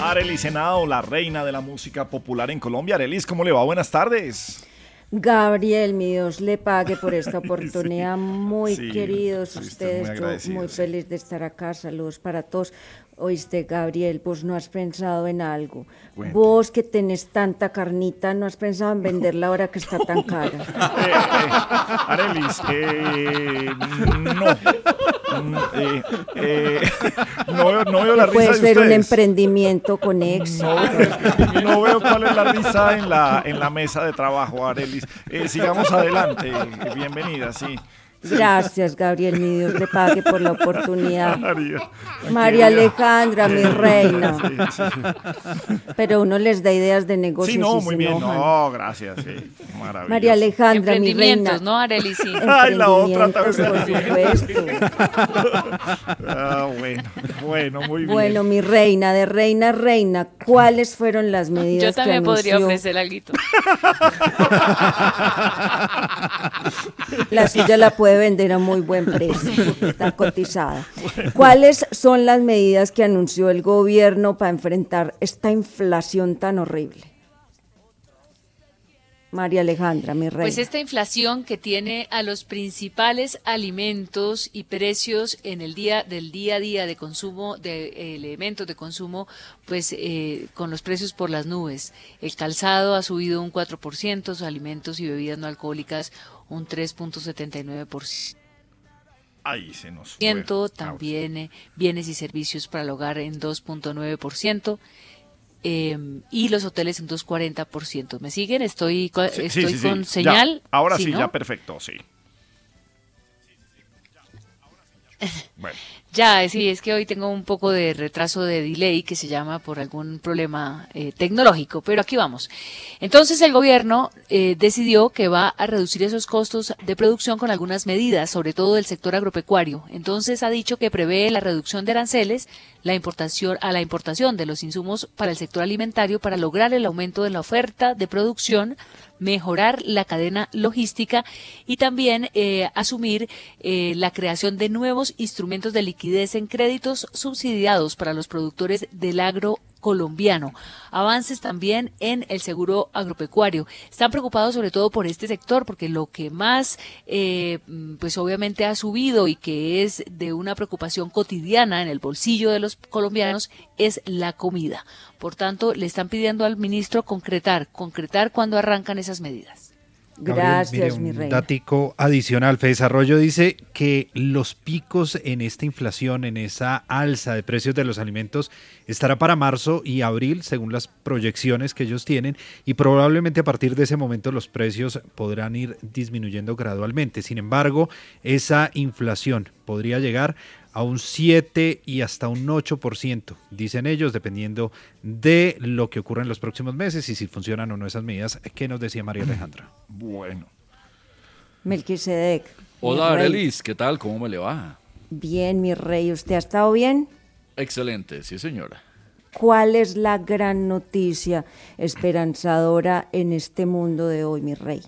Arelis Senado, la reina de la música popular en Colombia. Arelis, ¿cómo le va? Buenas tardes. Gabriel, mi Dios le pague por esta oportunidad. Muy Sí, queridos ustedes, muy yo muy feliz de estar acá. Saludos para todos. Oíste, Gabriel, vos no has pensado en algo. Cuente. Vos que tenés tanta carnita, no has pensado en venderla ahora que está tan cara. Eh, eh, Arelis, eh, no. Mm, eh, eh, no, veo, no veo la puede risa de ser un emprendimiento con éxito. No, no veo cuál es la risa en la, en la mesa de trabajo, Arelis. Eh, sigamos adelante. Bienvenida, sí. Gracias, Gabriel, mi Dios le pague por la oportunidad. María. María Alejandra, mi reina. Sí, sí. Pero uno les da ideas de negocios Sí, no, y muy se bien. enojan. No, gracias. Sí. Maravilloso. María Alejandra, mi reina. Emprendimientos, ¿no, Arely? Sí. Ay, la otra también. por supuesto. Ah, bueno, bueno, muy bien. Bueno, mi reina, de reina a reina, ¿cuáles fueron las medidas Yo también que podría ofrecer algo. La silla la puede vender a muy buen precio, porque está cotizada. ¿Cuáles son las medidas que anunció el gobierno para enfrentar esta inflación tan horrible? María Alejandra, mi reina. Pues esta inflación que tiene a los principales alimentos y precios en el día del día a día de consumo de eh, elementos de consumo, pues eh, con los precios por las nubes. El calzado ha subido un 4%, los alimentos y bebidas no alcohólicas un 3.79%. Ahí se nos fue. ciento, también eh, bienes y servicios para el hogar en 2.9%. eh, y los hoteles en 2.40%. ¿Me siguen? ¿Estoy, Sí, estoy sí, sí, sí. con Ya, señal? Ahora sí, ¿no? ya perfecto, sí. Bueno. Ya, sí, es que hoy tengo un poco de retraso de delay que se llama por algún problema eh, tecnológico, pero aquí vamos. Entonces el gobierno eh, decidió que va a reducir esos costos de producción con algunas medidas, sobre todo del sector agropecuario. Entonces ha dicho que prevé la reducción de aranceles, la importación a la importación de los insumos para el sector alimentario para lograr el aumento de la oferta de producción, mejorar la cadena logística y también eh, asumir eh, la creación de nuevos instrumentos de liquidez en créditos subsidiados para los productores del agro colombiano. Avances también en el seguro agropecuario. Están preocupados sobre todo por este sector porque lo que más, eh, pues obviamente ha subido y que es de una preocupación cotidiana en el bolsillo de los colombianos es la comida. Por tanto, le están pidiendo al ministro concretar, concretar cuando arrancan esas medidas. Gabriel, mire, un Datico adicional, Fe Desarrollo dice que los picos en esta inflación, en esa alza de precios de los alimentos, estará para marzo y abril, según las proyecciones que ellos tienen, y probablemente a partir de ese momento los precios podrán ir disminuyendo gradualmente. Sin embargo, esa inflación podría llegar a un 7 y hasta un 8%, dicen ellos, dependiendo de lo que ocurra en los próximos meses y si funcionan o no esas medidas. ¿Qué nos decía María Alejandra? Bueno. Melquisedec. Hola. Arelis, ¿qué tal? ¿Cómo me le va? Bien, mi rey, ¿usted ha estado bien? Excelente, sí, señora. ¿Cuál es la gran noticia esperanzadora en este mundo de hoy, mi rey?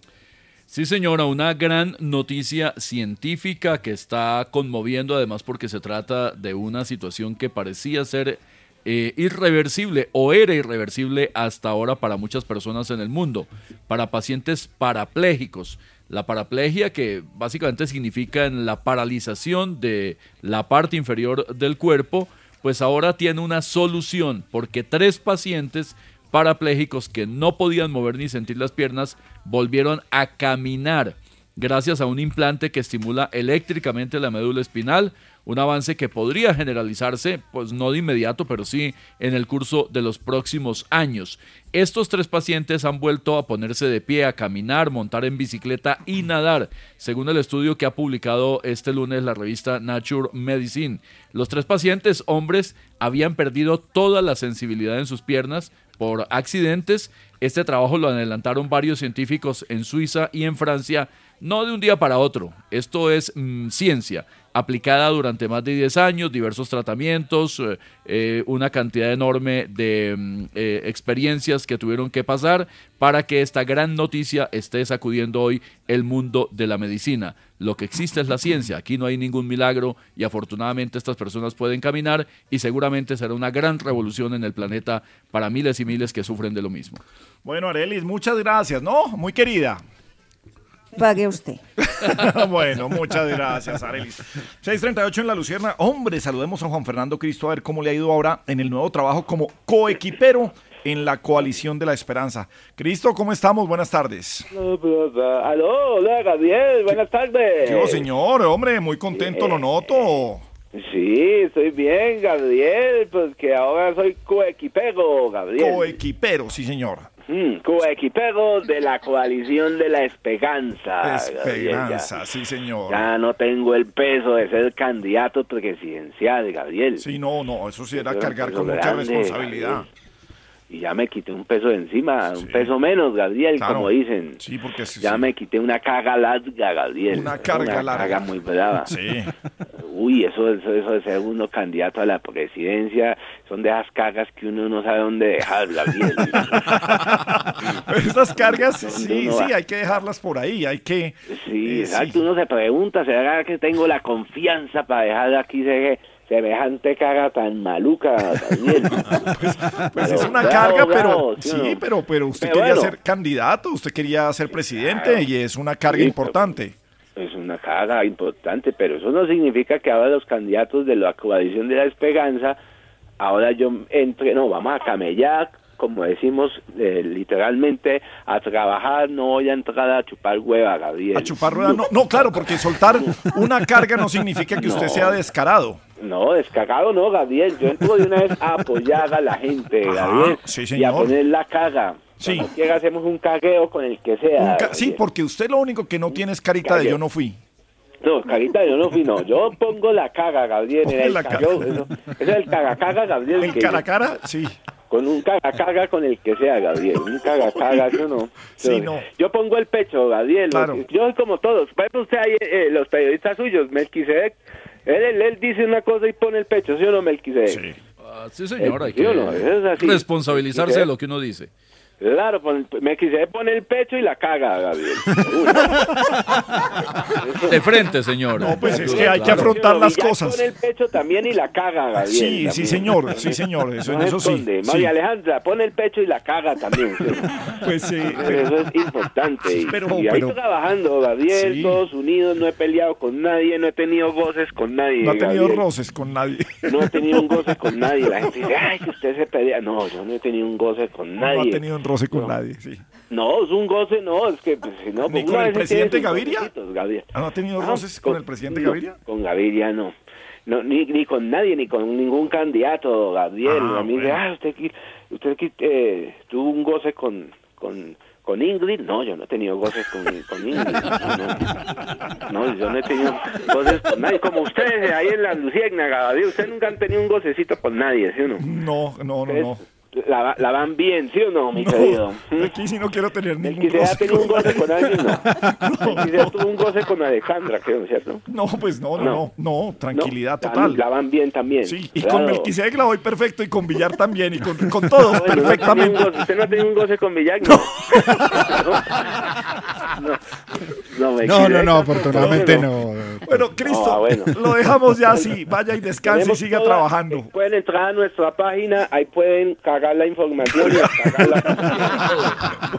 Sí, señora, una gran noticia científica que está conmoviendo además porque se trata de una situación que parecía ser eh, irreversible o era irreversible hasta ahora para muchas personas en el mundo, para pacientes parapléjicos. La paraplegia que básicamente significa la paralización de la parte inferior del cuerpo, pues ahora tiene una solución porque tres pacientes parapléjicos que no podían mover ni sentir las piernas volvieron a caminar gracias a un implante que estimula eléctricamente la médula espinal, un avance que podría generalizarse, pues no de inmediato, pero sí en el curso de los próximos años. Estos tres pacientes han vuelto a ponerse de pie, a caminar, montar en bicicleta y nadar, según el estudio que ha publicado este lunes la revista Nature Medicine. Los tres pacientes, hombres, habían perdido toda la sensibilidad en sus piernas por accidentes. Este trabajo lo adelantaron varios científicos en Suiza y en Francia, no de un día para otro. Esto es mm, ciencia aplicada durante más de 10 años, diversos tratamientos, eh, eh, una cantidad enorme de mm, eh, experiencias que tuvieron que pasar para que esta gran noticia esté sacudiendo hoy el mundo de la medicina. Lo que existe es la ciencia, aquí no hay ningún milagro y afortunadamente estas personas pueden caminar y seguramente será una gran revolución en el planeta para miles y miles que sufren de lo mismo. Bueno, Arelis, muchas gracias, ¿no? Muy querida. Pague usted. bueno, muchas gracias, Arelis. 638 en La Lucierna. Hombre, saludemos a Juan Fernando Cristo a ver cómo le ha ido ahora en el nuevo trabajo como coequipero en la Coalición de la Esperanza. Cristo, ¿cómo estamos? Buenas tardes. Aló, hola Gabriel, buenas tardes. ¿Qué hubo, señor? Hombre, muy contento, lo noto. Sí, estoy bien, Gabriel, pues que ahora soy coequipero, Gabriel. Coequipero, sí, señor. Mm, coequipero de la coalición de la Esperanza. Gabriel. Esperanza, sí, señor. Ya no tengo el peso de ser candidato presidencial, Gabriel. Sí, no, no, eso sí era Eso cargar con mucha responsabilidad. Gabriel. Y ya me quité un peso de encima, un peso menos, Gabriel, Claro. como dicen. Sí, porque sí, ya sí. me quité una carga larga, Gabriel. Una carga larga. carga muy brava. Sí. Uy, eso, eso, eso de ser uno candidato a la presidencia, son de esas cargas que uno no sabe dónde dejar, Gabriel. Esas cargas, sí, sí, hay que dejarlas por ahí, hay que... Sí, Eh, exacto. Uno se pregunta, ¿será que tengo la confianza para dejar aquí se- semejante carga tan maluca, Gabriel? Pues es Pero una carga, pero ¿sí o sí, no? pero, pero usted Pero quería bueno. ser candidato, usted quería ser presidente Claro. y es una carga Sí, importante. Es una carga importante, pero eso no significa que ahora los candidatos de la coalición de la esperanza, ahora yo entre, no, vamos a camellar, como decimos eh, literalmente, a trabajar, no voy a entrar a chupar hueva, Gabriel. A chupar rueda, no, no, claro, porque soltar una carga no significa que usted No. sea descarado. No, descargado no, Gabriel. Yo entro de una vez a apoyar a la gente, Gabriel. sí, Y a poner la caga. Sí. Cuando hacemos un cagueo con el que sea. Sí, porque usted lo único que no tiene es carita de yo no fui. No, carita, yo no fui, no. Yo pongo la caga, Gabriel. Ponle el la cagueo, caga. eso, eso es el caga caga, Gabriel. El que- cara cara, sí. Con un caga caga con el que sea, Gabriel. Un caga caga, yo no. Sí, Yo- no. Yo pongo el pecho, Gabriel. Claro. Yo soy como todos. Por ejemplo, usted ahí, eh, los periodistas suyos, Melquisedec, él, él, él dice una cosa y pone el pecho, ¿sí o no, Melquisedec? Sí. Ah, sí, señor, hay ¿Sí o no? que Eso es así. responsabilizarse de lo que uno dice. Claro, pon- Melquisedec pone el pecho y la caga, Gabriel. De frente, señor. No, pues es que hay que afrontar las cosas. pone el pecho también y la caga, Gabriel. Sí, también. sí, señor, sí, señor, eso- en No se eso sí, sí. María Alejandra pone el pecho y la caga también. ¿sí? Pues sí. Eso es importante. Y- Pero- y ahí pero- trabajando, Gabriel, Sí. todos unidos, no he peleado con nadie, no he tenido goces con nadie. No ha tenido Gabriel. roces con nadie. No he tenido un goce con nadie. La gente dice, ay, que usted se pelea. No, yo no he tenido un goce con No ha nadie. tenido un roce con nadie, sí. No, es un goce, no, es que pues, si no, ¿Ni pues, con el presidente Gaviria? ¿Ah, ¿No ha tenido Ah, roces con el presidente no, Gaviria? Con Gaviria no. No, ni, ni con nadie, ni con ningún candidato, Gabriel. Ah, a mí dice, bueno. ah, usted, aquí- usted aquí, eh, tuvo un goce con, con, con Ingrid. No, yo no he tenido goces con, con Ingrid. No, no, yo no he tenido goces con nadie. Como ustedes ahí en la Luciérnaga, Gabriel, ustedes nunca han tenido un gocecito con nadie, ¿sí o no? No, no, no, no. La, la van bien, ¿sí o no, mi No, querido? aquí sí no quiero tener El ningún que se ha roce tenido un goce con alguien, no. El que se tuvo un goce con Alejandra, creo, ¿cierto? No, pues no, no, No. no, no, tranquilidad No, total. La van bien también. Sí, y claro. con Melquisedec la voy perfecto y con Villar también y con, con todo Bueno, no ha tenido un perfectamente. ¿Usted no ha tenido un goce con Villar? No. no. No, me No, afortunadamente no. Bueno, Cristo, Ah, bueno. lo dejamos ya así. Vaya y descanse y siga toda- trabajando. Pueden entrar a nuestra página, ahí pueden cagar la información y descargar la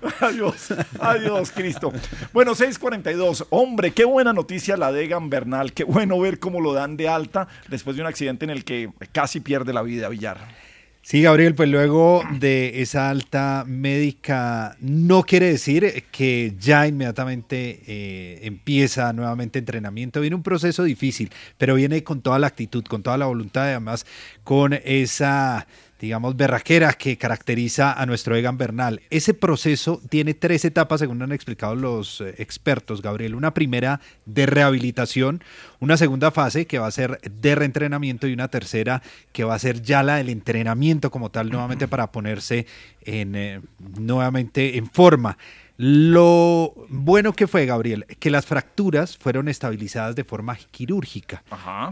Bueno, adiós, adiós, Cristo. Bueno, 6:42. Hombre, qué buena noticia la de Egan Bernal. Qué bueno ver cómo lo dan de alta después de un accidente en el que casi pierde la vida Villar. Sí, Gabriel, pues luego de esa alta médica, no quiere decir que ya inmediatamente eh, empieza nuevamente entrenamiento. Viene un proceso difícil, pero viene con toda la actitud, con toda la voluntad además con esa, digamos, berraquera que caracteriza a nuestro Egan Bernal. Ese proceso tiene tres etapas, según han explicado los eh, expertos, Gabriel. Una primera de rehabilitación, una segunda fase que va a ser de reentrenamiento y una tercera que va a ser ya la del entrenamiento como tal, nuevamente para ponerse en, eh, nuevamente en forma. Lo bueno que fue, Gabriel, que las fracturas fueron estabilizadas de forma quirúrgica.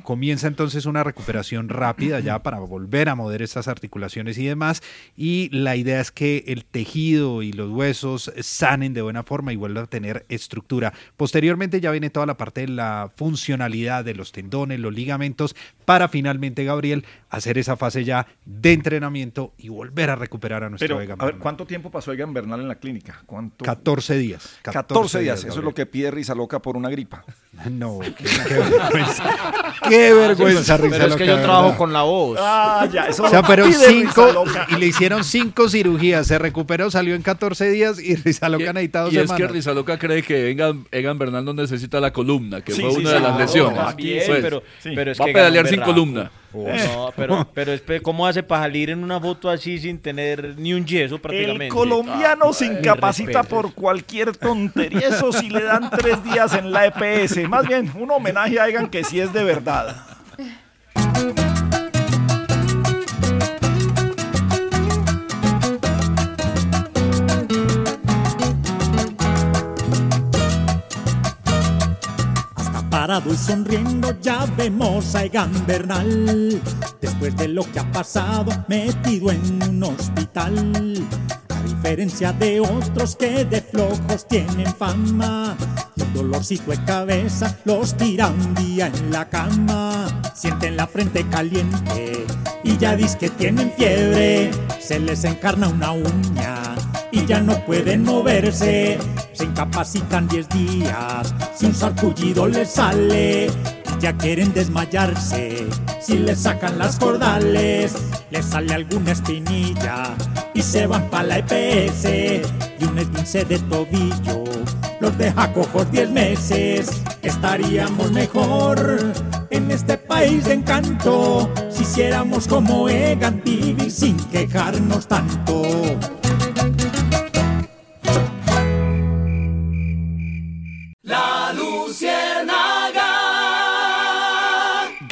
Comienza entonces una recuperación rápida ya para volver a mover esas articulaciones y demás. Y la idea es que el tejido y los huesos sanen de buena forma y vuelvan a tener estructura. Posteriormente ya viene toda la parte de la funcionalidad de los tendones, los ligamentos, para finalmente, Gabriel, hacer esa fase ya de entrenamiento y volver a recuperar a nuestro Pero, Egan a ver, Bernal. ¿cuánto tiempo pasó Egan Bernal en la clínica? ¿Cuánto? 14 días. 14, días. Eso es lo que pide Risa Loca por una gripa. No, qué, qué vergüenza. Qué vergüenza, Pero Risa es que yo trabajo con la voz. Ah, ya, eso O sea, lo pero pide cinco, Risa Loca. y le hicieron cinco cirugías, se recuperó, salió en 14 días y Risa Loca necesita dos Y es que. Rizaloca cree que Egan, Egan Bernal no necesita la columna, que Sí, fue sí, una sí, de las lesiones. también, Pues, pero- pero es va que a pedalear sin columna. No, pero, pero espere, ¿cómo hace para salir en una foto así sin tener ni un yeso prácticamente? El colombiano Ah, se incapacita respeto. por cualquier tontería. Eso sí le dan tres días en la EPS. Más bien, un homenaje a Egan que sí es de verdad. parado y sonriendo ya vemos a Egan Bernal. Después de lo que ha pasado, metido en un hospital. A diferencia de otros que de flojos tienen fama. Dolorcito de cabeza los tira un día en la cama. Sienten la frente caliente y ya dis que tienen fiebre. Se les encarna una uña y ya no pueden moverse. Se incapacitan 10 días, si un sarpullido les sale, ya quieren desmayarse. Si les sacan las cordales, les sale alguna espinilla y se van para la EPS. Y un esguince de tobillo los deja cojos 10 meses. Estaríamos mejor en este país de encanto si hiciéramos como Egan vivir sin quejarnos tanto.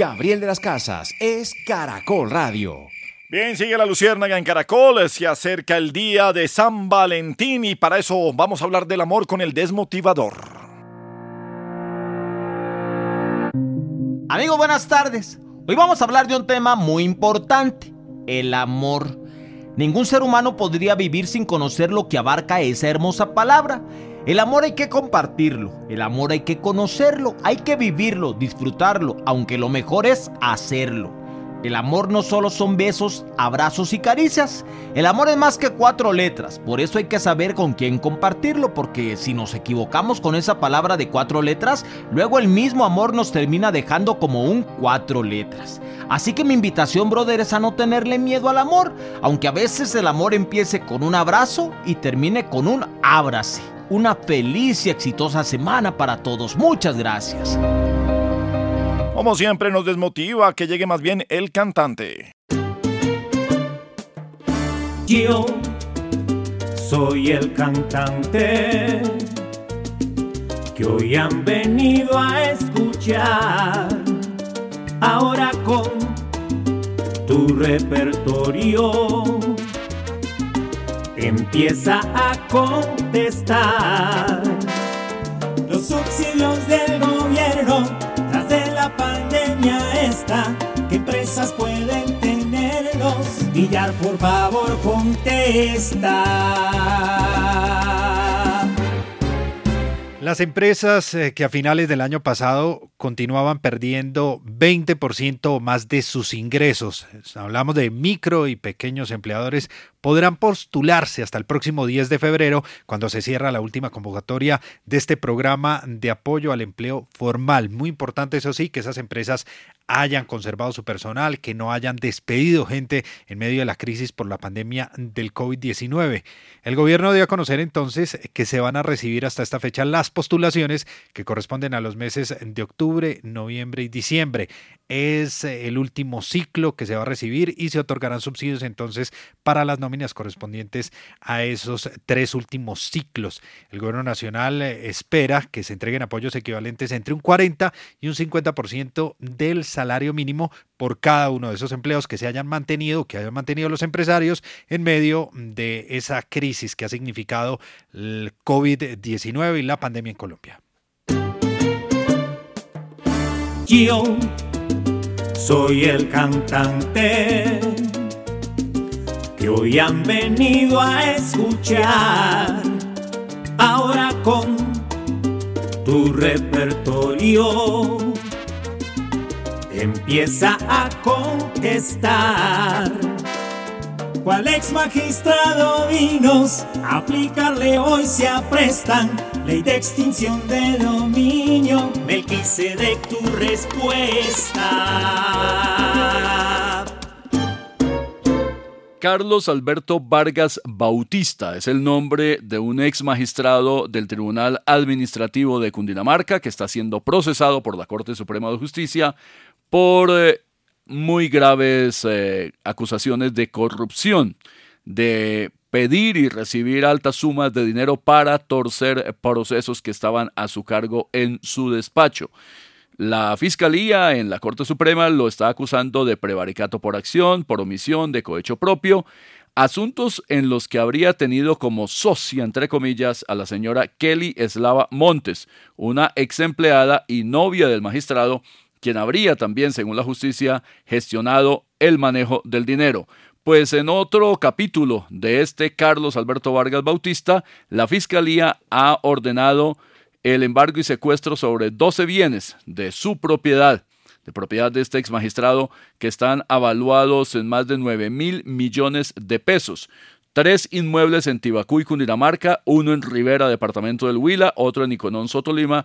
Gabriel de las Casas es Caracol Radio. Bien, sigue la Luciérnaga en Caracol. Se acerca el día de San Valentín y para eso vamos a hablar del amor con el desmotivador. Amigos, buenas tardes. Hoy vamos a hablar de un tema muy importante, el amor. Ningún ser humano podría vivir sin conocer lo que abarca esa hermosa palabra. El amor hay que compartirlo, el amor hay que conocerlo, hay que vivirlo, disfrutarlo, aunque lo mejor es hacerlo. El amor no solo son besos, abrazos y caricias. El amor es más que cuatro letras. Por eso hay que saber con quién compartirlo. Porque si nos equivocamos con esa palabra de cuatro letras, luego el mismo amor nos termina dejando como un cuatro letras. Así que mi invitación, brother, es a no tenerle miedo al amor. Aunque a veces el amor empiece con un abrazo y termine con un ábrase. Una feliz y exitosa semana para todos. Muchas gracias. Como siempre nos desmotiva que llegue más bien el cantante. Yo soy el cantante que hoy han venido a escuchar. Ahora con tu repertorio empieza a contestar. Los subsidios del gobierno tras de la pandemia esta, ¿qué empresas pueden tenerlos? Villar, por favor, contesta. Las empresas eh, que a finales del año pasado continuaban perdiendo 20% o más de sus ingresos, hablamos de micro y pequeños empleadores, podrán postularse hasta el próximo 10 de febrero, cuando se cierra la última convocatoria de este programa de apoyo al empleo formal. Muy importante, eso sí, que esas empresas hayan conservado su personal, que no hayan despedido gente en medio de la crisis por la pandemia del COVID-19. El gobierno dio a conocer entonces que se van a recibir hasta esta fecha las postulaciones que corresponden a los meses de octubre, noviembre y diciembre. Es el último ciclo que se va a recibir y se otorgarán subsidios entonces para las nóminas correspondientes a esos tres últimos ciclos. El gobierno nacional espera que se entreguen apoyos equivalentes entre un 40 y un 50% del salario mínimo por cada uno de esos empleos que se hayan mantenido, que hayan mantenido los empresarios en medio de esa crisis que ha significado el COVID-19 y la pandemia en Colombia. Yo soy el cantante que hoy han venido a escuchar. Ahora con tu repertorio empieza a contestar. ¿Cuál ex magistrado vinos a aplicarle hoy se aprestan? Ley de extinción de dominio, Melquisedec tu respuesta. Carlos Alberto Vargas Bautista es el nombre de un ex magistrado del Tribunal Administrativo de Cundinamarca que está siendo procesado por la Corte Suprema de Justicia por eh, muy graves eh, acusaciones de corrupción, de pedir y recibir altas sumas de dinero para torcer procesos que estaban a su cargo en su despacho. La Fiscalía en la Corte Suprema lo está acusando de prevaricato por acción, por omisión, de cohecho propio, asuntos en los que habría tenido como socia, entre comillas, a la señora Kelly Eslava Montes, una ex empleada y novia del magistrado, quien habría también, según la justicia, gestionado el manejo del dinero. Pues en otro capítulo de este Carlos Alberto Vargas Bautista, la Fiscalía ha ordenado el embargo y secuestro sobre 12 bienes de su propiedad, de propiedad de este ex magistrado, que están avaluados en más de 9 mil millones de pesos. Tres inmuebles en Tibacú y Cundinamarca, uno en Rivera, departamento del Huila, otro en Iconón, Sotolima,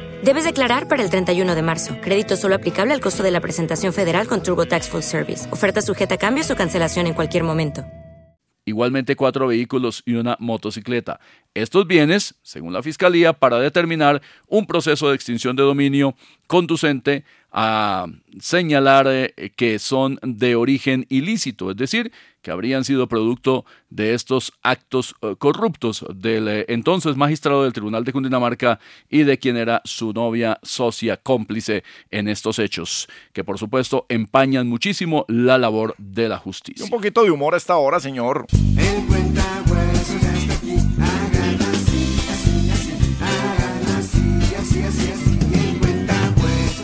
Debes declarar para el 31 de marzo. Crédito solo aplicable al costo de la presentación federal con TurboTax Full Service. Oferta sujeta a cambios o cancelación en cualquier momento. igualmente cuatro vehículos y una motocicleta. Estos bienes, según la Fiscalía, para determinar un proceso de extinción de dominio conducente a señalar eh, que son de origen ilícito, es decir, que habrían sido producto de estos actos eh, corruptos del eh, entonces magistrado del Tribunal de Cundinamarca y de quien era su novia, socia, cómplice en estos hechos, que por supuesto empañan muchísimo la labor de la justicia. Un poquito de humor a esta hora, señor.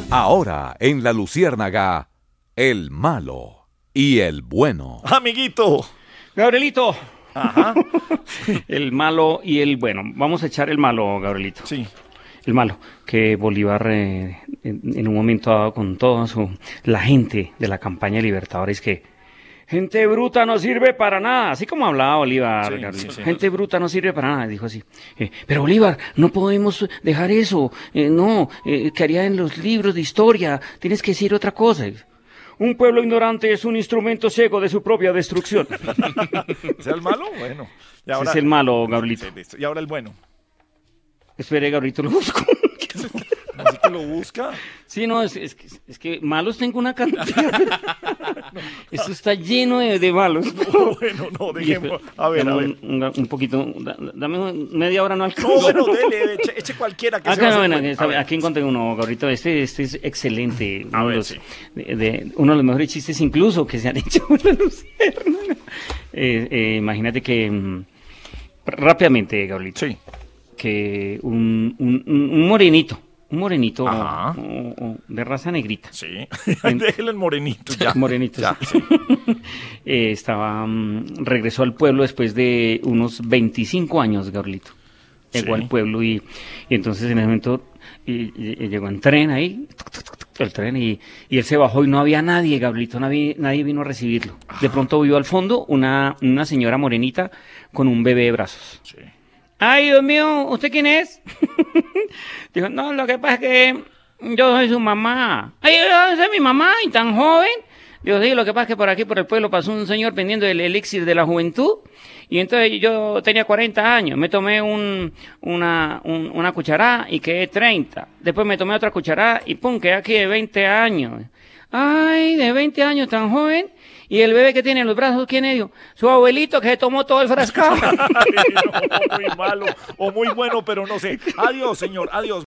Ahora en la Luciérnaga, el malo y el bueno. Amiguito. Gabrielito. Ajá. el malo y el bueno. Vamos a echar el malo, Gabrielito. Sí. El malo, que Bolívar eh, en, en un momento dado con toda su, la gente de la campaña Libertadores que gente bruta no sirve para nada, así como hablaba Bolívar, Sí, sí. gente bruta no sirve para nada, dijo así. Eh, pero Bolívar, no podemos dejar eso, eh, no, eh, que haría en los libros de historia, tienes que decir otra cosa. Un pueblo ignorante es un instrumento ciego de su propia destrucción. ¿Es el malo? Bueno. Y es el malo, Gabrielito. Y ahora el bueno. Espere, Gabrielito, lo busco. Así que lo busca. Sí, no, es, es que- es que malos tengo una cantidad. Esto está lleno de, de malos. bueno, no, dejemos. A ver, a ver. Un, poquito, da- dame media hora no alcanza. No, bueno, dele, eche, eche cualquiera que Acá, se va a hacer bueno, ver. aquí encontré uno, Gabrielito. Este, este es excelente. A uno, ver, de los, sí. de- de- uno de los mejores chistes incluso que se han hecho en la Luciérnaga. Eh, eh, imagínate que mm, rápidamente, Gabrielito. Que un, un, un- un morenito, un morenito Ajá. o- o de raza negrita. Sí. Déjelo en morenito, ya. Morenito, Ya, sí. Eh, estaba, mm, regresó al pueblo después de unos 25 años, Gabrielito. Llegó Sí. al pueblo y, y entonces en ese momento y- y- y llegó en tren ahí, tuc, tuc, tuc, tuc, el tren y, y él se bajó y no había nadie, Gabrielito, nadie, nadie vino a recibirlo. De pronto vio al fondo una, una señora morenita con un bebé de brazos. Ay, Dios mío, ¿usted quién es? Dijo, no, lo que pasa es que yo soy su mamá. Ay, yo soy mi mamá y tan joven. Digo, sí, lo que pasa es que por aquí, por el pueblo, pasó un señor vendiendo el elixir de la juventud. Y entonces yo tenía 40 años. Me tomé un, una, un- una cucharada y quedé 30. Después me tomé otra cucharada y pum, quedé aquí de 20 años. Ay, de 20 años tan joven. Y el bebé que tiene en los brazos, ¿quién es? Su abuelito que se tomó todo el frascado. Muy malo o muy bueno, pero no sé. Adiós, señor. Adiós.